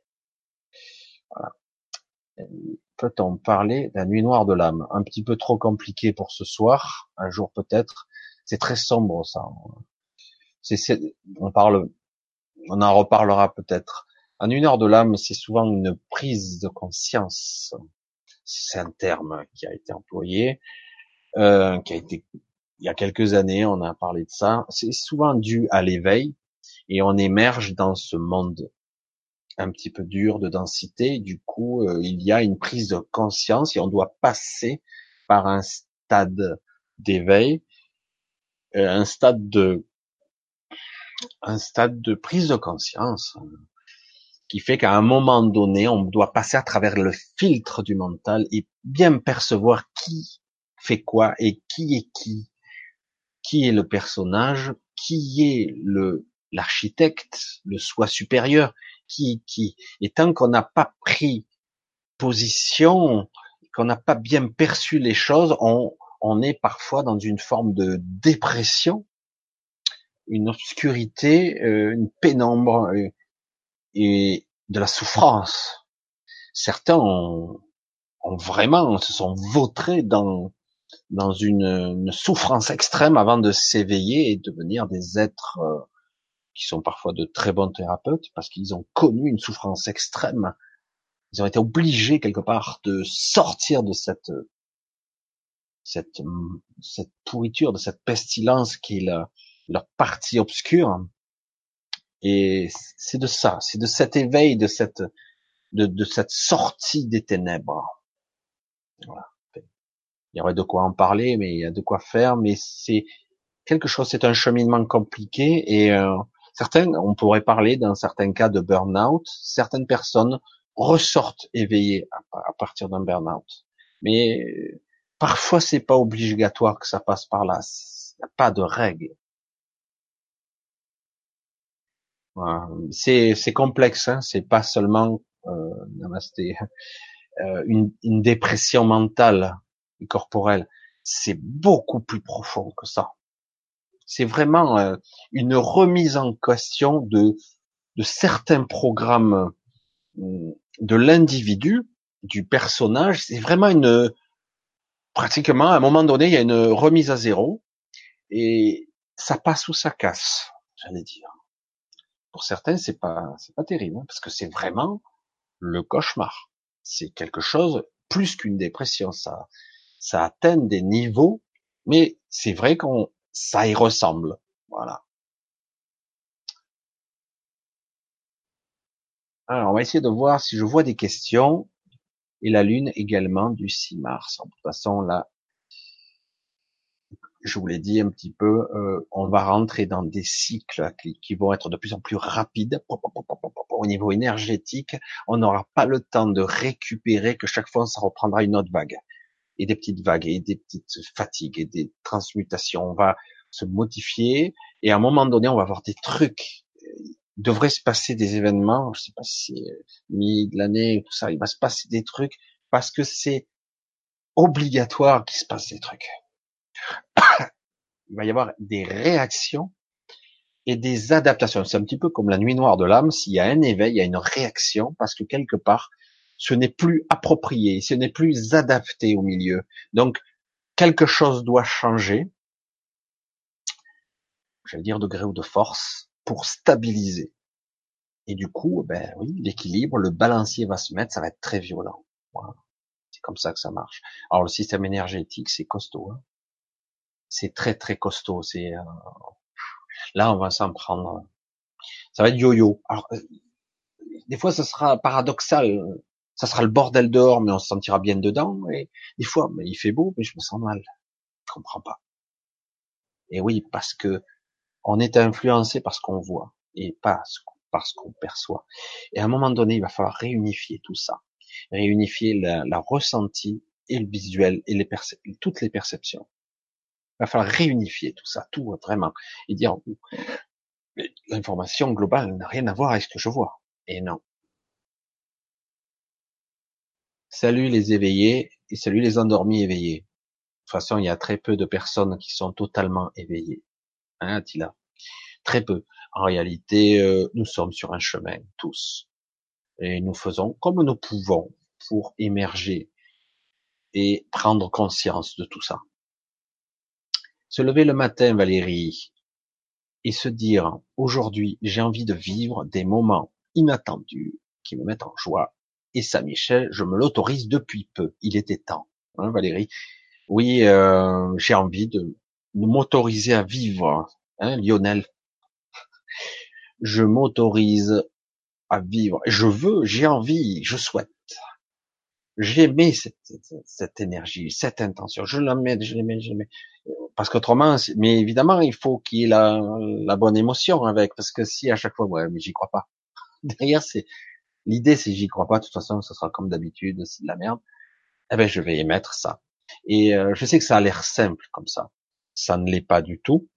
Peut-on parler d'un nuit noire de l'âme? Un petit peu trop compliqué pour ce soir, un jour peut-être. C'est très sombre ça. On parle, on en reparlera peut-être. Un une heure de l'âme, c'est souvent une prise de conscience. C'est un terme qui a été employé, euh, qui a été il y a quelques années, on a parlé de ça. C'est souvent dû à l'éveil, et on émerge dans ce monde un petit peu dur de densité. Du coup, euh, il y a une prise de conscience et on doit passer par un stade d'éveil, euh, un stade de un stade de prise de conscience qui fait qu'à un moment donné, on doit passer à travers le filtre du mental et bien percevoir qui fait quoi et qui est qui, qui est le personnage, qui est le l'architecte, le soi supérieur, qui, qui, et tant qu'on n'a pas pris position, qu'on n'a pas bien perçu les choses, on, on est parfois dans une forme de dépression, une obscurité, euh, une pénombre euh, et de la souffrance. Certains ont, ont vraiment se sont vautrés dans dans une, une souffrance extrême avant de s'éveiller et devenir des êtres euh, qui sont parfois de très bons thérapeutes parce qu'ils ont connu une souffrance extrême. Ils ont été obligés quelque part de sortir de cette cette cette pourriture, de cette pestilence qui est leur partie obscure. Et c'est de ça, c'est de cet éveil, de cette de, de cette sortie des ténèbres. Il y aurait de quoi en parler, mais il y a de quoi faire. Mais c'est quelque chose, c'est un cheminement compliqué et euh, Certains, on pourrait parler dans certains cas de burn-out. Certaines personnes ressortent éveillées à, partir d'un burn-out. Mais parfois, c'est pas obligatoire que ça passe par là. Il n'y a pas de règle. C'est, complexe, hein. c'est pas seulement euh, euh, une, une dépression mentale et corporelle. C'est beaucoup plus profond que ça. C'est vraiment euh, une remise en question de, de certains programmes euh, de l'individu, du personnage. C'est vraiment une, pratiquement, à un moment donné, il y a une remise à zéro et ça passe ou ça casse, j'allais dire. Pour certains, c'est pas, c'est pas terrible, hein, parce que c'est vraiment le cauchemar. C'est quelque chose plus qu'une dépression. Ça, ça atteint des niveaux, mais c'est vrai qu'on ça y ressemble. Voilà. Alors, on va essayer de voir si je vois des questions. Et la Lune également du 6 mars. De toute façon, là, je vous l'ai dit un petit peu, euh, on va rentrer dans des cycles qui, vont être de plus en plus rapides au niveau énergétique. On n'aura pas le temps de récupérer que chaque fois ça reprendra une autre vague et des petites vagues et des petites fatigues et des transmutations. On va se modifier et à un moment donné, on va avoir des trucs. Il devrait se passer des événements, je sais pas si mi de l'année tout ça, il va se passer des trucs parce que c'est obligatoire qu'il se passe des trucs. il va y avoir des réactions et des adaptations. C'est un petit peu comme la nuit noire de l'âme. S'il y a un éveil, il y a une réaction parce que quelque part, ce n'est plus approprié, ce n'est plus adapté au milieu. Donc, quelque chose doit changer. J'allais dire de gré ou de force pour stabiliser. Et du coup, ben oui, l'équilibre, le balancier va se mettre, ça va être très violent. C'est comme ça que ça marche. Alors le système énergétique, c'est costaud. Hein c'est très très costaud. C'est euh, là, on va s'en prendre. Ça va être yo-yo. Alors, euh, des fois, ça sera paradoxal. Ça sera le bordel dehors, mais on se sentira bien dedans. Et des fois, mais il fait beau, mais je me sens mal. Je comprends pas. Et oui, parce que on est influencé par ce qu'on voit et pas par ce qu'on perçoit. Et à un moment donné, il va falloir réunifier tout ça, réunifier la, la ressenti et le visuel et les toutes les perceptions. Il va falloir réunifier tout ça, tout vraiment, et dire l'information globale n'a rien à voir avec ce que je vois. Et non. Salut les éveillés et salut les endormis éveillés. De toute façon, il y a très peu de personnes qui sont totalement éveillées. Hein, Attila Très peu. En réalité, euh, nous sommes sur un chemin, tous. Et nous faisons comme nous pouvons pour émerger et prendre conscience de tout ça. Se lever le matin, Valérie, et se dire, aujourd'hui, j'ai envie de vivre des moments inattendus qui me mettent en joie. Et ça, Michel, je me l'autorise depuis peu. Il était temps, hein, Valérie? Oui, euh, j'ai envie de, m'autoriser à vivre, hein, Lionel. Je m'autorise à vivre. Je veux, j'ai envie, je souhaite. J'aimais cette, cette, énergie, cette intention. Je la mets, je l'aimais, je l'aimais parce qu'autrement, mais évidemment, il faut qu'il y ait la, la, bonne émotion avec, parce que si à chaque fois, ouais, mais j'y crois pas. Derrière, c'est l'idée, c'est j'y crois pas. De toute façon, ce sera comme d'habitude, c'est de la merde. Eh ben, je vais émettre ça. Et euh, je sais que ça a l'air simple comme ça. Ça ne l'est pas du tout.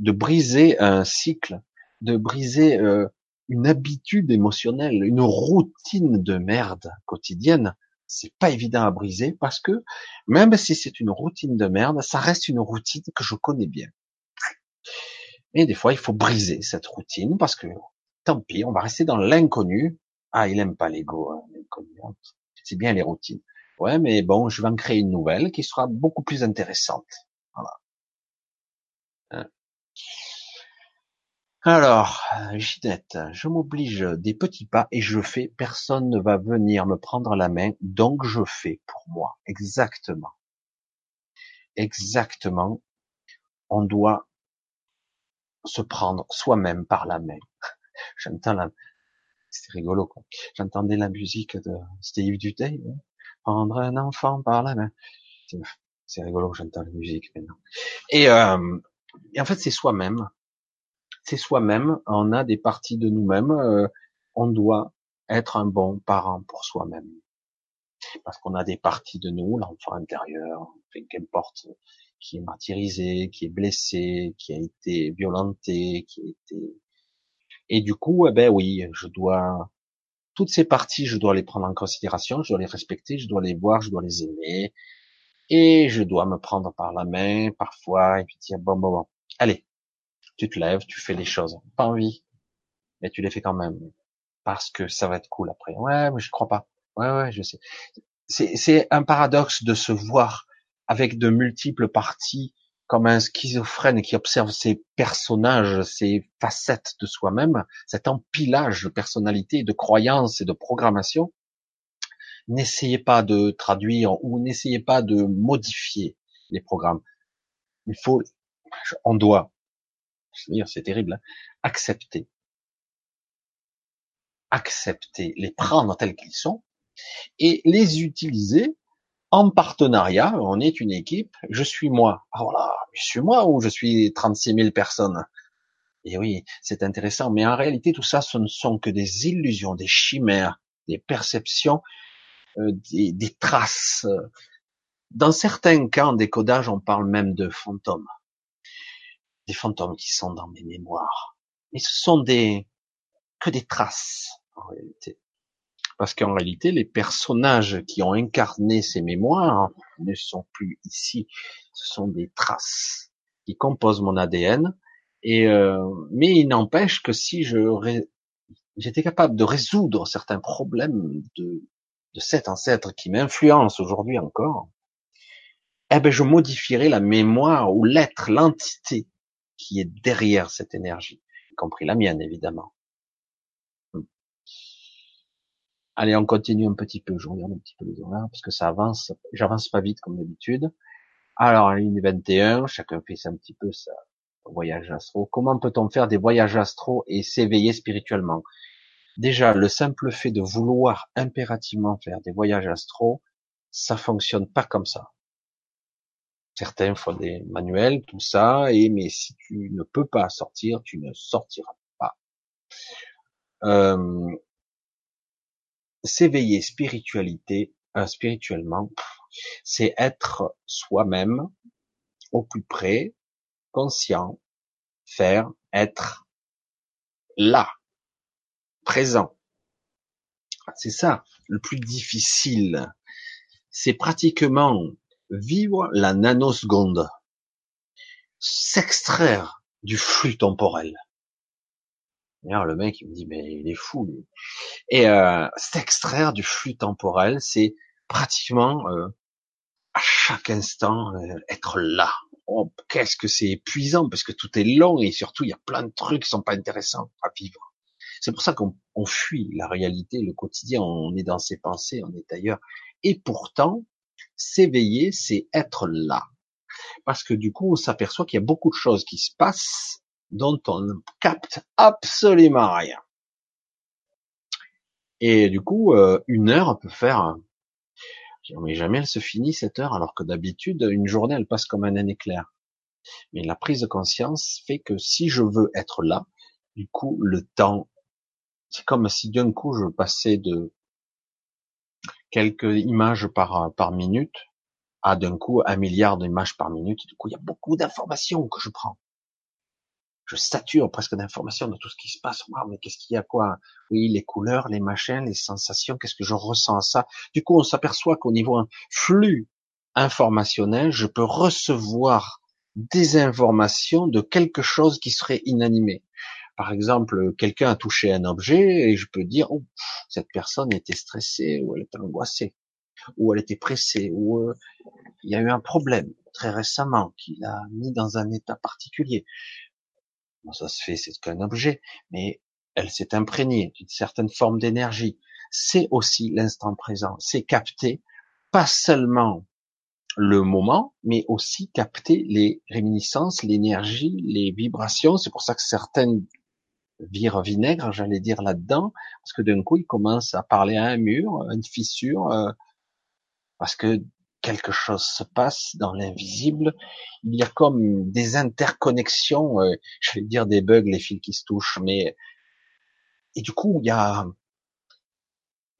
De briser un cycle, de briser euh, une habitude émotionnelle, une routine de merde quotidienne, c'est pas évident à briser parce que même si c'est une routine de merde, ça reste une routine que je connais bien. Et des fois, il faut briser cette routine parce que tant pis, on va rester dans l'inconnu. Ah, il aime pas l'ego, hein, l'inconnu. C'est bien les routines. Ouais, mais bon, je vais en créer une nouvelle qui sera beaucoup plus intéressante. Voilà. Hein. Alors, Ginette, je m'oblige des petits pas et je fais. Personne ne va venir me prendre la main, donc je fais pour moi. Exactement. Exactement. On doit se prendre soi-même par la main. J'entends la, c'est rigolo, quoi. J'entendais la musique de Steve Duteil, hein. prendre un enfant par la main. C'est rigolo, j'entends la musique maintenant. Et, euh, et en fait, c'est soi-même c'est soi-même, on a des parties de nous-mêmes, euh, on doit être un bon parent pour soi-même. Parce qu'on a des parties de nous, l'enfant intérieur, qu'importe, qui est martyrisé, qui est blessé, qui a été violenté, qui a été... Et du coup, eh ben oui, je dois... Toutes ces parties, je dois les prendre en considération, je dois les respecter, je dois les voir, je dois les aimer, et je dois me prendre par la main parfois, et puis dire, bon, bon, bon, allez, tu te lèves, tu fais les choses. Pas envie. Mais tu les fais quand même. Parce que ça va être cool après. Ouais, mais je crois pas. Ouais, ouais, je sais. C'est un paradoxe de se voir avec de multiples parties comme un schizophrène qui observe ses personnages, ses facettes de soi-même, cet empilage de personnalités, de croyances et de programmation. N'essayez pas de traduire ou n'essayez pas de modifier les programmes. Il faut, on doit c'est terrible, hein. accepter, accepter, les prendre tels qu'ils sont et les utiliser en partenariat, on est une équipe, je suis moi. Ah, là, je suis moi ou je suis 36 000 personnes? Et oui, c'est intéressant, mais en réalité, tout ça, ce ne sont que des illusions, des chimères, des perceptions, euh, des, des, traces. Dans certains cas, en décodage, on parle même de fantômes. Des fantômes qui sont dans mes mémoires. Mais ce sont des que des traces, en réalité. Parce qu'en réalité, les personnages qui ont incarné ces mémoires ne sont plus ici. Ce sont des traces qui composent mon ADN. Et euh, mais il n'empêche que si je j'étais capable de résoudre certains problèmes de, de cet ancêtre qui m'influence aujourd'hui encore, eh ben je modifierais la mémoire ou l'être, l'entité qui est derrière cette énergie, y compris la mienne évidemment. Allez, on continue un petit peu. Je regarde un petit peu les horaires parce que ça avance. J'avance pas vite comme d'habitude. Alors, ligne 21, chacun fait un petit peu sa voyage astro. Comment peut-on faire des voyages astro et s'éveiller spirituellement? Déjà, le simple fait de vouloir impérativement faire des voyages astro, ça fonctionne pas comme ça. Certains font des manuels, tout ça, et mais si tu ne peux pas sortir, tu ne sortiras pas. Euh, s'éveiller spiritualité, euh, spirituellement, c'est être soi-même au plus près, conscient, faire, être là, présent. C'est ça le plus difficile. C'est pratiquement vivre la nanoseconde, s'extraire du flux temporel. D'ailleurs, le mec, il me dit, mais il est fou, lui. Et euh, s'extraire du flux temporel, c'est pratiquement euh, à chaque instant euh, être là. Oh, qu'est-ce que c'est épuisant, parce que tout est long et surtout, il y a plein de trucs qui sont pas intéressants à vivre. C'est pour ça qu'on fuit la réalité, le quotidien, on est dans ses pensées, on est ailleurs. Et pourtant, s'éveiller, c'est être là. Parce que du coup, on s'aperçoit qu'il y a beaucoup de choses qui se passent dont on ne capte absolument rien. Et du coup, euh, une heure peut faire, mais jamais elle se finit cette heure, alors que d'habitude, une journée, elle passe comme un éclair. Mais la prise de conscience fait que si je veux être là, du coup, le temps, c'est comme si d'un coup je passais de quelques images par, par minute à d'un coup un milliard d'images par minute. Du coup, il y a beaucoup d'informations que je prends je sature presque d'informations de tout ce qui se passe. mais qu'est-ce qu'il y a quoi? Oui, les couleurs, les machins, les sensations, qu'est-ce que je ressens à ça? Du coup, on s'aperçoit qu'au niveau un flux informationnel, je peux recevoir des informations de quelque chose qui serait inanimé. Par exemple, quelqu'un a touché un objet et je peux dire, oh, cette personne était stressée ou elle était angoissée ou elle était pressée ou euh, il y a eu un problème très récemment qui l'a mis dans un état particulier ça se fait, c'est qu'un objet, mais elle s'est imprégnée d'une certaine forme d'énergie. C'est aussi l'instant présent, c'est capter pas seulement le moment, mais aussi capter les réminiscences, l'énergie, les vibrations. C'est pour ça que certaines virent vinaigre, j'allais dire là-dedans, parce que d'un coup, ils commencent à parler à un mur, à une fissure, euh, parce que quelque chose se passe dans l'invisible. Il y a comme des interconnexions, euh, je vais dire des bugs, les fils qui se touchent, mais et du coup il y a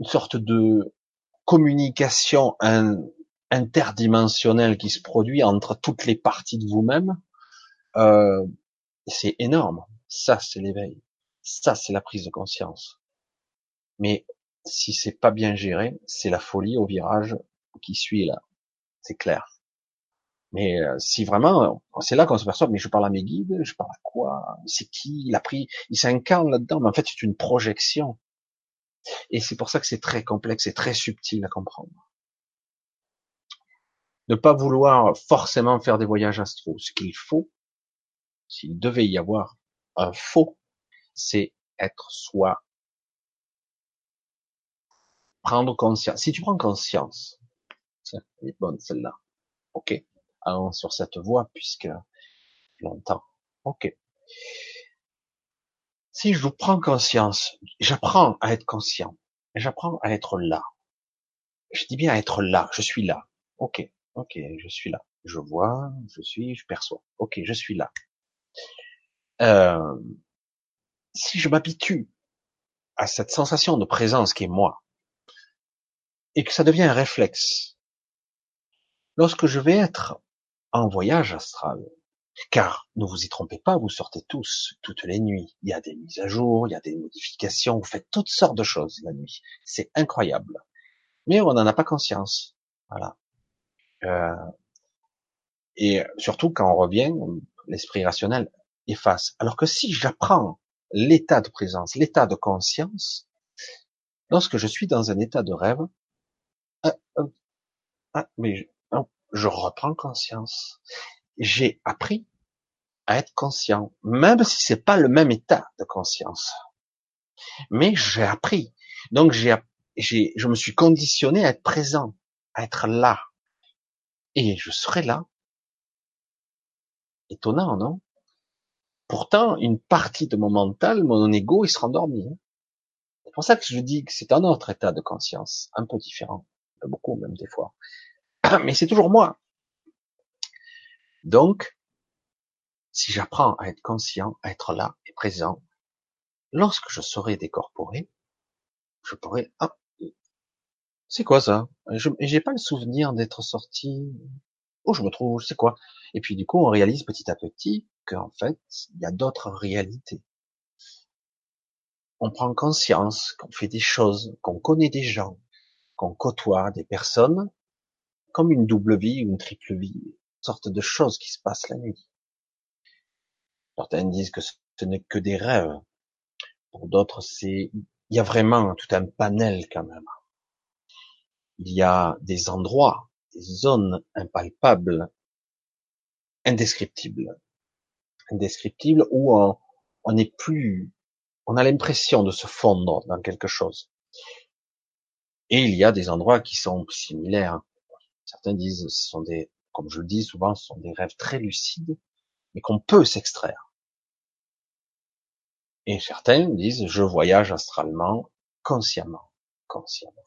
une sorte de communication interdimensionnelle qui se produit entre toutes les parties de vous-même. Euh, c'est énorme. Ça, c'est l'éveil. Ça, c'est la prise de conscience. Mais si c'est pas bien géré, c'est la folie au virage qui suit là c'est clair. Mais euh, si vraiment, c'est là qu'on se perçoit, mais je parle à mes guides, je parle à quoi? C'est qui? Il a pris, il s'incarne là-dedans, mais en fait c'est une projection. Et c'est pour ça que c'est très complexe et très subtil à comprendre. Ne pas vouloir forcément faire des voyages astro. Ce qu'il faut, s'il devait y avoir un faux, c'est être soi. Prendre conscience. Si tu prends conscience bonne celle-là. Ok. Allons sur cette voie puisque longtemps. Ok. Si je vous prends conscience, j'apprends à être conscient. J'apprends à être là. Je dis bien être là. Je suis là. Ok, ok, je suis là. Je vois, je suis, je perçois. Ok, je suis là. Euh, si je m'habitue à cette sensation de présence qui est moi, et que ça devient un réflexe, lorsque je vais être en voyage astral, car ne vous y trompez pas, vous sortez tous, toutes les nuits. Il y a des mises à jour, il y a des modifications, vous faites toutes sortes de choses la nuit. C'est incroyable. Mais on n'en a pas conscience. Voilà. Euh, et surtout quand on revient, l'esprit rationnel efface. Alors que si j'apprends l'état de présence, l'état de conscience, lorsque je suis dans un état de rêve, ah, ah, mais je, reprends conscience. J'ai appris à être conscient, même si c'est pas le même état de conscience. Mais j'ai appris. Donc je me suis conditionné à être présent, à être là. Et je serai là. Étonnant, non? Pourtant, une partie de mon mental, mon ego, il sera endormi. Hein. C'est pour ça que je dis que c'est un autre état de conscience, un peu différent, beaucoup même des fois. Mais c'est toujours moi. Donc, si j'apprends à être conscient, à être là et présent, lorsque je serai décorporé, je pourrai, ah, c'est quoi ça? Je, j'ai pas le souvenir d'être sorti. Où je me trouve, c'est quoi? Et puis du coup, on réalise petit à petit qu'en fait, il y a d'autres réalités. On prend conscience qu'on fait des choses, qu'on connaît des gens, qu'on côtoie des personnes, comme une double vie, une triple vie, sorte de choses qui se passent la nuit. Certains disent que ce n'est que des rêves. Pour d'autres, c'est, il y a vraiment tout un panel quand même. Il y a des endroits, des zones impalpables, indescriptibles, indescriptibles où on, on n'est plus, on a l'impression de se fondre dans quelque chose. Et il y a des endroits qui sont similaires. Certains disent, ce sont des, comme je le dis souvent, ce sont des rêves très lucides, mais qu'on peut s'extraire. Et certains disent, je voyage astralement, consciemment, consciemment.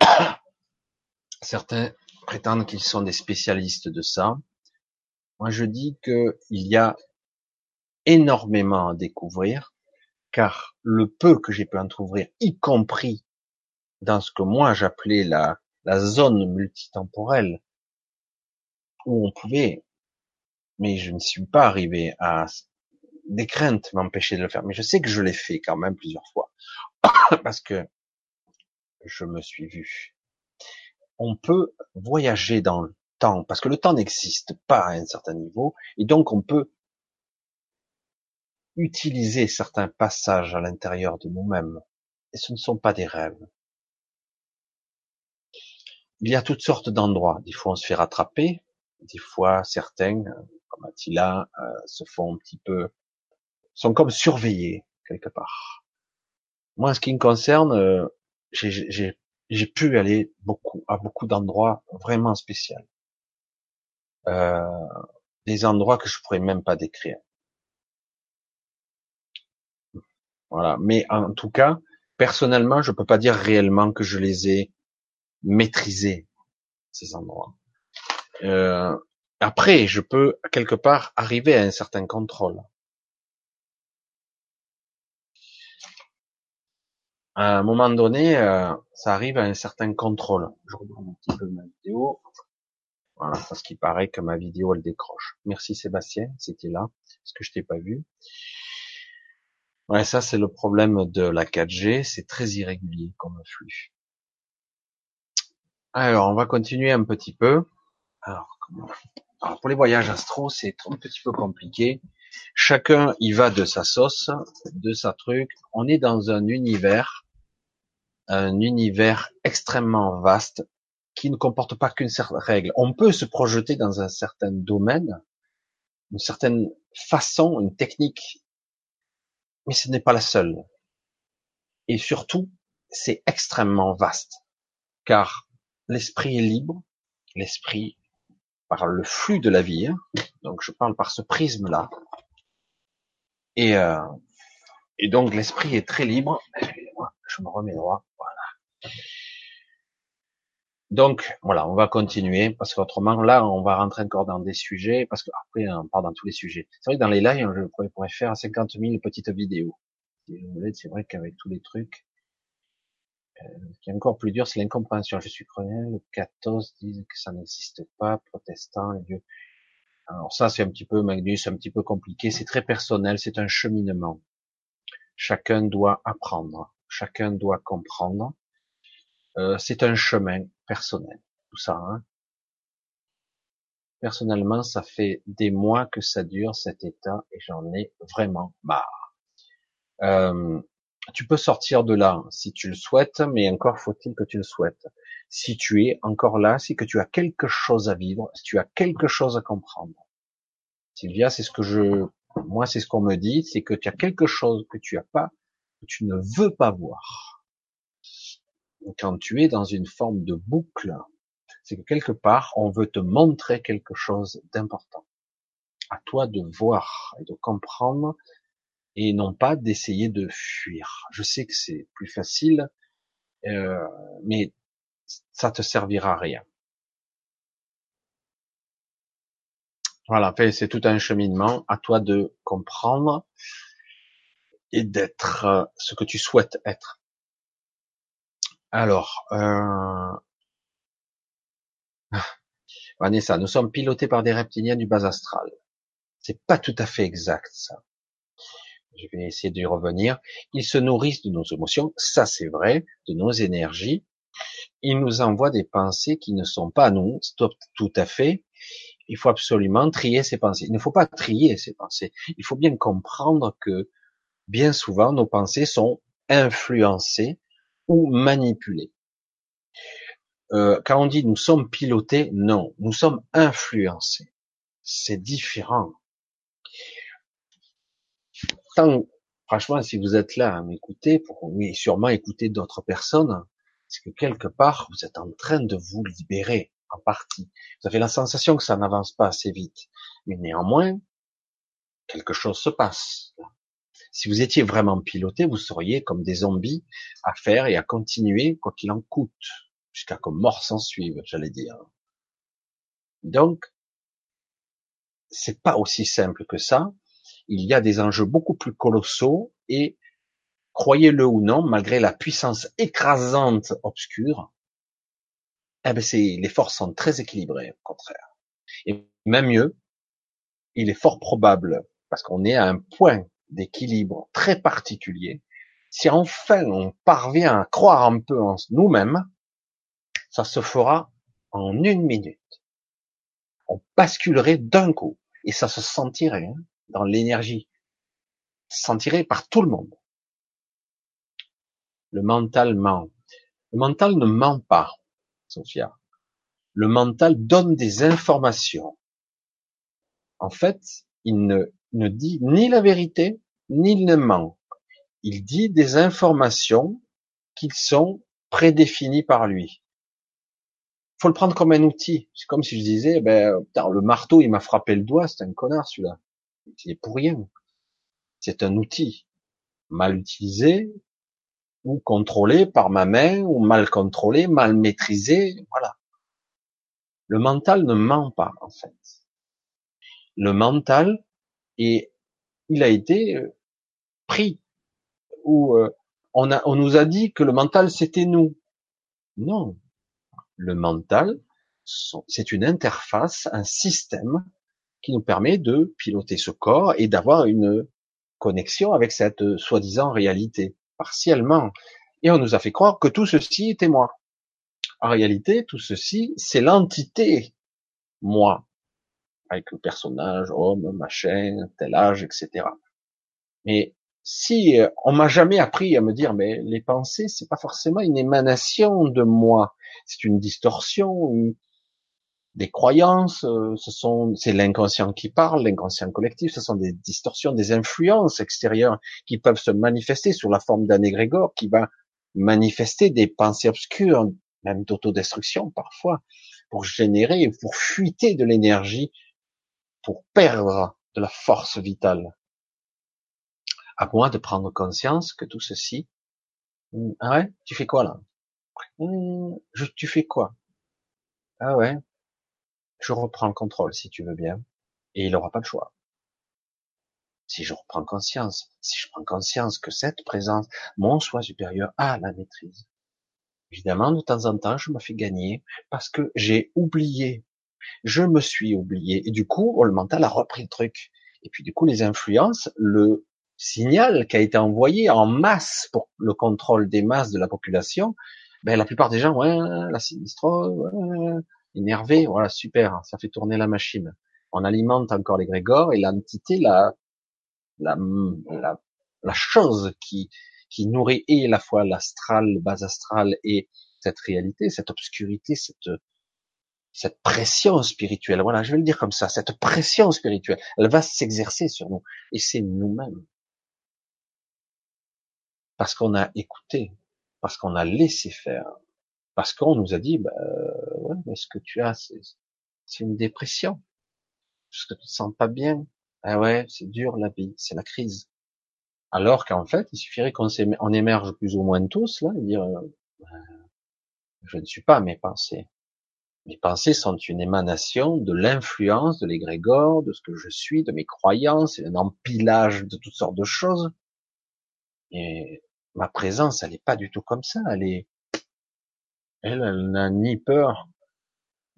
Certains prétendent qu'ils sont des spécialistes de ça. Moi, je dis qu'il y a énormément à découvrir, car le peu que j'ai pu en trouver, y compris dans ce que moi j'appelais la, zone multitemporelle, où on pouvait mais je ne suis pas arrivé à des craintes m'empêcher de le faire. Mais je sais que je l'ai fait quand même plusieurs fois parce que je me suis vu. On peut voyager dans parce que le temps n'existe pas à un certain niveau et donc on peut utiliser certains passages à l'intérieur de nous-mêmes et ce ne sont pas des rêves. Il y a toutes sortes d'endroits. Des fois on se fait rattraper, des fois certains comme Attila, euh, se font un petit peu, sont comme surveillés quelque part. Moi, en ce qui me concerne, euh, j'ai pu aller beaucoup à beaucoup d'endroits vraiment spéciaux, euh, des endroits que je pourrais même pas décrire. Voilà. Mais en tout cas, personnellement, je peux pas dire réellement que je les ai maîtrisés ces endroits. Euh, après, je peux quelque part arriver à un certain contrôle. À un moment donné, euh, ça arrive à un certain contrôle. Je regarde un petit peu ma vidéo. Voilà, parce qu'il paraît que ma vidéo elle décroche. Merci Sébastien, c'était là, parce que je t'ai pas vu. Ouais, ça c'est le problème de la 4G, c'est très irrégulier comme flux. Alors, on va continuer un petit peu. Alors, pour les voyages astro, c'est un petit peu compliqué. Chacun y va de sa sauce, de sa truc. On est dans un univers, un univers extrêmement vaste qui ne comporte pas qu'une certaine règle. On peut se projeter dans un certain domaine, une certaine façon, une technique, mais ce n'est pas la seule. Et surtout, c'est extrêmement vaste, car l'esprit est libre, l'esprit par le flux de la vie. Hein. Donc je parle par ce prisme-là. Et, euh, et donc l'esprit est très libre. Je me remets droit. Voilà. Donc voilà, on va continuer parce qu'autrement là, on va rentrer encore dans des sujets parce qu'après on part dans tous les sujets. C'est vrai que dans les lives, je pourrais, faire 50 000 petites vidéos. C'est vrai qu'avec tous les trucs, euh, ce qui est encore plus dur, c'est l'incompréhension. Je suis chrétien, le 14 dit que ça n'existe pas, protestant, les dieux. Alors ça, c'est un petit peu Magnus, un petit peu compliqué. C'est très personnel, c'est un cheminement. Chacun doit apprendre, chacun doit comprendre. Euh, c'est un chemin personnel, tout ça. Hein. Personnellement, ça fait des mois que ça dure cet état et j'en ai vraiment marre. Euh, tu peux sortir de là si tu le souhaites, mais encore faut-il que tu le souhaites. Si tu es encore là, c'est que tu as quelque chose à vivre, si tu as quelque chose à comprendre. Sylvia, c'est ce que je, moi, c'est ce qu'on me dit, c'est que tu as quelque chose que tu as pas, que tu ne veux pas voir. Quand tu es dans une forme de boucle, c'est que quelque part, on veut te montrer quelque chose d'important. À toi de voir et de comprendre et non pas d'essayer de fuir. Je sais que c'est plus facile, euh, mais ça te servira à rien. Voilà, c'est tout un cheminement. À toi de comprendre et d'être euh, ce que tu souhaites être. Alors, euh... Vanessa, nous sommes pilotés par des reptiliens du bas astral. C'est pas tout à fait exact, ça. Je vais essayer d'y revenir. Ils se nourrissent de nos émotions, ça c'est vrai, de nos énergies. Ils nous envoient des pensées qui ne sont pas nous, stop tout à fait il faut absolument trier ses pensées. Il ne faut pas trier ses pensées. Il faut bien comprendre que bien souvent nos pensées sont influencées ou manipulées. Euh, quand on dit nous sommes pilotés, non, nous sommes influencés. C'est différent. Tant, franchement, si vous êtes là à m'écouter, pour oui, sûrement écouter d'autres personnes, c'est que quelque part vous êtes en train de vous libérer en partie. Vous avez la sensation que ça n'avance pas assez vite. Mais néanmoins, quelque chose se passe. Si vous étiez vraiment piloté, vous seriez comme des zombies à faire et à continuer quoi qu'il en coûte, jusqu'à que mort s'en suive, j'allais dire. Donc, c'est pas aussi simple que ça. Il y a des enjeux beaucoup plus colossaux et croyez-le ou non, malgré la puissance écrasante obscure, eh ben les forces sont très équilibrées, au contraire. Et même mieux, il est fort probable, parce qu'on est à un point d'équilibre très particulier, si enfin on parvient à croire un peu en nous-mêmes, ça se fera en une minute. On basculerait d'un coup, et ça se sentirait hein, dans l'énergie, sentirait par tout le monde. Le mental ment. Le mental ne ment pas. Sophia. Le mental donne des informations. En fait, il ne, ne dit ni la vérité, ni il ne ment. Il dit des informations qui sont prédéfinies par lui. Faut le prendre comme un outil. C'est comme si je disais, ben, le marteau, il m'a frappé le doigt, c'est un connard celui-là. Il est pour rien. C'est un outil. Mal utilisé, ou contrôlé par ma main, ou mal contrôlé, mal maîtrisé, voilà. Le mental ne ment pas, en fait. Le mental, et il a été euh, pris, ou euh, on, a, on nous a dit que le mental c'était nous. Non. Le mental, c'est une interface, un système qui nous permet de piloter ce corps et d'avoir une connexion avec cette euh, soi-disant réalité partiellement. Et on nous a fait croire que tout ceci était moi. En réalité, tout ceci, c'est l'entité moi, avec le personnage, homme, machin, tel âge, etc. Mais si euh, on m'a jamais appris à me dire, mais les pensées, c'est pas forcément une émanation de moi, c'est une distorsion, des croyances, euh, ce sont, c'est l'inconscient qui parle, l'inconscient collectif, ce sont des distorsions, des influences extérieures qui peuvent se manifester sous la forme d'un égrégore qui va manifester des pensées obscures, même d'autodestruction parfois, pour générer, pour fuiter de l'énergie, pour perdre de la force vitale. À moi de prendre conscience que tout ceci, ah ouais, tu fais quoi là? Je, tu fais quoi? Ah ouais, je reprends le contrôle si tu veux bien. Et il n'aura pas le choix. Si je reprends conscience, si je prends conscience que cette présence, mon soi supérieur a la maîtrise. Évidemment, de temps en temps, je me fais gagner parce que j'ai oublié. Je me suis oublié. Et du coup, le mental a repris le truc. Et puis, du coup, les influences, le signal qui a été envoyé en masse pour le contrôle des masses de la population, ben, la plupart des gens, ouais, la sinistro, ouais, énervé, voilà, super, ça fait tourner la machine. On alimente encore les grégores et l'entité, la, la, la, la chose qui, qui nourrit et la fois l'astral, le bas astral et cette réalité, cette obscurité, cette, cette pression spirituelle. Voilà, je vais le dire comme ça, cette pression spirituelle, elle va s'exercer sur nous. Et c'est nous-mêmes. Parce qu'on a écouté, parce qu'on a laissé faire, parce qu'on nous a dit, bah, ouais, mais ce que tu as, c'est une dépression, parce que tu te sens pas bien. Ah ouais, c'est dur la vie, c'est la crise. Alors qu'en fait, il suffirait qu'on émerge plus ou moins tous là et dire, euh, je ne suis pas mes pensées. Mes pensées sont une émanation de l'influence de l'égrégore, de ce que je suis, de mes croyances, un empilage de toutes sortes de choses. Et ma présence, elle n'est pas du tout comme ça. Elle est, elle, elle n'a ni peur,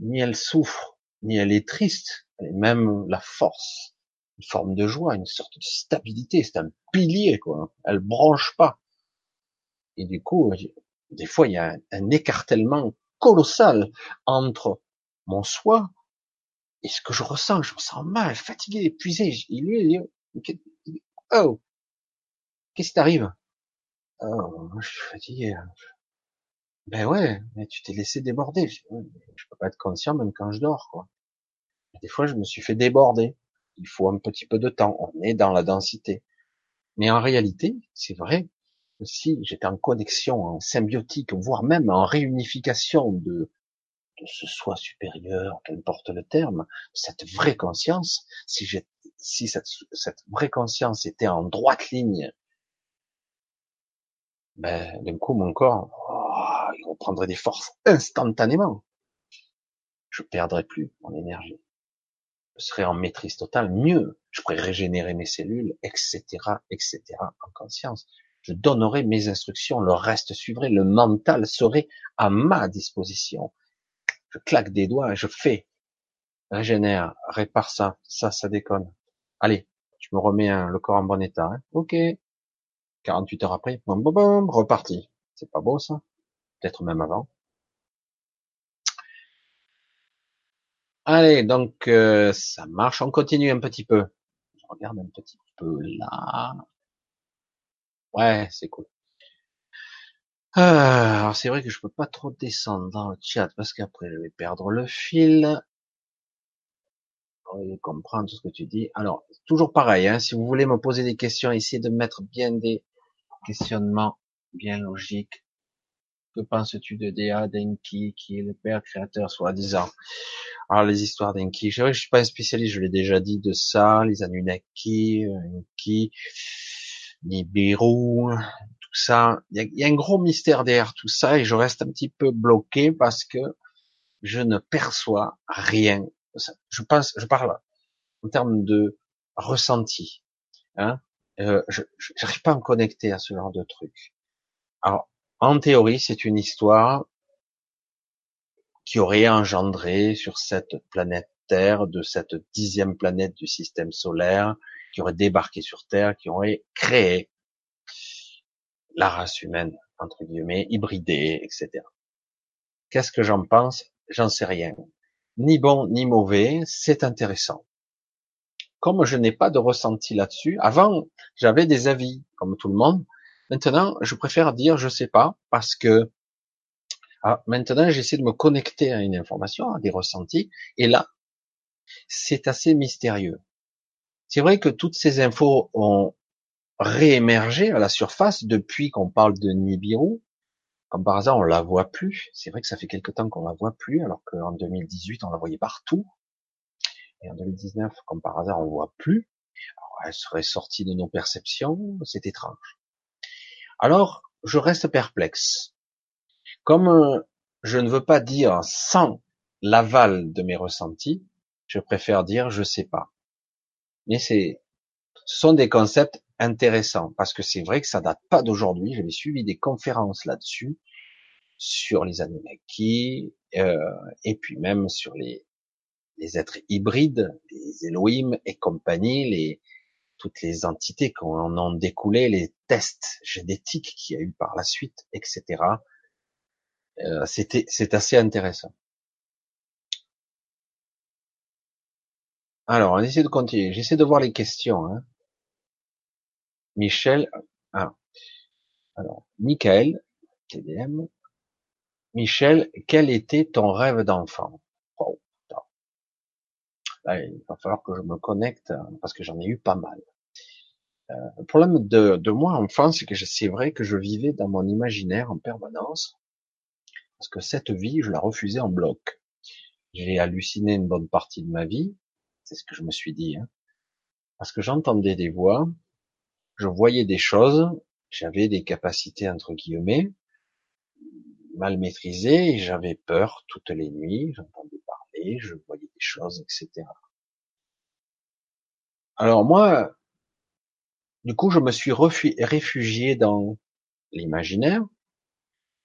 ni elle souffre, ni elle est triste. Elle est même la force, une forme de joie, une sorte de stabilité. C'est un pilier, quoi. Elle branche pas. Et du coup, des fois, il y a un écartèlement colossal entre mon soi et ce que je ressens. Je me sens mal, fatigué, épuisé. Il lui, oh, qu'est-ce qui t'arrive? Oh, je suis fatigué. Ben ouais, mais tu t'es laissé déborder. Je, peux pas être conscient même quand je dors, quoi. Des fois, je me suis fait déborder. Il faut un petit peu de temps. On est dans la densité. Mais en réalité, c'est vrai si j'étais en connexion, en symbiotique, voire même en réunification de, ce soi supérieur, qu'importe le terme, cette vraie conscience, si, cette vraie conscience était en droite ligne ben, d'un coup, mon corps, oh, il reprendrait des forces instantanément. Je perdrais plus mon énergie. Je serais en maîtrise totale. Mieux, je pourrais régénérer mes cellules, etc., etc., en conscience. Je donnerais mes instructions, le reste suivrait, le mental serait à ma disposition. Je claque des doigts je fais. Régénère, répare ça, ça, ça déconne. Allez, je me remets le corps en bon état. Hein. Ok, 48 heures après, boum, boum, boum, reparti. C'est pas beau ça Peut-être même avant. Allez, donc euh, ça marche. On continue un petit peu. Je regarde un petit peu là. Ouais, c'est cool. Ah, alors c'est vrai que je peux pas trop descendre dans le chat parce qu'après je vais perdre le fil. On comprendre tout ce que tu dis. Alors, toujours pareil, hein, si vous voulez me poser des questions, essayez de mettre bien des, questionnement bien logique. Que penses-tu de Dea Denki, qui est le père créateur, soi-disant? Alors, les histoires d'Enki, je, je suis pas un spécialiste, je l'ai déjà dit de ça, les Anunnaki, Enki, Nibiru, tout ça. Il y, a, un gros mystère derrière tout ça, et je reste un petit peu bloqué parce que je ne perçois rien. Je pense, je parle en termes de ressenti. Hein euh, je n'arrive pas à me connecter à ce genre de truc. Alors, en théorie, c'est une histoire qui aurait engendré sur cette planète Terre, de cette dixième planète du système solaire, qui aurait débarqué sur Terre, qui aurait créé la race humaine, entre guillemets, hybridée, etc. Qu'est-ce que j'en pense? J'en sais rien. Ni bon ni mauvais, c'est intéressant comme je n'ai pas de ressenti là-dessus, avant j'avais des avis comme tout le monde. Maintenant, je préfère dire je sais pas parce que ah, maintenant j'essaie de me connecter à une information, à des ressentis, et là c'est assez mystérieux. C'est vrai que toutes ces infos ont réémergé à la surface depuis qu'on parle de Nibiru. Comme par hasard, on la voit plus. C'est vrai que ça fait quelque temps qu'on la voit plus, alors qu'en 2018, on la voyait partout. Et en 2019, comme par hasard, on voit plus. elle serait sortie de nos perceptions. C'est étrange. Alors, je reste perplexe. Comme euh, je ne veux pas dire sans l'aval de mes ressentis, je préfère dire je sais pas. Mais c'est, ce sont des concepts intéressants parce que c'est vrai que ça date pas d'aujourd'hui. J'avais suivi des conférences là-dessus sur les Anunnaki euh, et puis même sur les les êtres hybrides, les Elohim et compagnie, les toutes les entités qu'on en ont découlé, les tests génétiques qu'il y a eu par la suite, etc. Euh, c'était c'est assez intéressant. Alors, on essaie de continuer. J'essaie de voir les questions. Hein. Michel, ah. alors, Michael, TDM. Michel, quel était ton rêve d'enfant? Oh, Il va falloir que je me connecte hein, parce que j'en ai eu pas mal. Euh, le problème de, de moi enfant, c'est que c'est vrai que je vivais dans mon imaginaire en permanence parce que cette vie, je la refusais en bloc. J'ai halluciné une bonne partie de ma vie, c'est ce que je me suis dit, hein. parce que j'entendais des voix, je voyais des choses, j'avais des capacités entre guillemets mal maîtrisées et j'avais peur toutes les nuits, j'entendais parler, je voyais des choses, etc. Alors moi, du coup, je me suis réfugié dans l'imaginaire,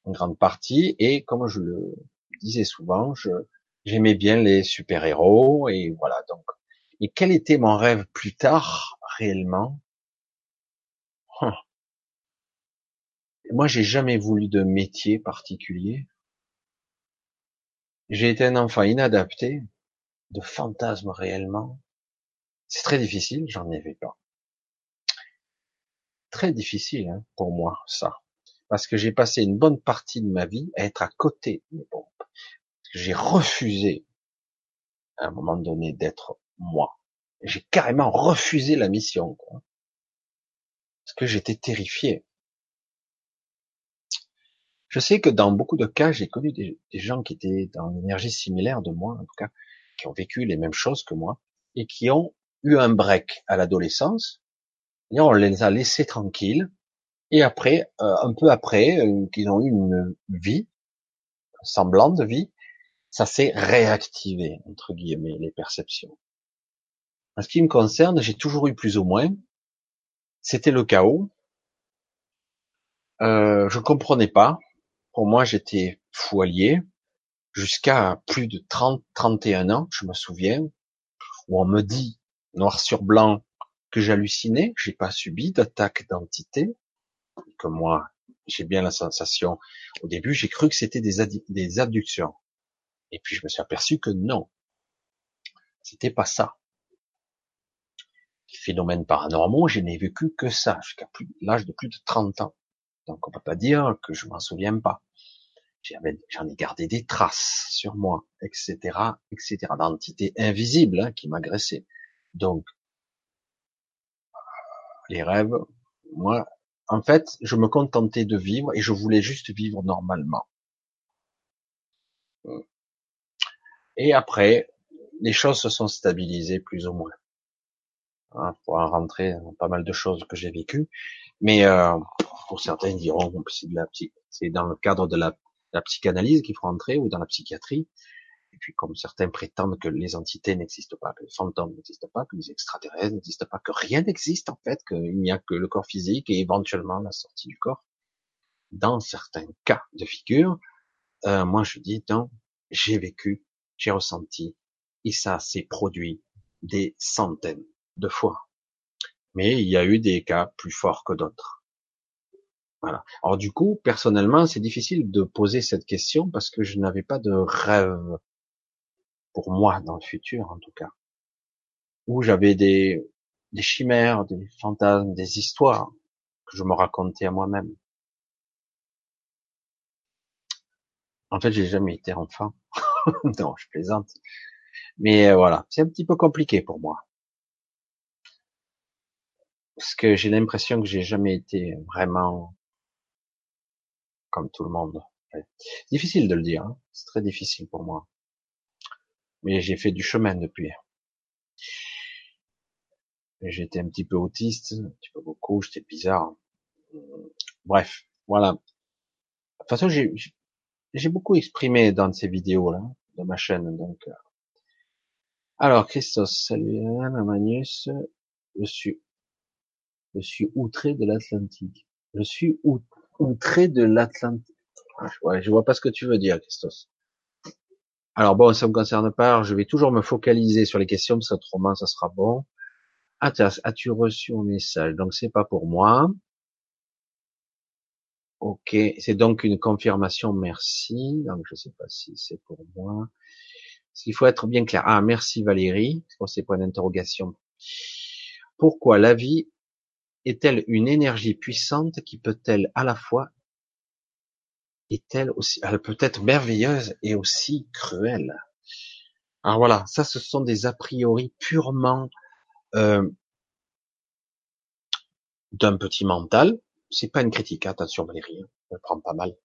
en grande partie, et comme je le disais souvent, j'aimais bien les super-héros, et voilà. Et quel était mon rêve plus tard, réellement? Moi, j'ai jamais voulu de métier particulier. J'ai été un enfant inadapté, de fantasmes réellement. C'est très difficile, j'en avais pas. Très difficile hein, pour moi, ça. Parce que j'ai passé une bonne partie de ma vie à être à côté de mes pompes. J'ai refusé, à un moment donné, d'être moi. J'ai carrément refusé la mission. Quoi. Parce que j'étais terrifié. Je sais que dans beaucoup de cas, j'ai connu des, gens qui étaient dans l'énergie similaire de moi, en tout cas, qui ont vécu les mêmes choses que moi, et qui ont eu un break à l'adolescence, et on les a laissés tranquilles, et après, euh, un peu après, euh, qu'ils ont eu une vie, semblante de vie, ça s'est réactivé, entre guillemets, les perceptions. En ce qui me concerne, j'ai toujours eu plus ou moins, c'était le chaos, euh, je comprenais pas, pour moi, j'étais allié jusqu'à plus de 30, 31 ans, je me souviens, où on me dit, noir sur blanc, que j'hallucinais, j'ai pas subi d'attaque d'entité, que moi, j'ai bien la sensation, au début, j'ai cru que c'était des, des abductions. Et puis, je me suis aperçu que non. C'était pas ça. Phénomènes paranormaux, je n'ai vécu que ça, jusqu'à l'âge de plus de 30 ans. Donc, on peut pas dire que je m'en souviens pas j'en ai gardé des traces sur moi, etc., etc., d'entités invisibles hein, qui m'agressaient. Donc, les rêves, moi, en fait, je me contentais de vivre et je voulais juste vivre normalement. Et après, les choses se sont stabilisées plus ou moins. Hein, pour en rentrer dans pas mal de choses que j'ai vécues, mais euh, pour certains ils diront c'est c'est dans le cadre de la psychanalyse qu'il faut entrer ou dans la psychiatrie. Et puis, comme certains prétendent que les entités n'existent pas, que les fantômes n'existent pas, que les extraterrestres n'existent pas, que rien n'existe en fait, qu'il n'y a que le corps physique et éventuellement la sortie du corps. Dans certains cas de figure, euh, moi je dis non, j'ai vécu, j'ai ressenti, et ça s'est produit des centaines de fois. Mais il y a eu des cas plus forts que d'autres. Voilà. Alors du coup, personnellement, c'est difficile de poser cette question parce que je n'avais pas de rêve pour moi dans le futur, en tout cas, où j'avais des, des chimères, des fantasmes, des histoires que je me racontais à moi-même. En fait, j'ai jamais été enfant. non, je plaisante. Mais euh, voilà, c'est un petit peu compliqué pour moi. Parce que j'ai l'impression que j'ai jamais été vraiment comme tout le monde. Difficile de le dire, hein. c'est très difficile pour moi. Mais j'ai fait du chemin depuis. J'étais un petit peu autiste, un petit peu beaucoup, j'étais bizarre. Bref, voilà. De toute façon, j'ai beaucoup exprimé dans ces vidéos-là. de ma chaîne. Donc, euh. alors Christos, salut Magnus, je suis, je suis outré de l'Atlantique. Je suis outré de l'Atlantique. Ouais, je vois pas ce que tu veux dire, Christos. Alors bon, ça me concerne pas. je vais toujours me focaliser sur les questions, ça autrement, ça sera bon. Ah, as-tu reçu un message? Donc c'est pas pour moi. Ok, c'est donc une confirmation, merci. Donc je sais pas si c'est pour moi. Il faut être bien clair? Ah, merci Valérie pour ces points d'interrogation. Pourquoi la vie est-elle une énergie puissante qui peut-elle à la fois est-elle aussi, elle peut être merveilleuse et aussi cruelle? Alors voilà, ça ce sont des a priori purement euh, d'un petit mental. C'est pas une critique, attention Valérie, hein, je prends pas mal.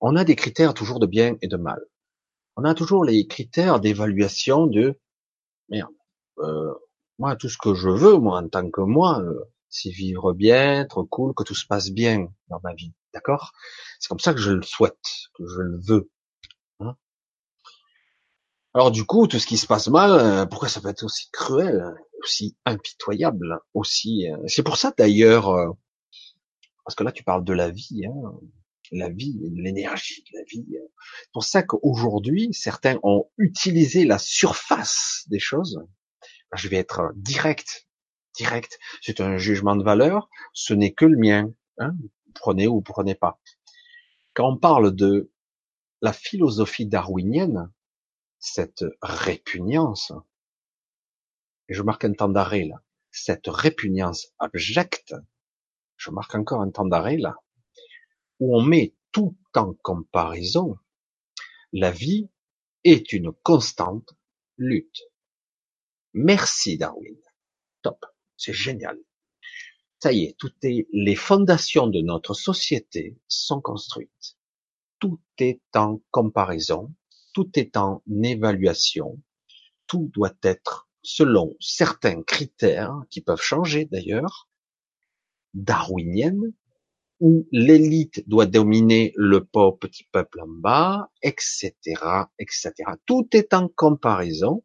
On a des critères toujours de bien et de mal. On a toujours les critères d'évaluation de merde. Euh, moi, tout ce que je veux, moi, en tant que moi, euh, c'est vivre bien, être cool, que tout se passe bien dans ma vie. D'accord? C'est comme ça que je le souhaite, que je le veux. Hein Alors du coup, tout ce qui se passe mal, euh, pourquoi ça peut être aussi cruel, aussi impitoyable, aussi... Euh, c'est pour ça d'ailleurs, parce que là tu parles de la vie, hein, la vie, de l'énergie de la vie. C'est pour ça qu'aujourd'hui, certains ont utilisé la surface des choses. Je vais être direct, direct. C'est un jugement de valeur, ce n'est que le mien. Hein prenez ou prenez pas. Quand on parle de la philosophie darwinienne, cette répugnance, je marque un temps d'arrêt là, cette répugnance abjecte, je marque encore un temps d'arrêt là, où on met tout en comparaison, la vie est une constante lutte. Merci Darwin. Top. C'est génial ça y est, toutes les fondations de notre société sont construites. Tout est en comparaison, tout est en évaluation, tout doit être selon certains critères qui peuvent changer d'ailleurs, darwiniennes, où l'élite doit dominer le pauvre petit peuple en bas, etc., etc. Tout est en comparaison.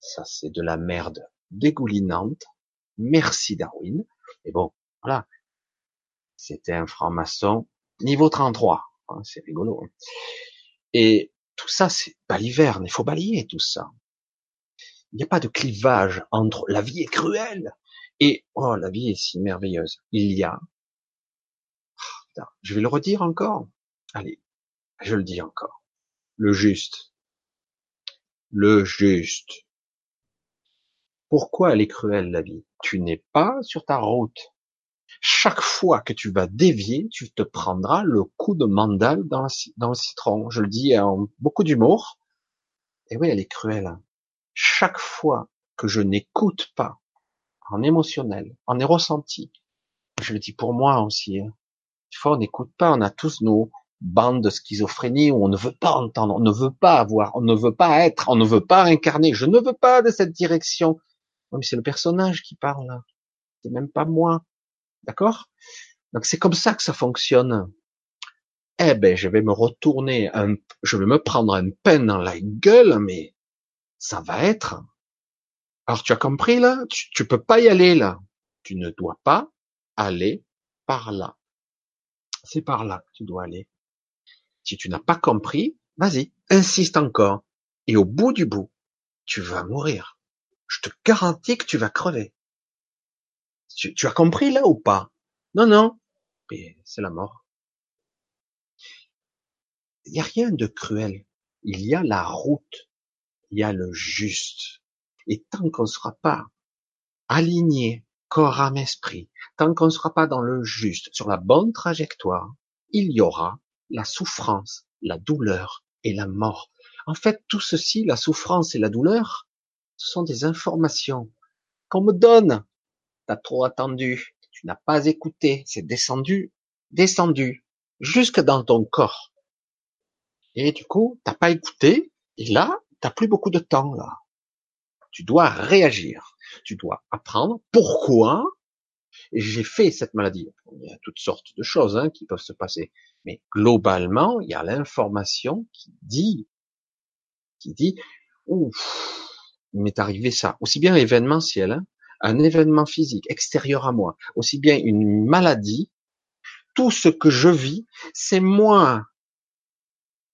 Ça, c'est de la merde dégoulinante. Merci Darwin. Et bon, voilà. C'était un franc-maçon niveau 33. Hein, c'est rigolo. Hein. Et tout ça, c'est baliverne. Il faut balayer tout ça. Il n'y a pas de clivage entre la vie est cruelle et oh la vie est si merveilleuse. Il y a. Oh, je vais le redire encore. Allez, je le dis encore. Le juste. Le juste. Pourquoi elle est cruelle la vie? Tu n'es pas sur ta route. Chaque fois que tu vas dévier, tu te prendras le coup de mandale dans, le citron. Je le dis en beaucoup d'humour. Et oui, elle est cruelle. Chaque fois que je n'écoute pas en émotionnel, en ressenti, je le dis pour moi aussi, hein. Des fois, on n'écoute pas, on a tous nos bandes de schizophrénie où on ne veut pas entendre, on ne veut pas avoir, on ne veut pas être, on ne veut pas incarner. Je ne veux pas de cette direction. Oui, mais c'est le personnage qui parle. C'est même pas moi. D'accord? Donc c'est comme ça que ça fonctionne. Eh ben, je vais me retourner, je vais me prendre un peine dans la gueule, mais ça va être. Alors tu as compris là? Tu, tu peux pas y aller là. Tu ne dois pas aller par là. C'est par là que tu dois aller. Si tu n'as pas compris, vas-y, insiste encore. Et au bout du bout, tu vas mourir je te garantis que tu vas crever. Tu, as compris là ou pas? Non, non. C'est la mort. Il n'y a rien de cruel. Il y a la route. Il y a le juste. Et tant qu'on ne sera pas aligné corps, âme, esprit, tant qu'on ne sera pas dans le juste, sur la bonne trajectoire, il y aura la souffrance, la douleur et la mort. En fait, tout ceci, la souffrance et la douleur, ce sont des informations qu'on me donne. T'as trop attendu, tu n'as pas écouté, c'est descendu, descendu, jusque dans ton corps. Et du coup, t'as pas écouté, et là, t'as plus beaucoup de temps, là. Tu dois réagir. Tu dois apprendre pourquoi j'ai fait cette maladie. Il y a toutes sortes de choses hein, qui peuvent se passer. Mais globalement, il y a l'information qui dit, qui dit, ouf, m'est arrivé ça. Aussi bien événementiel, hein, un événement physique extérieur à moi, aussi bien une maladie, tout ce que je vis, c'est moi.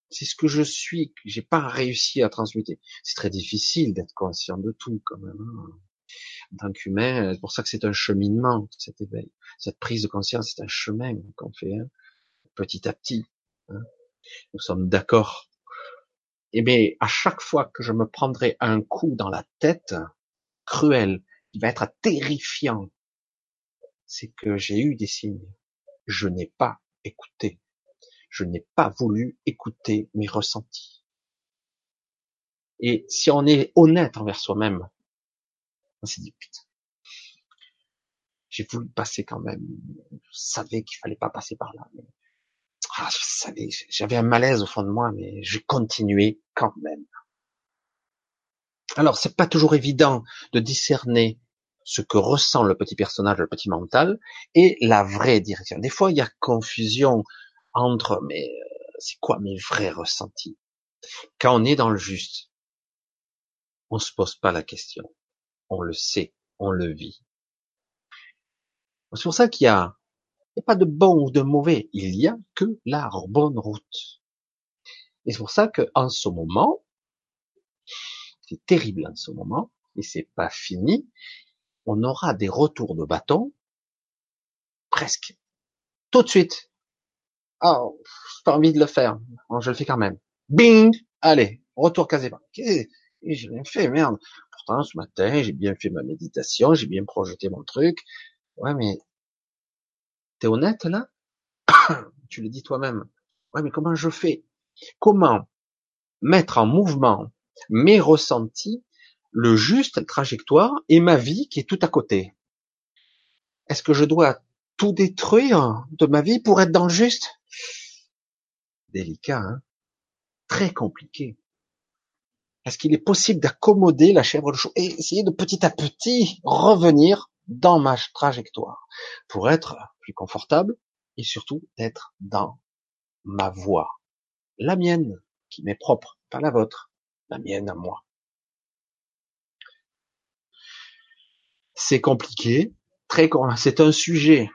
C'est ce que je suis, que j'ai pas réussi à transmuter. C'est très difficile d'être conscient de tout, quand même. Hein. En tant qu'humain, c'est pour ça que c'est un cheminement, cet éveil. Cette prise de conscience, c'est un chemin qu'on fait, hein, petit à petit. Hein. Nous sommes d'accord. Eh bien, à chaque fois que je me prendrai un coup dans la tête, cruel, qui va être terrifiant, c'est que j'ai eu des signes. Je n'ai pas écouté. Je n'ai pas voulu écouter mes ressentis. Et si on est honnête envers soi-même, on s'est dit, putain, j'ai voulu passer quand même. Je savais qu'il fallait pas passer par là. Ah, j'avais un malaise au fond de moi, mais j'ai continué quand même. Alors, c'est pas toujours évident de discerner ce que ressent le petit personnage, le petit mental, et la vraie direction. Des fois, il y a confusion entre, mais euh, c'est quoi mes vrais ressentis? Quand on est dans le juste, on se pose pas la question. On le sait, on le vit. C'est pour ça qu'il y a, il n'y a pas de bon ou de mauvais, il y a que la bonne route. Et c'est pour ça que en ce moment, c'est terrible en ce moment, et c'est pas fini, on aura des retours de bâton presque tout de suite. Oh, j'ai pas envie de le faire. je le fais quand même. Bing! Allez, retour casé. J'ai bien fait, merde. Pourtant, ce matin, j'ai bien fait ma méditation, j'ai bien projeté mon truc. Ouais, mais t'es honnête là? Tu le dis toi-même. Ouais, mais comment je fais? Comment mettre en mouvement mes ressentis le juste trajectoire et ma vie qui est tout à côté? Est-ce que je dois tout détruire de ma vie pour être dans le juste? Délicat, hein? Très compliqué. Est-ce qu'il est possible d'accommoder la chèvre de chou? Et essayer de petit à petit revenir dans ma trajectoire pour être plus confortable et surtout être dans ma voie, la mienne qui m'est propre, pas la vôtre, la mienne à moi. c'est compliqué, très, c'est un sujet.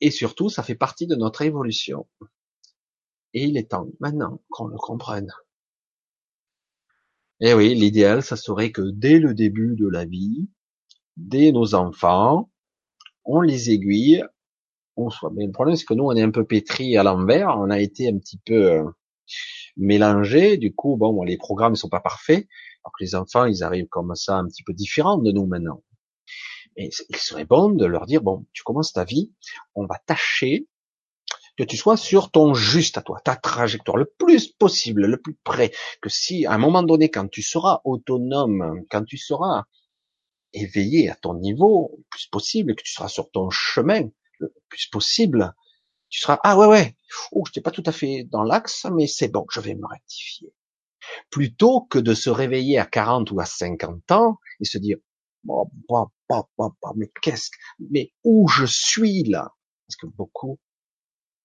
Et surtout, ça fait partie de notre évolution. Et il est temps maintenant qu'on le comprenne. Et eh oui, l'idéal, ça serait que dès le début de la vie, dès nos enfants, on les aiguille, on soit. Mais le problème, c'est que nous, on est un peu pétri à l'envers, on a été un petit peu euh, mélangé. Du coup, bon, les programmes ne sont pas parfaits. Alors que les enfants, ils arrivent comme ça un petit peu différents de nous maintenant. Et il serait bon de leur dire, bon, tu commences ta vie, on va tâcher que tu sois sur ton juste à toi, ta trajectoire, le plus possible, le plus près, que si à un moment donné, quand tu seras autonome, quand tu seras éveillé à ton niveau, le plus possible, que tu seras sur ton chemin, le plus possible, tu seras, ah ouais, ouais, oh, je n'étais pas tout à fait dans l'axe, mais c'est bon, je vais me rectifier. Plutôt que de se réveiller à 40 ou à 50 ans et se dire oh, bah, bah, bah, mais qu'est-ce mais où je suis là? Parce que beaucoup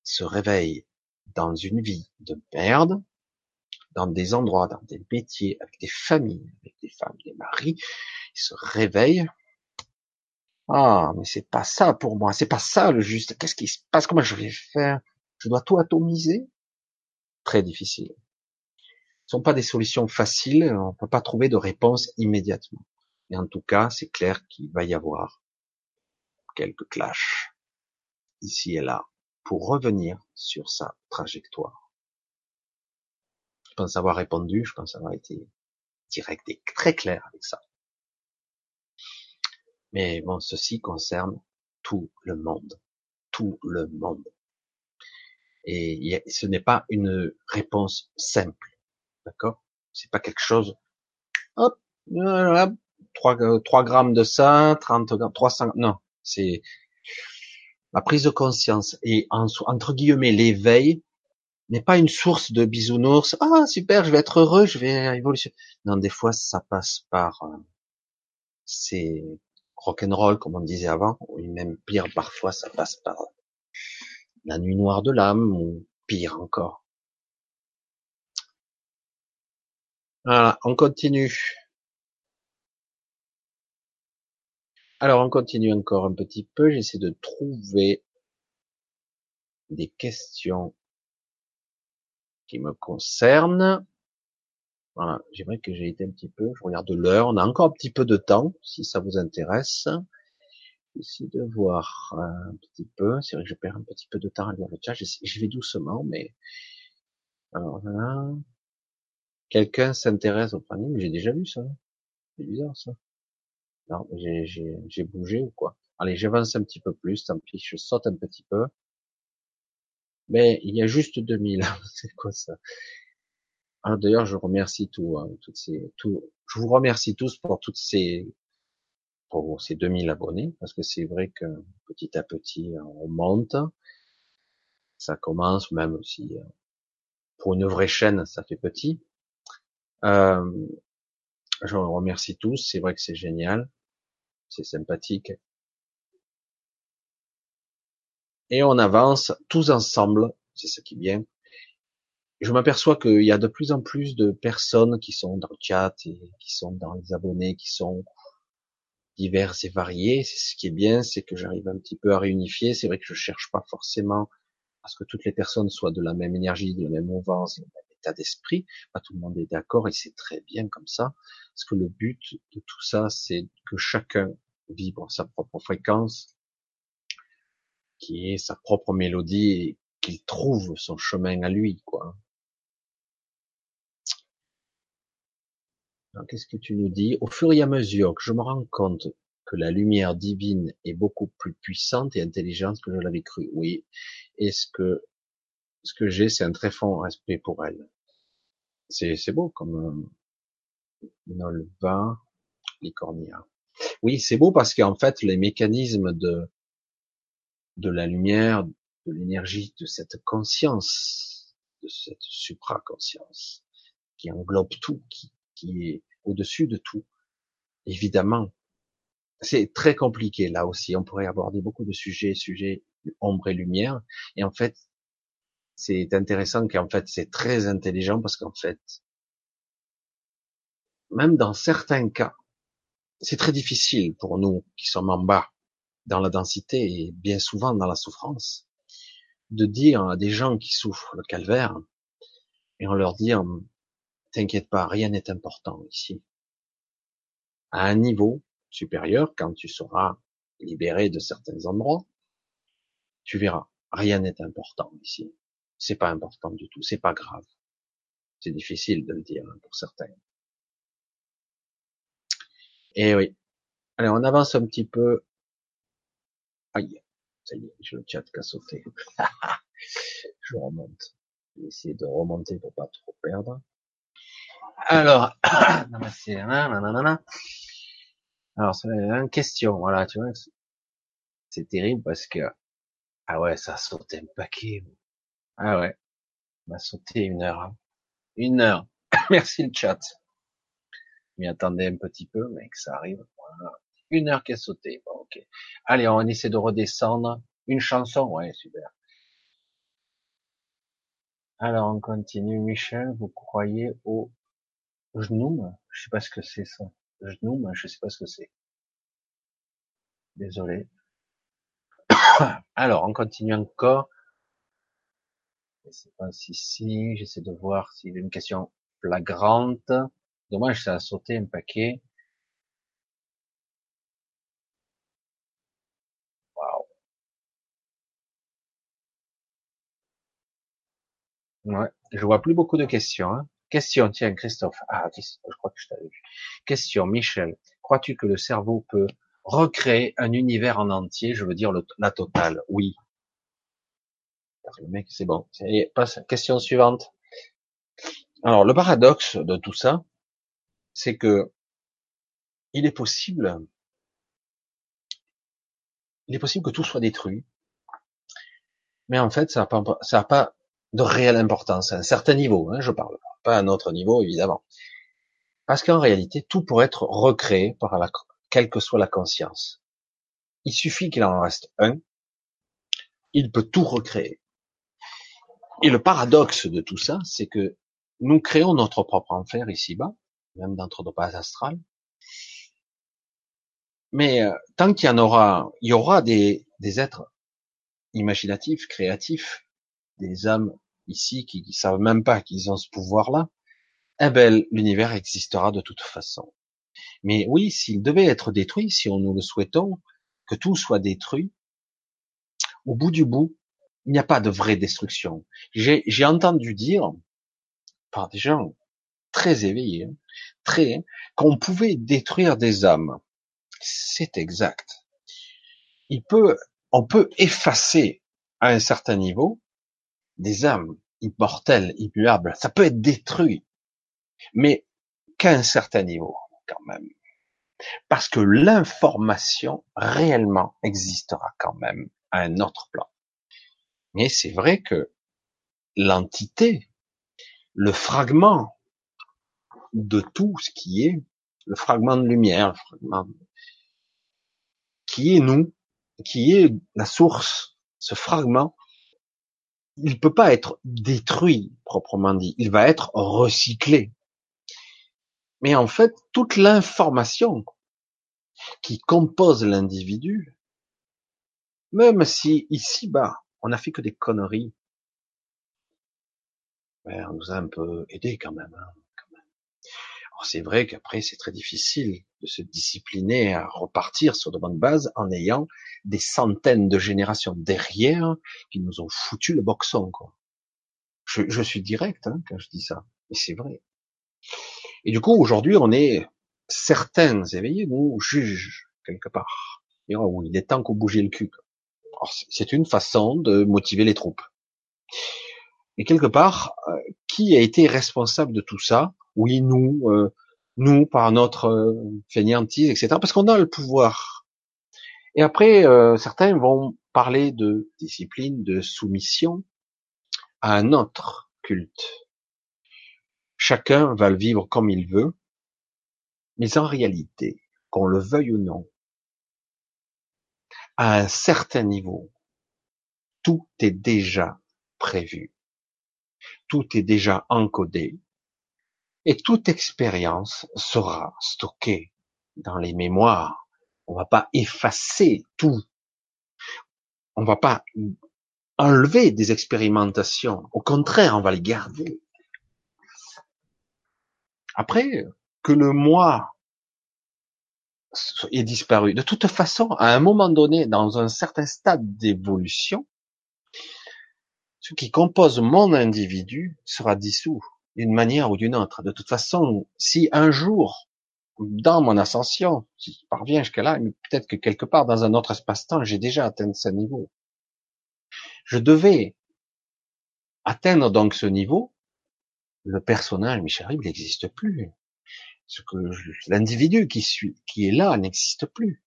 se réveillent dans une vie de merde dans des endroits dans des métiers avec des familles avec des femmes des maris ils se réveillent. Ah mais c'est pas ça pour moi c'est pas ça le juste. Qu'est-ce qui se passe? Comment je vais faire? Je dois tout atomiser? Très difficile. Sont pas des solutions faciles, on peut pas trouver de réponse immédiatement. Mais en tout cas, c'est clair qu'il va y avoir quelques clashs ici et là pour revenir sur sa trajectoire. Pense avoir répondu, je pense avoir été direct et très clair avec ça. Mais bon, ceci concerne tout le monde. Tout le monde. Et ce n'est pas une réponse simple. D'accord? C'est pas quelque chose. Hop, 3, 3 grammes de ça, 30 grammes, 300. Non, c'est la prise de conscience et entre guillemets l'éveil n'est pas une source de bisounours. Ah super, je vais être heureux, je vais évoluer. Non, des fois ça passe par euh, c'est rock'n'roll, comme on disait avant, ou même pire, parfois ça passe par la nuit noire de l'âme, ou pire encore. Voilà, on continue. Alors, on continue encore un petit peu. J'essaie de trouver des questions qui me concernent. Voilà, j'aimerais que j'ai été un petit peu, je regarde l'heure, on a encore un petit peu de temps, si ça vous intéresse. J'essaie de voir un petit peu, c'est vrai que je perds un petit peu de temps à lire le chat, je vais doucement, mais... Alors. Quelqu'un s'intéresse au planning, j'ai déjà vu ça. C'est bizarre ça. Non, j'ai bougé ou quoi? Allez, j'avance un petit peu plus, tant pis, je saute un petit peu. Mais il y a juste 2000, c'est quoi ça? Alors d'ailleurs, je remercie tout, hein, toutes ces, tout, je vous remercie tous pour toutes ces, pour ces 2000 abonnés, parce que c'est vrai que petit à petit, on monte. Ça commence, même si euh, pour une vraie chaîne, ça fait petit. Euh, je vous remercie tous. C'est vrai que c'est génial, c'est sympathique. Et on avance tous ensemble. C'est ce qui est bien je m'aperçois qu'il y a de plus en plus de personnes qui sont dans le chat et qui sont dans les abonnés, qui sont diverses et variées. Ce qui est bien, c'est que j'arrive un petit peu à réunifier. C'est vrai que je cherche pas forcément à ce que toutes les personnes soient de la même énergie, de la même mouvance, de même état d'esprit. Pas tout le monde est d'accord et c'est très bien comme ça. Parce que le but de tout ça, c'est que chacun vibre sa propre fréquence, qui est sa propre mélodie et qu'il trouve son chemin à lui, quoi. Qu'est-ce que tu nous dis? Au fur et à mesure que je me rends compte que la lumière divine est beaucoup plus puissante et intelligente que je l'avais cru, oui. Et ce que ce que j'ai, c'est un très fort respect pour elle? C'est c'est beau comme euh, Nolva Licornia. Oui, c'est beau parce qu'en fait, les mécanismes de de la lumière, de l'énergie, de cette conscience, de cette supraconscience qui englobe tout, qui est au-dessus de tout. Évidemment, c'est très compliqué là aussi. On pourrait aborder beaucoup de sujets, sujets ombre et lumière. Et en fait, c'est intéressant qu'en fait c'est très intelligent parce qu'en fait, même dans certains cas, c'est très difficile pour nous qui sommes en bas dans la densité et bien souvent dans la souffrance, de dire à des gens qui souffrent le calvaire et on leur dit T'inquiète pas, rien n'est important ici. À un niveau supérieur, quand tu seras libéré de certains endroits, tu verras, rien n'est important ici. C'est pas important du tout, c'est pas grave. C'est difficile de le dire hein, pour certains. Et eh oui. Allez, on avance un petit peu. Aïe, ça y est, j'ai le chat qui a sauté. Je remonte. Je vais essayer de remonter pour pas trop perdre. Alors, alors c'est une question, voilà, tu vois, c'est terrible parce que ah ouais, ça a sauté un paquet. Ah ouais, ça a sauté une heure, hein. une heure. Merci le chat. M'y attendais un petit peu, mais que ça arrive. Une heure qui a sauté. Bon, ok. Allez, on essaie de redescendre. Une chanson, ouais, super. Alors on continue, Michel. Vous croyez au Genoum, je sais pas ce que c'est ça. Genoum, je sais pas ce que c'est. Désolé. Alors, on continue encore. Je sais pas si si, j'essaie de voir s'il y a une question flagrante. Dommage, ça a sauté un paquet. Ouais, je vois plus beaucoup de questions. Hein. Question, tiens, Christophe. Ah, je crois que je t'avais vu. Question, Michel. Crois-tu que le cerveau peut recréer un univers en entier? Je veux dire la totale. Oui. Le mec, c'est bon. Question suivante. Alors, le paradoxe de tout ça, c'est que il est possible, il est possible que tout soit détruit, mais en fait, ça n'a pas, ça pas de réelle importance à un certain niveau. Hein, je parle pas à notre niveau évidemment. Parce qu'en réalité, tout pourrait être recréé par la, quelle que soit la conscience. Il suffit qu'il en reste un, il peut tout recréer. Et le paradoxe de tout ça, c'est que nous créons notre propre enfer ici-bas, même dans notre base astrale. Mais euh, tant qu'il y en aura, il y aura des, des êtres imaginatifs, créatifs, des âmes ici qui, qui savent même pas qu'ils ont ce pouvoir-là, eh ben l'univers existera de toute façon. Mais oui, s'il devait être détruit, si on nous le souhaitons, que tout soit détruit, au bout du bout, il n'y a pas de vraie destruction. J'ai entendu dire par des gens très éveillés, très, qu'on pouvait détruire des âmes. C'est exact. Il peut, on peut effacer à un certain niveau des âmes immortelles, immuables. Ça peut être détruit, mais qu'à un certain niveau, quand même. Parce que l'information réellement existera quand même à un autre plan. Mais c'est vrai que l'entité, le fragment de tout ce qui est, le fragment de lumière, le fragment qui est nous, qui est la source, ce fragment, il peut pas être détruit proprement dit, il va être recyclé. Mais en fait, toute l'information qui compose l'individu, même si ici-bas, on n'a fait que des conneries, ben, on nous a un peu aidé quand même. Hein, c'est vrai qu'après, c'est très difficile de se discipliner à repartir sur de bonnes bases en ayant des centaines de générations derrière qui nous ont foutu le boxon. Quoi. Je, je suis direct hein, quand je dis ça, mais c'est vrai. Et du coup, aujourd'hui, on est certains éveillés nous jugent quelque part. Et oh, il est temps qu'on bouge le cul. C'est une façon de motiver les troupes. Et quelque part, euh, qui a été responsable de tout ça? Oui, nous, euh, nous par notre euh, fainéantise, etc. Parce qu'on a le pouvoir. Et après, certains vont parler de discipline, de soumission à un autre culte. Chacun va le vivre comme il veut, mais en réalité, qu'on le veuille ou non, à un certain niveau, tout est déjà prévu tout est déjà encodé et toute expérience sera stockée dans les mémoires. On va pas effacer tout. On va pas enlever des expérimentations. Au contraire, on va les garder. Après, que le moi ait disparu. De toute façon, à un moment donné, dans un certain stade d'évolution, ce qui compose mon individu sera dissous d'une manière ou d'une autre. De toute façon, si un jour, dans mon ascension, si je parviens jusqu'à là, peut-être que quelque part dans un autre espace-temps, j'ai déjà atteint ce niveau. Je devais atteindre donc ce niveau. Le personnage, Michel il n'existe plus. Ce que l'individu qui qui est là, n'existe plus.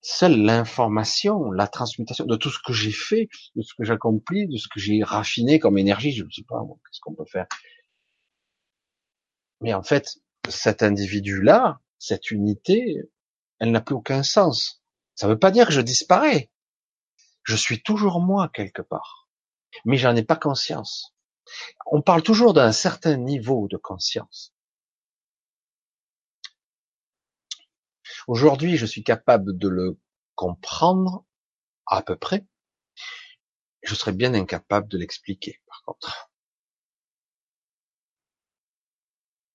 Seule l'information, la transmutation de tout ce que j'ai fait, de ce que j'accomplis, de ce que j'ai raffiné comme énergie, je ne sais pas, qu'est-ce qu'on peut faire? Mais en fait, cet individu-là, cette unité, elle n'a plus aucun sens. Ça ne veut pas dire que je disparais. Je suis toujours moi quelque part. Mais j'en ai pas conscience. On parle toujours d'un certain niveau de conscience. Aujourd'hui, je suis capable de le comprendre à peu près. Je serais bien incapable de l'expliquer, par contre.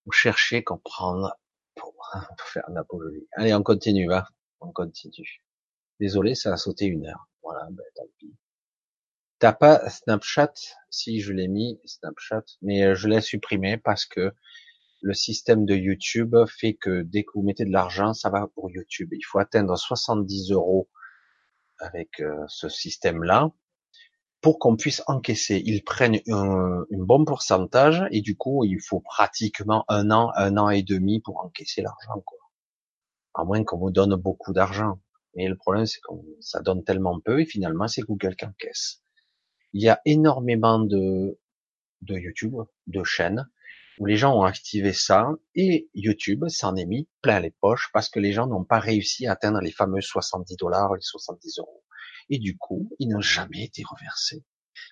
Vous cherchez comprendre pour, faire un apologie. Allez, on continue, hein. On continue. Désolé, ça a sauté une heure. Voilà, ben, tant pis. T'as pas Snapchat? Si, je l'ai mis, Snapchat, mais euh, je l'ai supprimé parce que le système de YouTube fait que dès que vous mettez de l'argent, ça va pour YouTube. Il faut atteindre 70 euros avec euh, ce système-là pour qu'on puisse encaisser. Ils prennent un, bon pourcentage et du coup, il faut pratiquement un an, un an et demi pour encaisser l'argent. Quoi. À moins qu'on vous donne beaucoup d'argent. Mais le problème, c'est que ça donne tellement peu et finalement, c'est Google qui encaisse. Il y a énormément de, de YouTube, de chaînes où les gens ont activé ça et YouTube s'en est mis plein les poches parce que les gens n'ont pas réussi à atteindre les fameux 70 dollars, les 70 euros. Et du coup, ils n'ont jamais été reversés.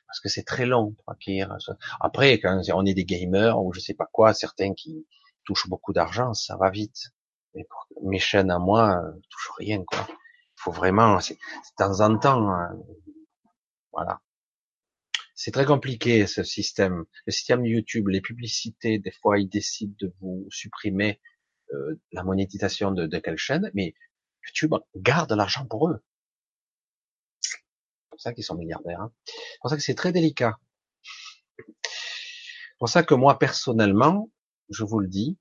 Parce que c'est très long. Après, quand on est des gamers ou je sais pas quoi, certains qui touchent beaucoup d'argent, ça va vite. Mais pour mes chaînes à moi, euh, touchent rien, quoi. Il faut vraiment, c'est de temps en temps, hein. voilà. C'est très compliqué ce système. Le système YouTube, les publicités, des fois ils décident de vous supprimer euh, la monétisation de, de quelle chaîne, mais YouTube garde l'argent pour eux. C'est pour ça qu'ils sont milliardaires. Hein. C'est pour ça que c'est très délicat. C'est pour ça que moi personnellement, je vous le dis,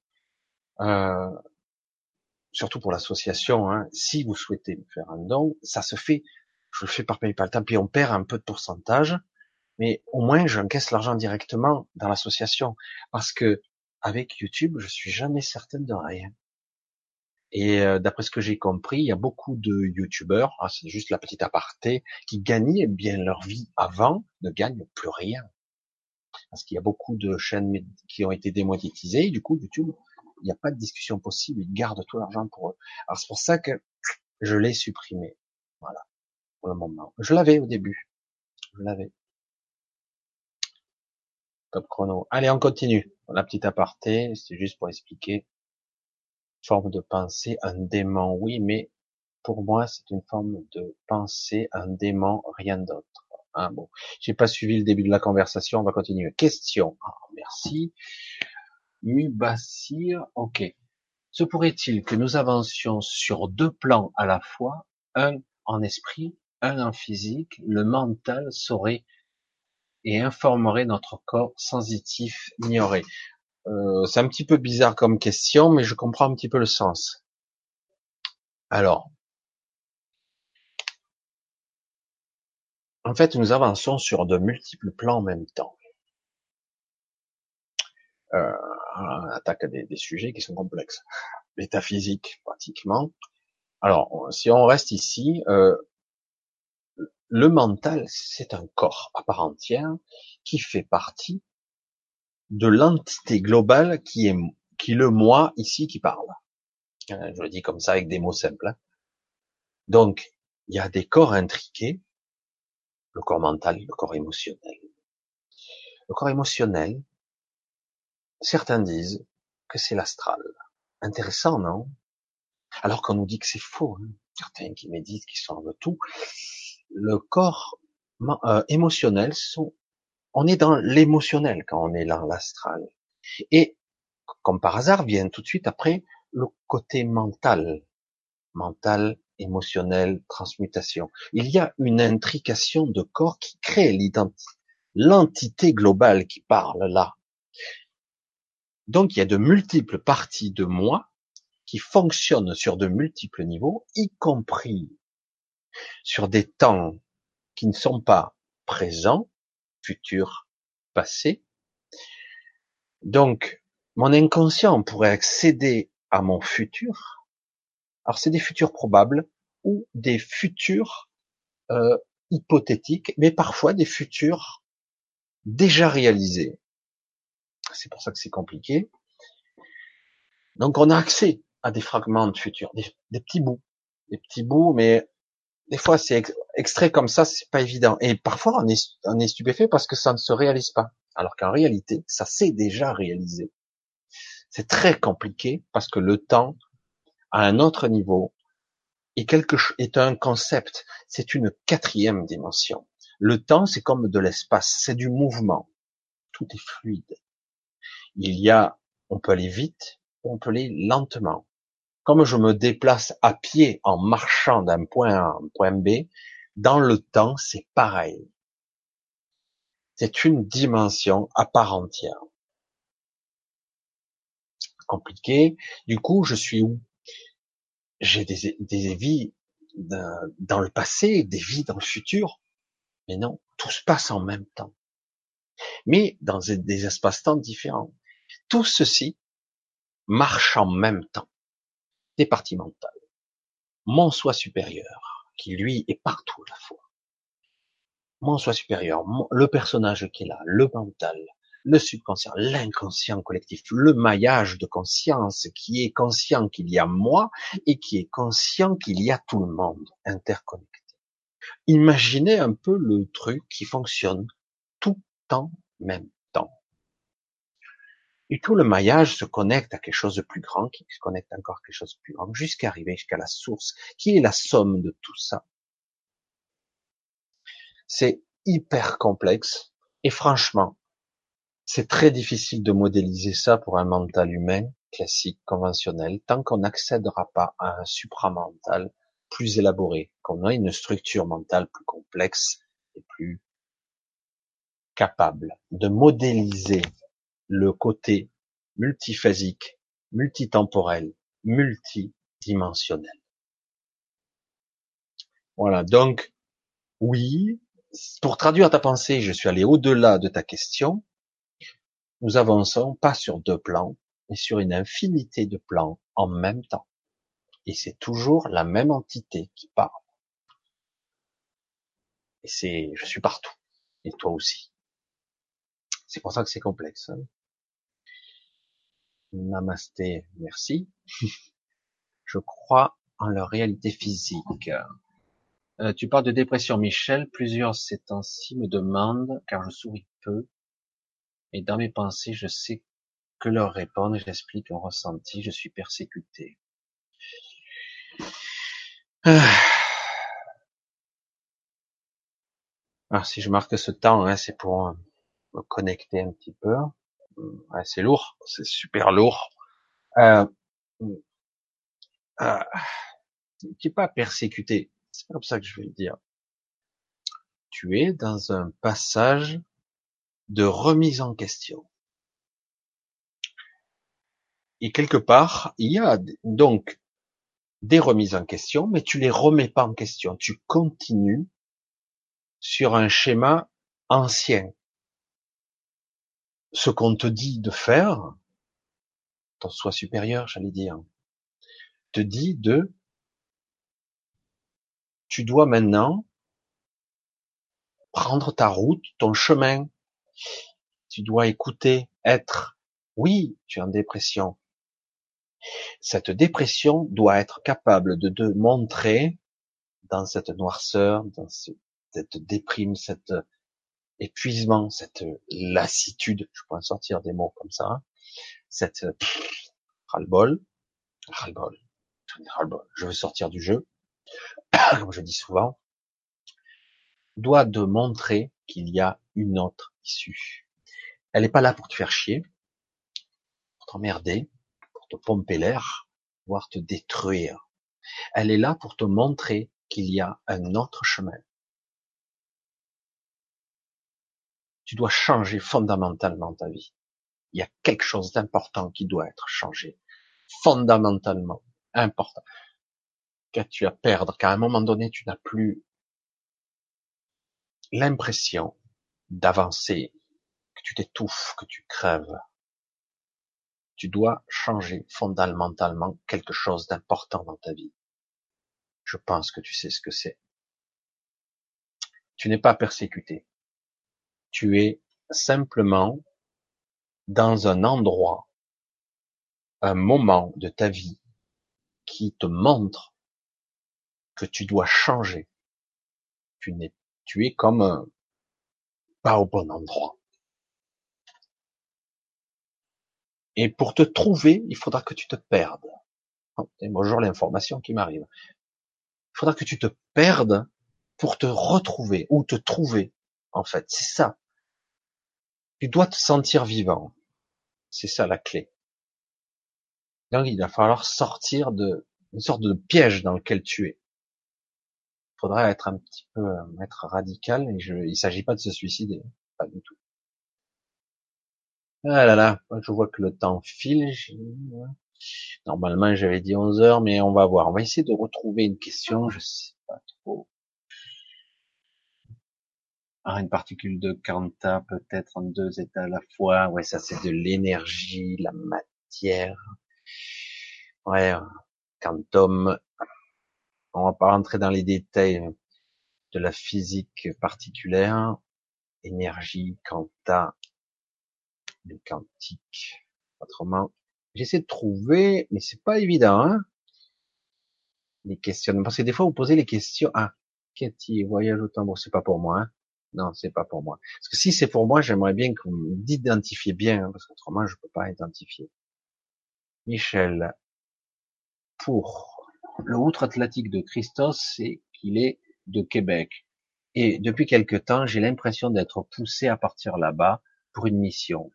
euh, surtout pour l'association, hein, si vous souhaitez me faire un don, ça se fait, je le fais par PayPal, tant pis on perd un peu de pourcentage, mais au moins j'encaisse l'argent directement dans l'association parce que avec YouTube, je suis jamais certaine de rien. Et euh, d'après ce que j'ai compris, il y a beaucoup de YouTubeurs, ah, c'est juste la petite aparté, qui gagnaient bien leur vie avant, ne gagnent plus rien. Parce qu'il y a beaucoup de chaînes qui ont été démonétisées, du coup YouTube, il n'y a pas de discussion possible, ils gardent tout l'argent pour eux. Alors c'est pour ça que je l'ai supprimé. Voilà, pour le moment. Je l'avais au début. Je l'avais chrono. Allez, on continue. La petite aparté, c'est juste pour expliquer. Forme de pensée, un démon, oui, mais pour moi, c'est une forme de pensée, un démon, rien d'autre. Ah, bon, j'ai pas suivi le début de la conversation, on va continuer. Question. Ah, merci. Mubassir, ok. Se pourrait-il que nous avancions sur deux plans à la fois, un en esprit, un en physique, le mental saurait et informerait notre corps sensitif ignoré euh, C'est un petit peu bizarre comme question, mais je comprends un petit peu le sens. Alors, en fait, nous avançons sur de multiples plans en même temps. Euh, on attaque des, des, sujets qui sont complexes. Métaphysique, pratiquement. Alors, si on reste ici, euh, le mental, c'est un corps à part entière qui fait partie de l'entité globale qui est, qui le moi ici qui parle. Euh, je le dis comme ça avec des mots simples. Hein. Donc, il y a des corps intriqués, le corps mental le corps émotionnel. Le corps émotionnel, certains disent que c'est l'astral. Intéressant, non? Alors qu'on nous dit que c'est faux. Hein. Certains qui méditent, qui sont tout, le corps euh, émotionnel sont, on est dans l'émotionnel quand on est dans l'astral. Et comme par hasard vient tout de suite après le côté mental, mental, émotionnel, transmutation. Il y a une intrication de corps qui crée l'identité, l'entité globale qui parle là. Donc il y a de multiples parties de moi qui fonctionnent sur de multiples niveaux, y compris sur des temps qui ne sont pas présents, futurs, passés. Donc, mon inconscient pourrait accéder à mon futur. Alors, c'est des futurs probables ou des futurs euh, hypothétiques, mais parfois des futurs déjà réalisés. C'est pour ça que c'est compliqué. Donc, on a accès à des fragments de futur, des, des petits bouts, des petits bouts, mais des fois c'est extrait comme ça, c'est pas évident. Et parfois on est, stupéfait parce que ça ne se réalise pas. Alors qu'en réalité, ça s'est déjà réalisé. C'est très compliqué parce que le temps, à un autre niveau, est, quelque, est un concept. C'est une quatrième dimension. Le temps, c'est comme de l'espace, c'est du mouvement. Tout est fluide. Il y a, on peut aller vite, on peut aller lentement. Comme je me déplace à pied en marchant d'un point A à un point B, dans le temps, c'est pareil. C'est une dimension à part entière. Compliqué. Du coup, je suis où? J'ai des, des vies dans le passé, des vies dans le futur. Mais non, tout se passe en même temps. Mais dans des espaces-temps différents. Tout ceci marche en même temps départemental, mon soi supérieur, qui lui est partout à la fois. Mon soi supérieur, le personnage qui est là, le mental, le subconscient, l'inconscient collectif, le maillage de conscience qui est conscient qu'il y a moi et qui est conscient qu'il y a tout le monde interconnecté. Imaginez un peu le truc qui fonctionne tout en même temps. Et tout le maillage se connecte à quelque chose de plus grand, qui se connecte encore à quelque chose de plus grand, jusqu'à arriver jusqu'à la source, qui est la somme de tout ça. C'est hyper complexe, et franchement, c'est très difficile de modéliser ça pour un mental humain classique, conventionnel, tant qu'on n'accédera pas à un supramental plus élaboré, qu'on a une structure mentale plus complexe et plus capable de modéliser le côté multiphasique, multitemporel, multidimensionnel. Voilà, donc oui, pour traduire ta pensée, je suis allé au-delà de ta question. Nous avançons pas sur deux plans, mais sur une infinité de plans en même temps. Et c'est toujours la même entité qui parle. Et c'est, je suis partout. Et toi aussi. C'est pour ça que c'est complexe. Hein. Namasté, merci. Je crois en leur réalité physique. Euh, tu parles de dépression, Michel. Plusieurs ces temps-ci me demandent, car je souris peu, et dans mes pensées, je sais que leur répondre. J'explique mon ressenti. Je suis persécuté. Ah. Alors si je marque ce temps, hein, c'est pour euh, me connecter un petit peu. C'est lourd, c'est super lourd. Euh, euh, tu n'es pas persécuté, c'est comme ça que je vais le dire. Tu es dans un passage de remise en question. Et quelque part, il y a donc des remises en question, mais tu les remets pas en question. Tu continues sur un schéma ancien ce qu'on te dit de faire, ton soi supérieur, j'allais dire, te dit de, tu dois maintenant prendre ta route, ton chemin. Tu dois écouter, être. Oui, tu es en dépression. Cette dépression doit être capable de te montrer dans cette noirceur, dans cette déprime, cette épuisement, cette lassitude, je pourrais sortir des mots comme ça, cette ras-le-bol, ras-le-bol, ras-le-bol, je veux sortir du jeu, comme je dis souvent, doit de montrer qu'il y a une autre issue. Elle n'est pas là pour te faire chier, pour t'emmerder, pour te pomper l'air, voire te détruire. Elle est là pour te montrer qu'il y a un autre chemin. Tu dois changer fondamentalement ta vie. Il y a quelque chose d'important qui doit être changé. Fondamentalement important. Qu'as-tu à perdre? Qu'à un moment donné, tu n'as plus l'impression d'avancer, que tu t'étouffes, que tu crèves. Tu dois changer fondamentalement quelque chose d'important dans ta vie. Je pense que tu sais ce que c'est. Tu n'es pas persécuté tu es simplement dans un endroit, un moment de ta vie qui te montre que tu dois changer. Tu n'es, tu es comme pas au bon endroit. Et pour te trouver, il faudra que tu te perdes. C'est bonjour l'information qui m'arrive. Il faudra que tu te perdes pour te retrouver ou te trouver. En fait, c'est ça. Tu dois te sentir vivant. C'est ça la clé. Donc il va falloir sortir de une sorte de piège dans lequel tu es. Il faudra être un petit peu être radical et je, il s'agit pas de se suicider, pas du tout. Ah là là, je vois que le temps file. Normalement, j'avais dit 11 heures, mais on va voir. On va essayer de retrouver une question. Je sais pas trop. Ah, une particule de quanta, peut-être en deux états à la fois. Ouais, ça c'est de l'énergie, la matière. Ouais, quantum. On va pas rentrer dans les détails de la physique particulière. Énergie, quanta. le quantique. Autrement, j'essaie de trouver, mais c'est pas évident, hein les questions. Parce que des fois, vous posez les questions. Ah, Cathy, voyage au tambour, c'est pas pour moi. Hein non, c'est pas pour moi. Parce que si c'est pour moi, j'aimerais bien que vous bien, hein, parce qu'autrement, je peux pas identifier. Michel, pour le outre-Atlantique de Christos, c'est qu'il est de Québec. Et depuis quelque temps, j'ai l'impression d'être poussé à partir là-bas pour une mission.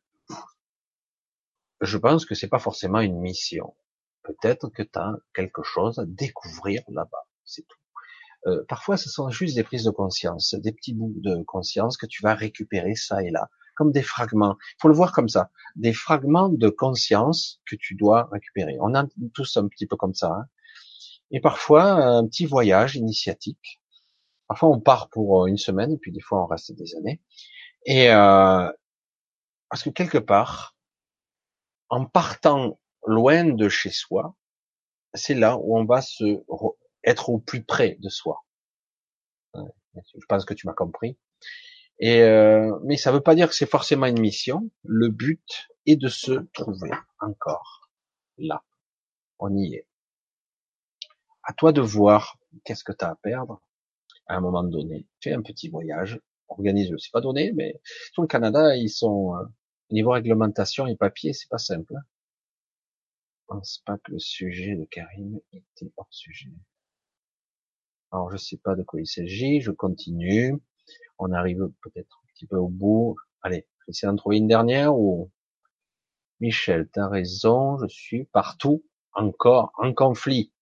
Je pense que c'est pas forcément une mission. Peut-être que tu as quelque chose à découvrir là-bas. C'est tout. Euh, parfois, ce sont juste des prises de conscience, des petits bouts de conscience que tu vas récupérer ça et là, comme des fragments. Il faut le voir comme ça, des fragments de conscience que tu dois récupérer. On a tous un petit peu comme ça. Hein. Et parfois, un petit voyage initiatique. Parfois, on part pour une semaine, et puis des fois, on reste des années. Et euh, parce que quelque part, en partant loin de chez soi, c'est là où on va se être au plus près de soi. Je pense que tu m'as compris. Et euh, mais ça ne veut pas dire que c'est forcément une mission. Le but est de se trouver encore là. On y est. À toi de voir qu'est-ce que tu as à perdre à un moment donné. Fais un petit voyage, organise-le. C'est pas donné, mais sur le Canada, ils sont euh, niveau réglementation et papier, c'est pas simple. Hein. Je pense pas que le sujet de Karim était hors sujet. Alors, je sais pas de quoi il s'agit. Je continue. On arrive peut-être un petit peu au bout. Allez, j'essaie d'en trouver une dernière ou Michel, t'as raison. Je suis partout encore en conflit.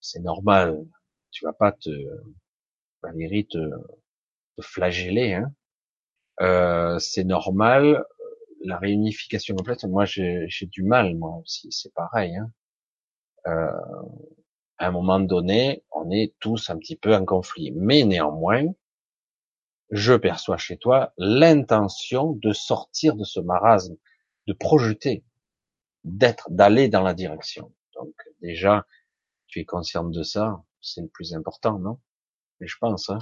C'est normal. Tu vas pas te, Valérie te, te flageller. Hein. Euh, c'est normal. La réunification complète, moi j'ai du mal, moi aussi, c'est pareil. Hein. Euh, à un moment donné, on est tous un petit peu en conflit. Mais néanmoins, je perçois chez toi l'intention de sortir de ce marasme, de projeter, d'être, d'aller dans la direction. Donc déjà, tu es consciente de ça, c'est le plus important, non? Mais je pense. Hein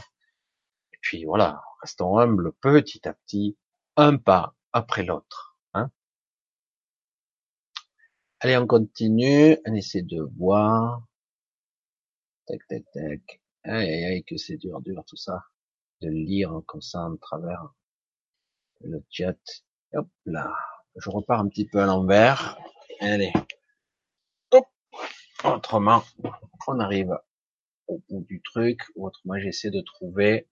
Et puis voilà, restons humbles petit à petit, un pas après l'autre. Hein Allez, on continue, on essaie de voir. Tac, tac, tac. Aïe, aïe, aïe, que c'est dur, dur tout ça. De lire comme ça en travers le chat. Hop là. Je repars un petit peu à l'envers. Allez. Hop. Autrement, on arrive au bout du truc. Autrement, j'essaie de trouver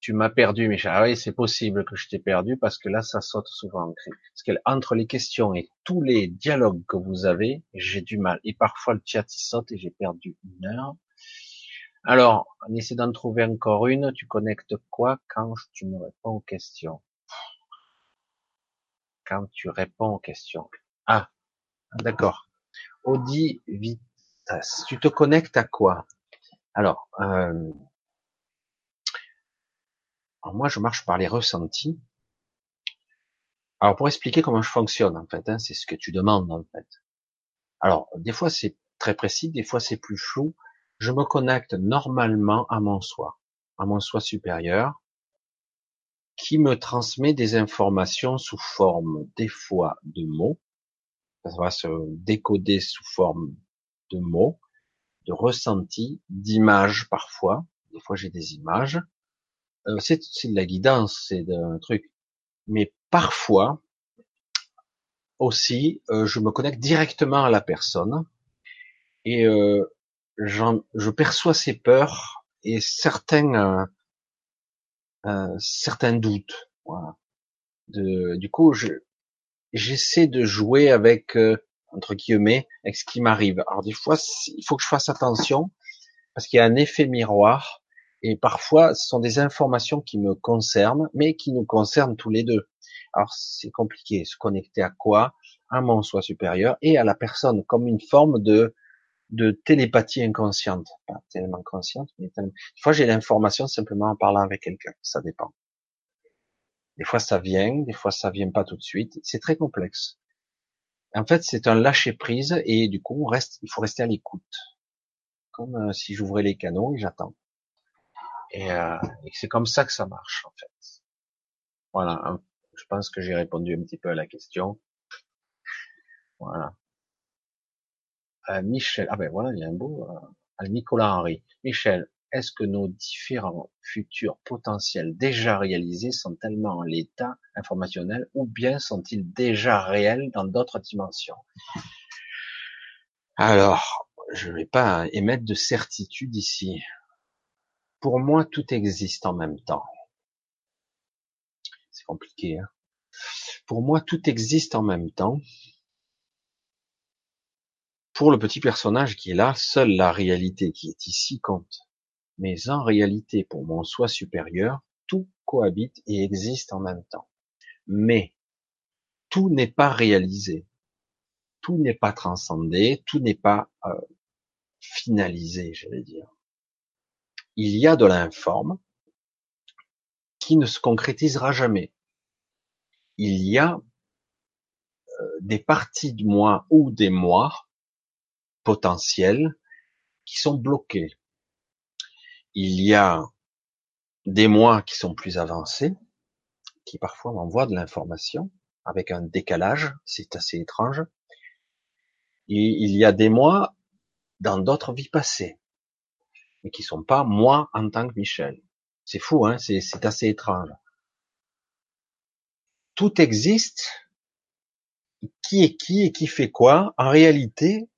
tu m'as perdu, Michel. Ah oui, c'est possible que je t'ai perdu parce que là, ça saute souvent. Parce que entre les questions et tous les dialogues que vous avez, j'ai du mal. Et parfois, le chat, il saute et j'ai perdu une heure. Alors, on essaie d'en trouver encore une. Tu connectes quoi quand tu me réponds aux questions? Quand tu réponds aux questions. Ah, d'accord. Audi Vitas. Tu te connectes à quoi? Alors, euh, alors moi, je marche par les ressentis. Alors pour expliquer comment je fonctionne, en fait, hein, c'est ce que tu demandes, en fait. Alors des fois c'est très précis, des fois c'est plus flou. Je me connecte normalement à mon soi, à mon soi supérieur, qui me transmet des informations sous forme des fois de mots. Ça va se décoder sous forme de mots, de ressentis, d'images parfois. Des fois j'ai des images c'est de la guidance, c'est un truc. Mais parfois aussi, euh, je me connecte directement à la personne et euh, je perçois ses peurs et certains certains doutes. Voilà. De, du coup, j'essaie de jouer avec entre guillemets avec ce qui m'arrive. Alors des fois, il faut que je fasse attention parce qu'il y a un effet miroir et parfois, ce sont des informations qui me concernent, mais qui nous concernent tous les deux. Alors, c'est compliqué. Se connecter à quoi? À mon soi supérieur et à la personne, comme une forme de, de télépathie inconsciente. Pas tellement consciente, mais tellement... Des fois, j'ai l'information simplement en parlant avec quelqu'un. Ça dépend. Des fois, ça vient, des fois, ça vient pas tout de suite. C'est très complexe. En fait, c'est un lâcher prise et du coup, on reste, il faut rester à l'écoute. Comme euh, si j'ouvrais les canaux et j'attends. Et, euh, et c'est comme ça que ça marche en fait. Voilà, Je pense que j'ai répondu un petit peu à la question. Voilà. Euh, Michel, ah ben voilà, il y a un beau. Euh, Nicolas Henry. Michel, est-ce que nos différents futurs potentiels déjà réalisés sont tellement en l'état informationnel ou bien sont-ils déjà réels dans d'autres dimensions? Alors, je ne vais pas émettre de certitude ici. Pour moi, tout existe en même temps. C'est compliqué. Hein Pour moi, tout existe en même temps. Pour le petit personnage qui est là, seule la réalité qui est ici compte mais en réalité, pour mon soi supérieur, tout cohabite et existe en même temps. Mais tout n'est pas réalisé, tout n'est pas transcendé, tout n'est pas euh, finalisé, j'allais dire. Il y a de l'informe qui ne se concrétisera jamais. Il y a euh, des parties de moi ou des moi potentiels qui sont bloqués il y a des mois qui sont plus avancés, qui parfois m'envoient de l'information avec un décalage, c'est assez étrange. Et il y a des mois dans d'autres vies passées, mais qui sont pas moi en tant que Michel. C'est fou, hein c'est, assez étrange. Tout existe. Qui est qui et qui fait quoi? En réalité,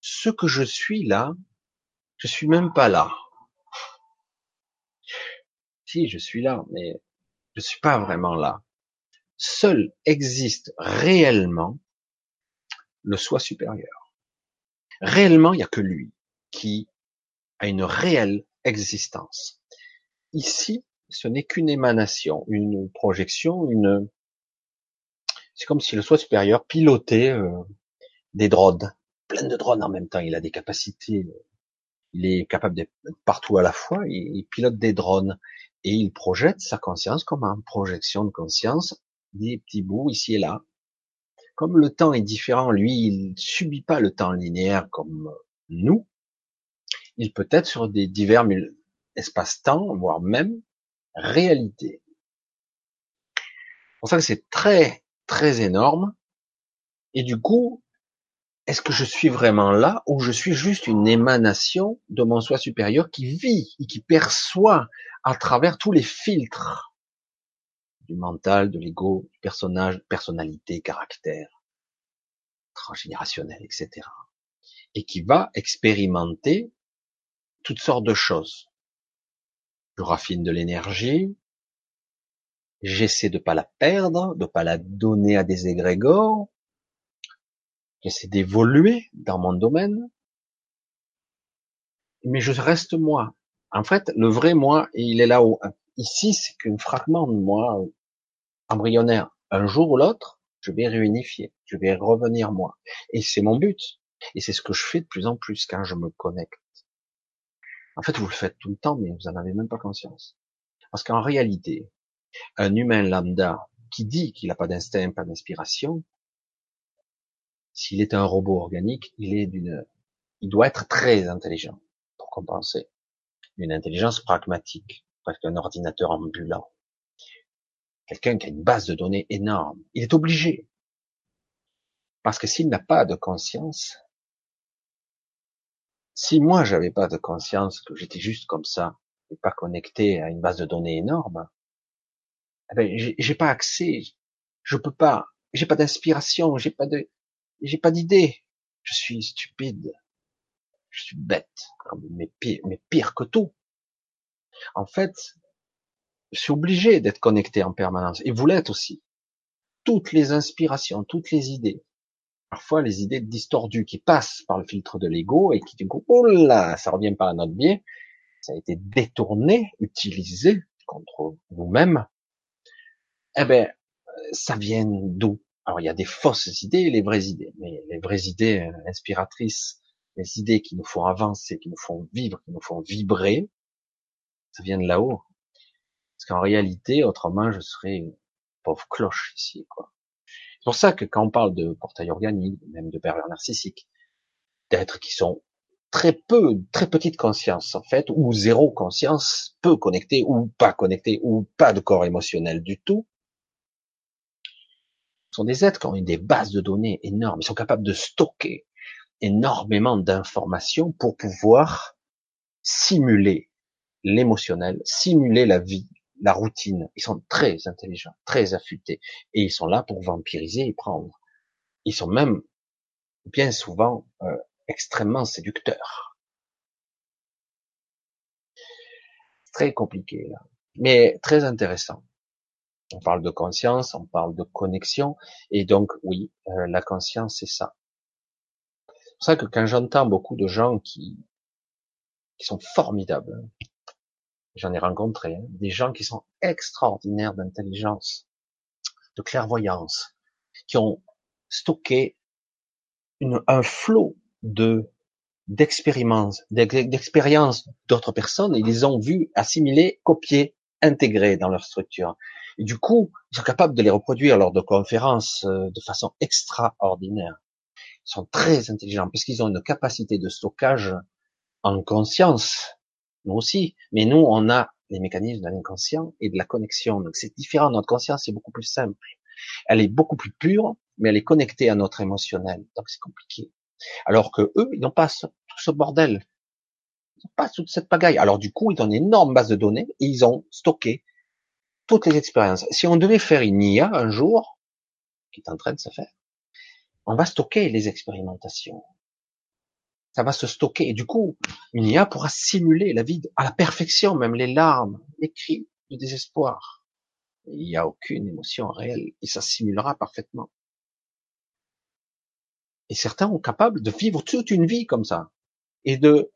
ce que je suis là, je suis même pas là si je suis là, mais je suis pas vraiment là. Seul existe réellement le soi supérieur. Réellement, il n'y a que lui qui a une réelle existence. Ici, ce n'est qu'une émanation, une projection, une. C'est comme si le soi supérieur pilotait euh, des drones, plein de drones en même temps. Il a des capacités, il est capable d'être partout à la fois. il pilote des drones et il projette sa conscience comme en projection de conscience, des petits bouts ici et là. Comme le temps est différent, lui, il subit pas le temps linéaire comme nous. Il peut être sur des divers espaces-temps, voire même réalité. C'est pour ça que c'est très, très énorme. Et du coup, est-ce que je suis vraiment là ou je suis juste une émanation de mon soi supérieur qui vit et qui perçoit à travers tous les filtres du mental, de l'ego, du personnage, personnalité, caractère, transgénérationnel, etc. Et qui va expérimenter toutes sortes de choses. Je raffine de l'énergie, j'essaie de pas la perdre, de pas la donner à des égrégores, j'essaie d'évoluer dans mon domaine, mais je reste moi. En fait, le vrai moi, il est là-haut. Ici, c'est qu'un fragment de moi embryonnaire. Un jour ou l'autre, je vais réunifier, je vais revenir moi. Et c'est mon but. Et c'est ce que je fais de plus en plus quand je me connecte. En fait, vous le faites tout le temps, mais vous en avez même pas conscience. Parce qu'en réalité, un humain lambda qui dit qu'il n'a pas d'instinct, pas d'inspiration, s'il est un robot organique, il est d'une, il doit être très intelligent pour compenser. Une intelligence pragmatique, presque un ordinateur ambulant. Quelqu'un qui a une base de données énorme. Il est obligé. Parce que s'il n'a pas de conscience, si moi j'avais pas de conscience, que j'étais juste comme ça, et pas connecté à une base de données énorme, eh ben, j'ai pas accès, je peux pas, j'ai pas d'inspiration, j'ai pas de, j'ai pas d'idée. Je suis stupide. Je suis bête. Mais pire, mais pire que tout. En fait, je suis obligé d'être connecté en permanence. Et vous l'êtes aussi. Toutes les inspirations, toutes les idées. Parfois, les idées distordues qui passent par le filtre de l'ego et qui du coup, oh là, ça revient pas à notre bien. Ça a été détourné, utilisé contre nous-mêmes. Eh ben, ça vient d'où? Alors il y a des fausses idées et les vraies idées, mais les vraies idées euh, inspiratrices, les idées qui nous font avancer, qui nous font vivre, qui nous font vibrer, ça vient de là-haut. Parce qu'en réalité, autrement, je serais une pauvre cloche ici, quoi. C'est pour ça que quand on parle de portail organique, même de pervers narcissique, d'êtres qui sont très peu, très petite conscience, en fait, ou zéro conscience, peu connectés, ou pas connectés, ou pas de corps émotionnel du tout, sont des êtres qui ont des bases de données énormes. Ils sont capables de stocker énormément d'informations pour pouvoir simuler l'émotionnel, simuler la vie, la routine. Ils sont très intelligents, très affûtés. Et ils sont là pour vampiriser et prendre. Ils sont même bien souvent euh, extrêmement séducteurs. Très compliqué là, mais très intéressant. On parle de conscience, on parle de connexion, et donc oui, euh, la conscience c'est ça. C'est pour ça que quand j'entends beaucoup de gens qui sont formidables, j'en ai rencontré hein, des gens qui sont extraordinaires d'intelligence, de clairvoyance, qui ont stocké une, un flot de d'expériences, d'expériences d'autres personnes, ils les ont vus assimiler, copier, intégrer dans leur structure. Et du coup, ils sont capables de les reproduire lors de conférences euh, de façon extraordinaire. Ils sont très intelligents parce qu'ils ont une capacité de stockage en conscience nous aussi. Mais nous, on a les mécanismes de l'inconscient et de la connexion. Donc c'est différent. Notre conscience est beaucoup plus simple. Elle est beaucoup plus pure, mais elle est connectée à notre émotionnel. Donc c'est compliqué. Alors que eux, ils n'ont pas tout ce bordel. Ils n'ont pas toute cette pagaille. Alors du coup, ils ont une énorme base de données et ils ont stocké toutes les expériences. Si on devait faire une IA un jour, qui est en train de se faire, on va stocker les expérimentations, ça va se stocker. Et du coup, une IA pourra simuler la vie à la perfection, même les larmes, les cris, le désespoir. Il n'y a aucune émotion réelle et ça simulera parfaitement. Et certains sont capables de vivre toute une vie comme ça et de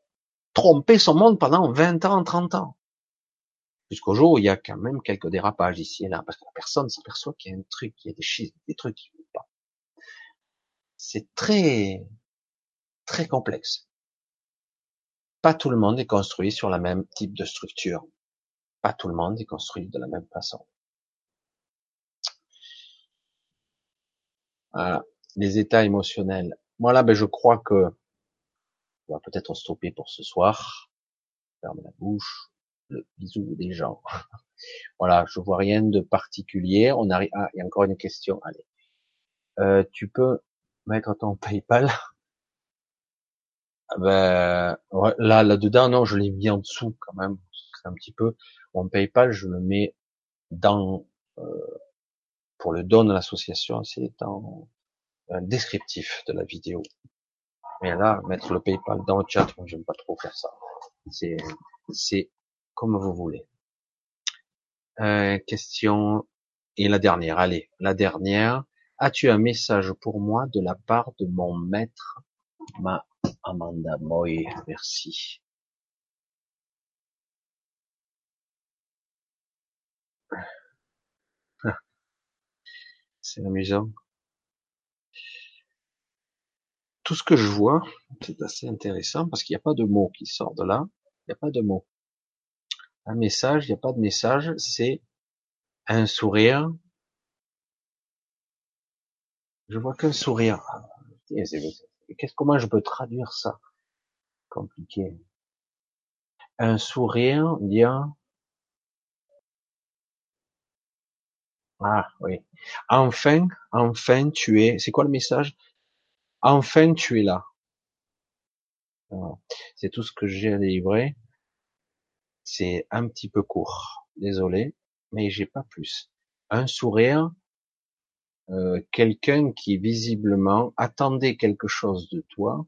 tromper son monde pendant 20 ans, 30 ans. Jusqu'au jour où il y a quand même quelques dérapages ici et là, parce que la personne s'aperçoit qu'il y a un truc, qu'il y a des, des trucs qui ne vont pas. C'est très, très complexe. Pas tout le monde est construit sur la même type de structure. Pas tout le monde est construit de la même façon. Voilà. Les états émotionnels. Moi là, ben, je crois que on va peut-être stopper pour ce soir. Ferme la bouche. Le bisou des gens. voilà, je vois rien de particulier. On arrive. Ah, il y a encore une question. Allez. Euh, tu peux mettre ton PayPal? Ah ben, là, là-dedans, non, je l'ai mis en dessous quand même. C'est un petit peu. Mon PayPal, je le mets dans, euh, pour le don de l'association, c'est dans un descriptif de la vidéo. Mais là, mettre le PayPal dans le chat, moi, j'aime pas trop faire ça. C'est, c'est comme vous voulez. Euh, question et la dernière. Allez, la dernière. As-tu un message pour moi de la part de mon maître, ma Amanda Moy, merci. C'est amusant. Tout ce que je vois, c'est assez intéressant parce qu'il n'y a pas de mots qui sortent de là. Il n'y a pas de mots. Un message, il n'y a pas de message, c'est un sourire. Je vois qu'un sourire. Qu'est-ce, comment je peux traduire ça? Compliqué. Un sourire, bien. Ah, oui. Enfin, enfin, tu es, c'est quoi le message? Enfin, tu es là. C'est tout ce que j'ai à délivrer. C'est un petit peu court. Désolé, mais j'ai pas plus. Un sourire, euh, quelqu'un qui visiblement attendait quelque chose de toi,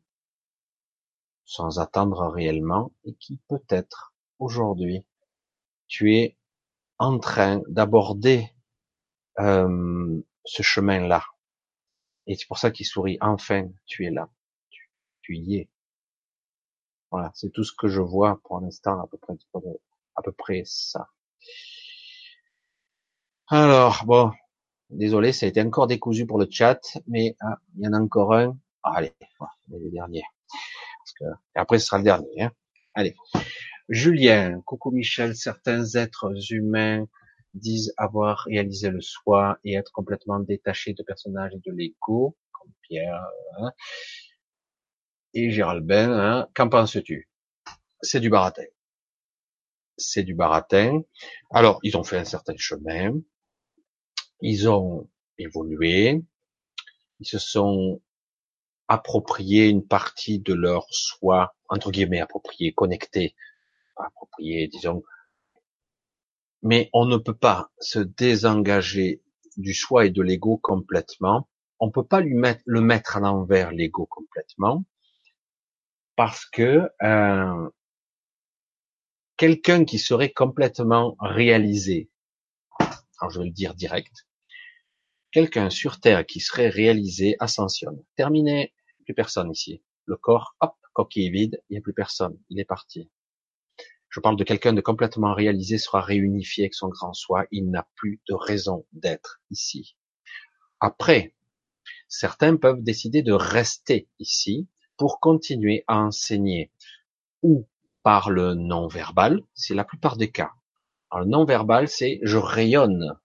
sans attendre réellement, et qui peut-être aujourd'hui tu es en train d'aborder euh, ce chemin-là. Et c'est pour ça qu'il sourit. Enfin, tu es là. Tu, y es. Voilà, c'est tout ce que je vois pour l'instant, à peu près, à peu près ça. Alors, bon, Désolé, ça a été encore décousu pour le chat, mais ah, il y en a encore un. Ah, allez, le dernier. Après, ce sera le dernier. Hein. Allez. Julien, coucou Michel, certains êtres humains disent avoir réalisé le soi et être complètement détachés de personnages et de l'ego, comme Pierre hein, et Gérald Ben. Hein. Qu'en penses-tu? C'est du baratin. C'est du baratin. Alors, ils ont fait un certain chemin, ils ont évolué, ils se sont appropriés une partie de leur soi, entre guillemets approprié, connecté, approprié, disons. Mais on ne peut pas se désengager du soi et de l'ego complètement. On peut pas lui mettre, le mettre à l'envers l'ego complètement, parce que euh, quelqu'un qui serait complètement réalisé, alors je vais le dire direct, quelqu'un sur Terre qui serait réalisé ascensionne. Terminé, plus personne ici. Le corps, hop, coquille vide, il n'y a plus personne, il est parti. Je parle de quelqu'un de complètement réalisé, sera réunifié avec son grand soi, il n'a plus de raison d'être ici. Après, certains peuvent décider de rester ici pour continuer à enseigner ou par le non-verbal, c'est la plupart des cas. Alors, le non-verbal, c'est je rayonne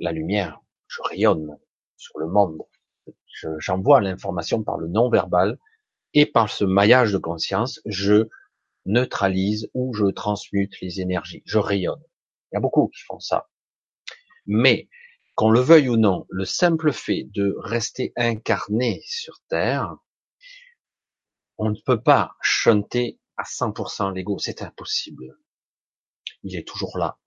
la, lumière, je rayonne sur le monde, j'envoie l'information par le non-verbal et par ce maillage de conscience, je neutralise ou je transmute les énergies, je rayonne. Il y a beaucoup qui font ça. Mais qu'on le veuille ou non, le simple fait de rester incarné sur Terre, on ne peut pas chanter à 100% l'ego, c'est impossible. Il est toujours là.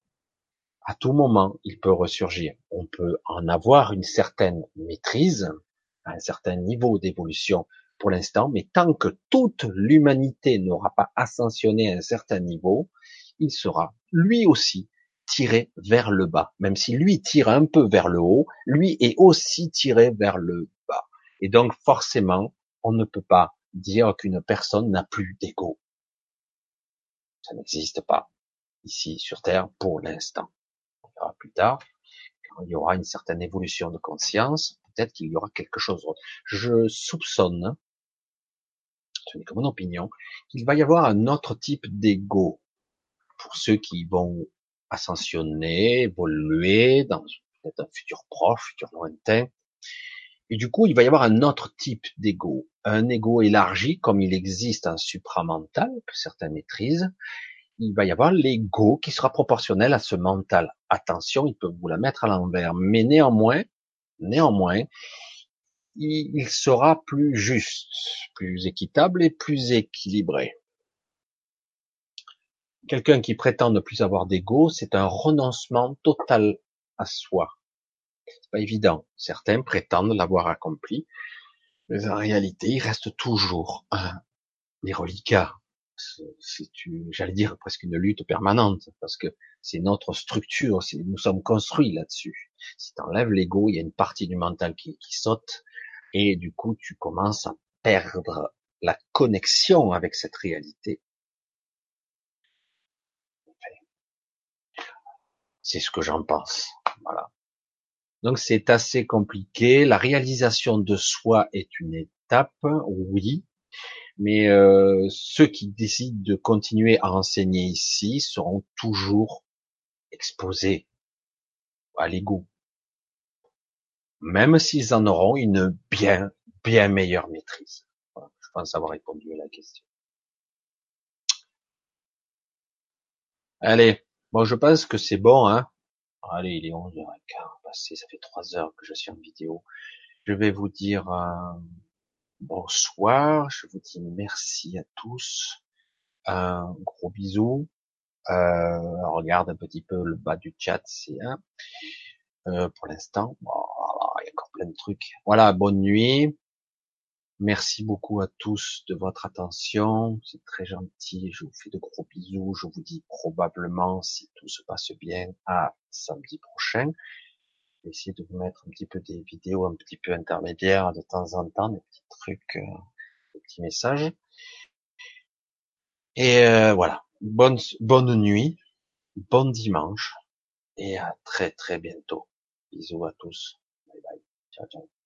À tout moment, il peut ressurgir. On peut en avoir une certaine maîtrise, un certain niveau d'évolution pour l'instant, mais tant que toute l'humanité n'aura pas ascensionné à un certain niveau, il sera lui aussi tiré vers le bas. Même si lui tire un peu vers le haut, lui est aussi tiré vers le bas. Et donc forcément, on ne peut pas dire qu'une personne n'a plus d'ego. Ça n'existe pas ici sur Terre pour l'instant. Plus tard, quand il y aura une certaine évolution de conscience, peut-être qu'il y aura quelque chose. Je soupçonne, ce n'est que mon opinion, qu'il va y avoir un autre type d'ego pour ceux qui vont ascensionner, évoluer dans un futur proche, futur lointain. Et du coup, il va y avoir un autre type d'ego, un ego élargi comme il existe en supramental que certains maîtrisent. Il va y avoir l'ego qui sera proportionnel à ce mental. Attention, il peut vous la mettre à l'envers, mais néanmoins, néanmoins, il sera plus juste, plus équitable et plus équilibré. Quelqu'un qui prétend ne plus avoir d'ego, c'est un renoncement total à soi. C'est pas évident. Certains prétendent l'avoir accompli, mais en réalité, il reste toujours un les reliquats. C'est, j'allais dire, presque une lutte permanente, parce que c'est notre structure, nous sommes construits là-dessus. Si tu enlèves l'ego, il y a une partie du mental qui, qui saute, et du coup, tu commences à perdre la connexion avec cette réalité. C'est ce que j'en pense. Voilà. Donc c'est assez compliqué. La réalisation de soi est une étape, oui, mais euh, ceux qui décident de continuer à enseigner ici seront toujours exposés à l'ego, même s'ils en auront une bien bien meilleure maîtrise. je pense avoir répondu à la question. Allez, bon, je pense que c'est bon, hein. Allez, il est 11h15 passé, ça fait 3 heures que je suis en vidéo. Je vais vous dire euh, bonsoir, je vous dis merci à tous, un gros bisou. Euh, regarde un petit peu le bas du chat, c'est. Euh, pour l'instant, il y a encore plein de trucs. Voilà, bonne nuit. Merci beaucoup à tous de votre attention. C'est très gentil. Je vous fais de gros bisous. Je vous dis probablement, si tout se passe bien, à samedi prochain. Essayer de vous mettre un petit peu des vidéos un petit peu intermédiaires de temps en temps, des petits trucs, euh, des petits messages. Et euh, voilà. Bonne, bonne nuit, bon dimanche et à très très bientôt. Bisous à tous. Bye bye. Ciao ciao.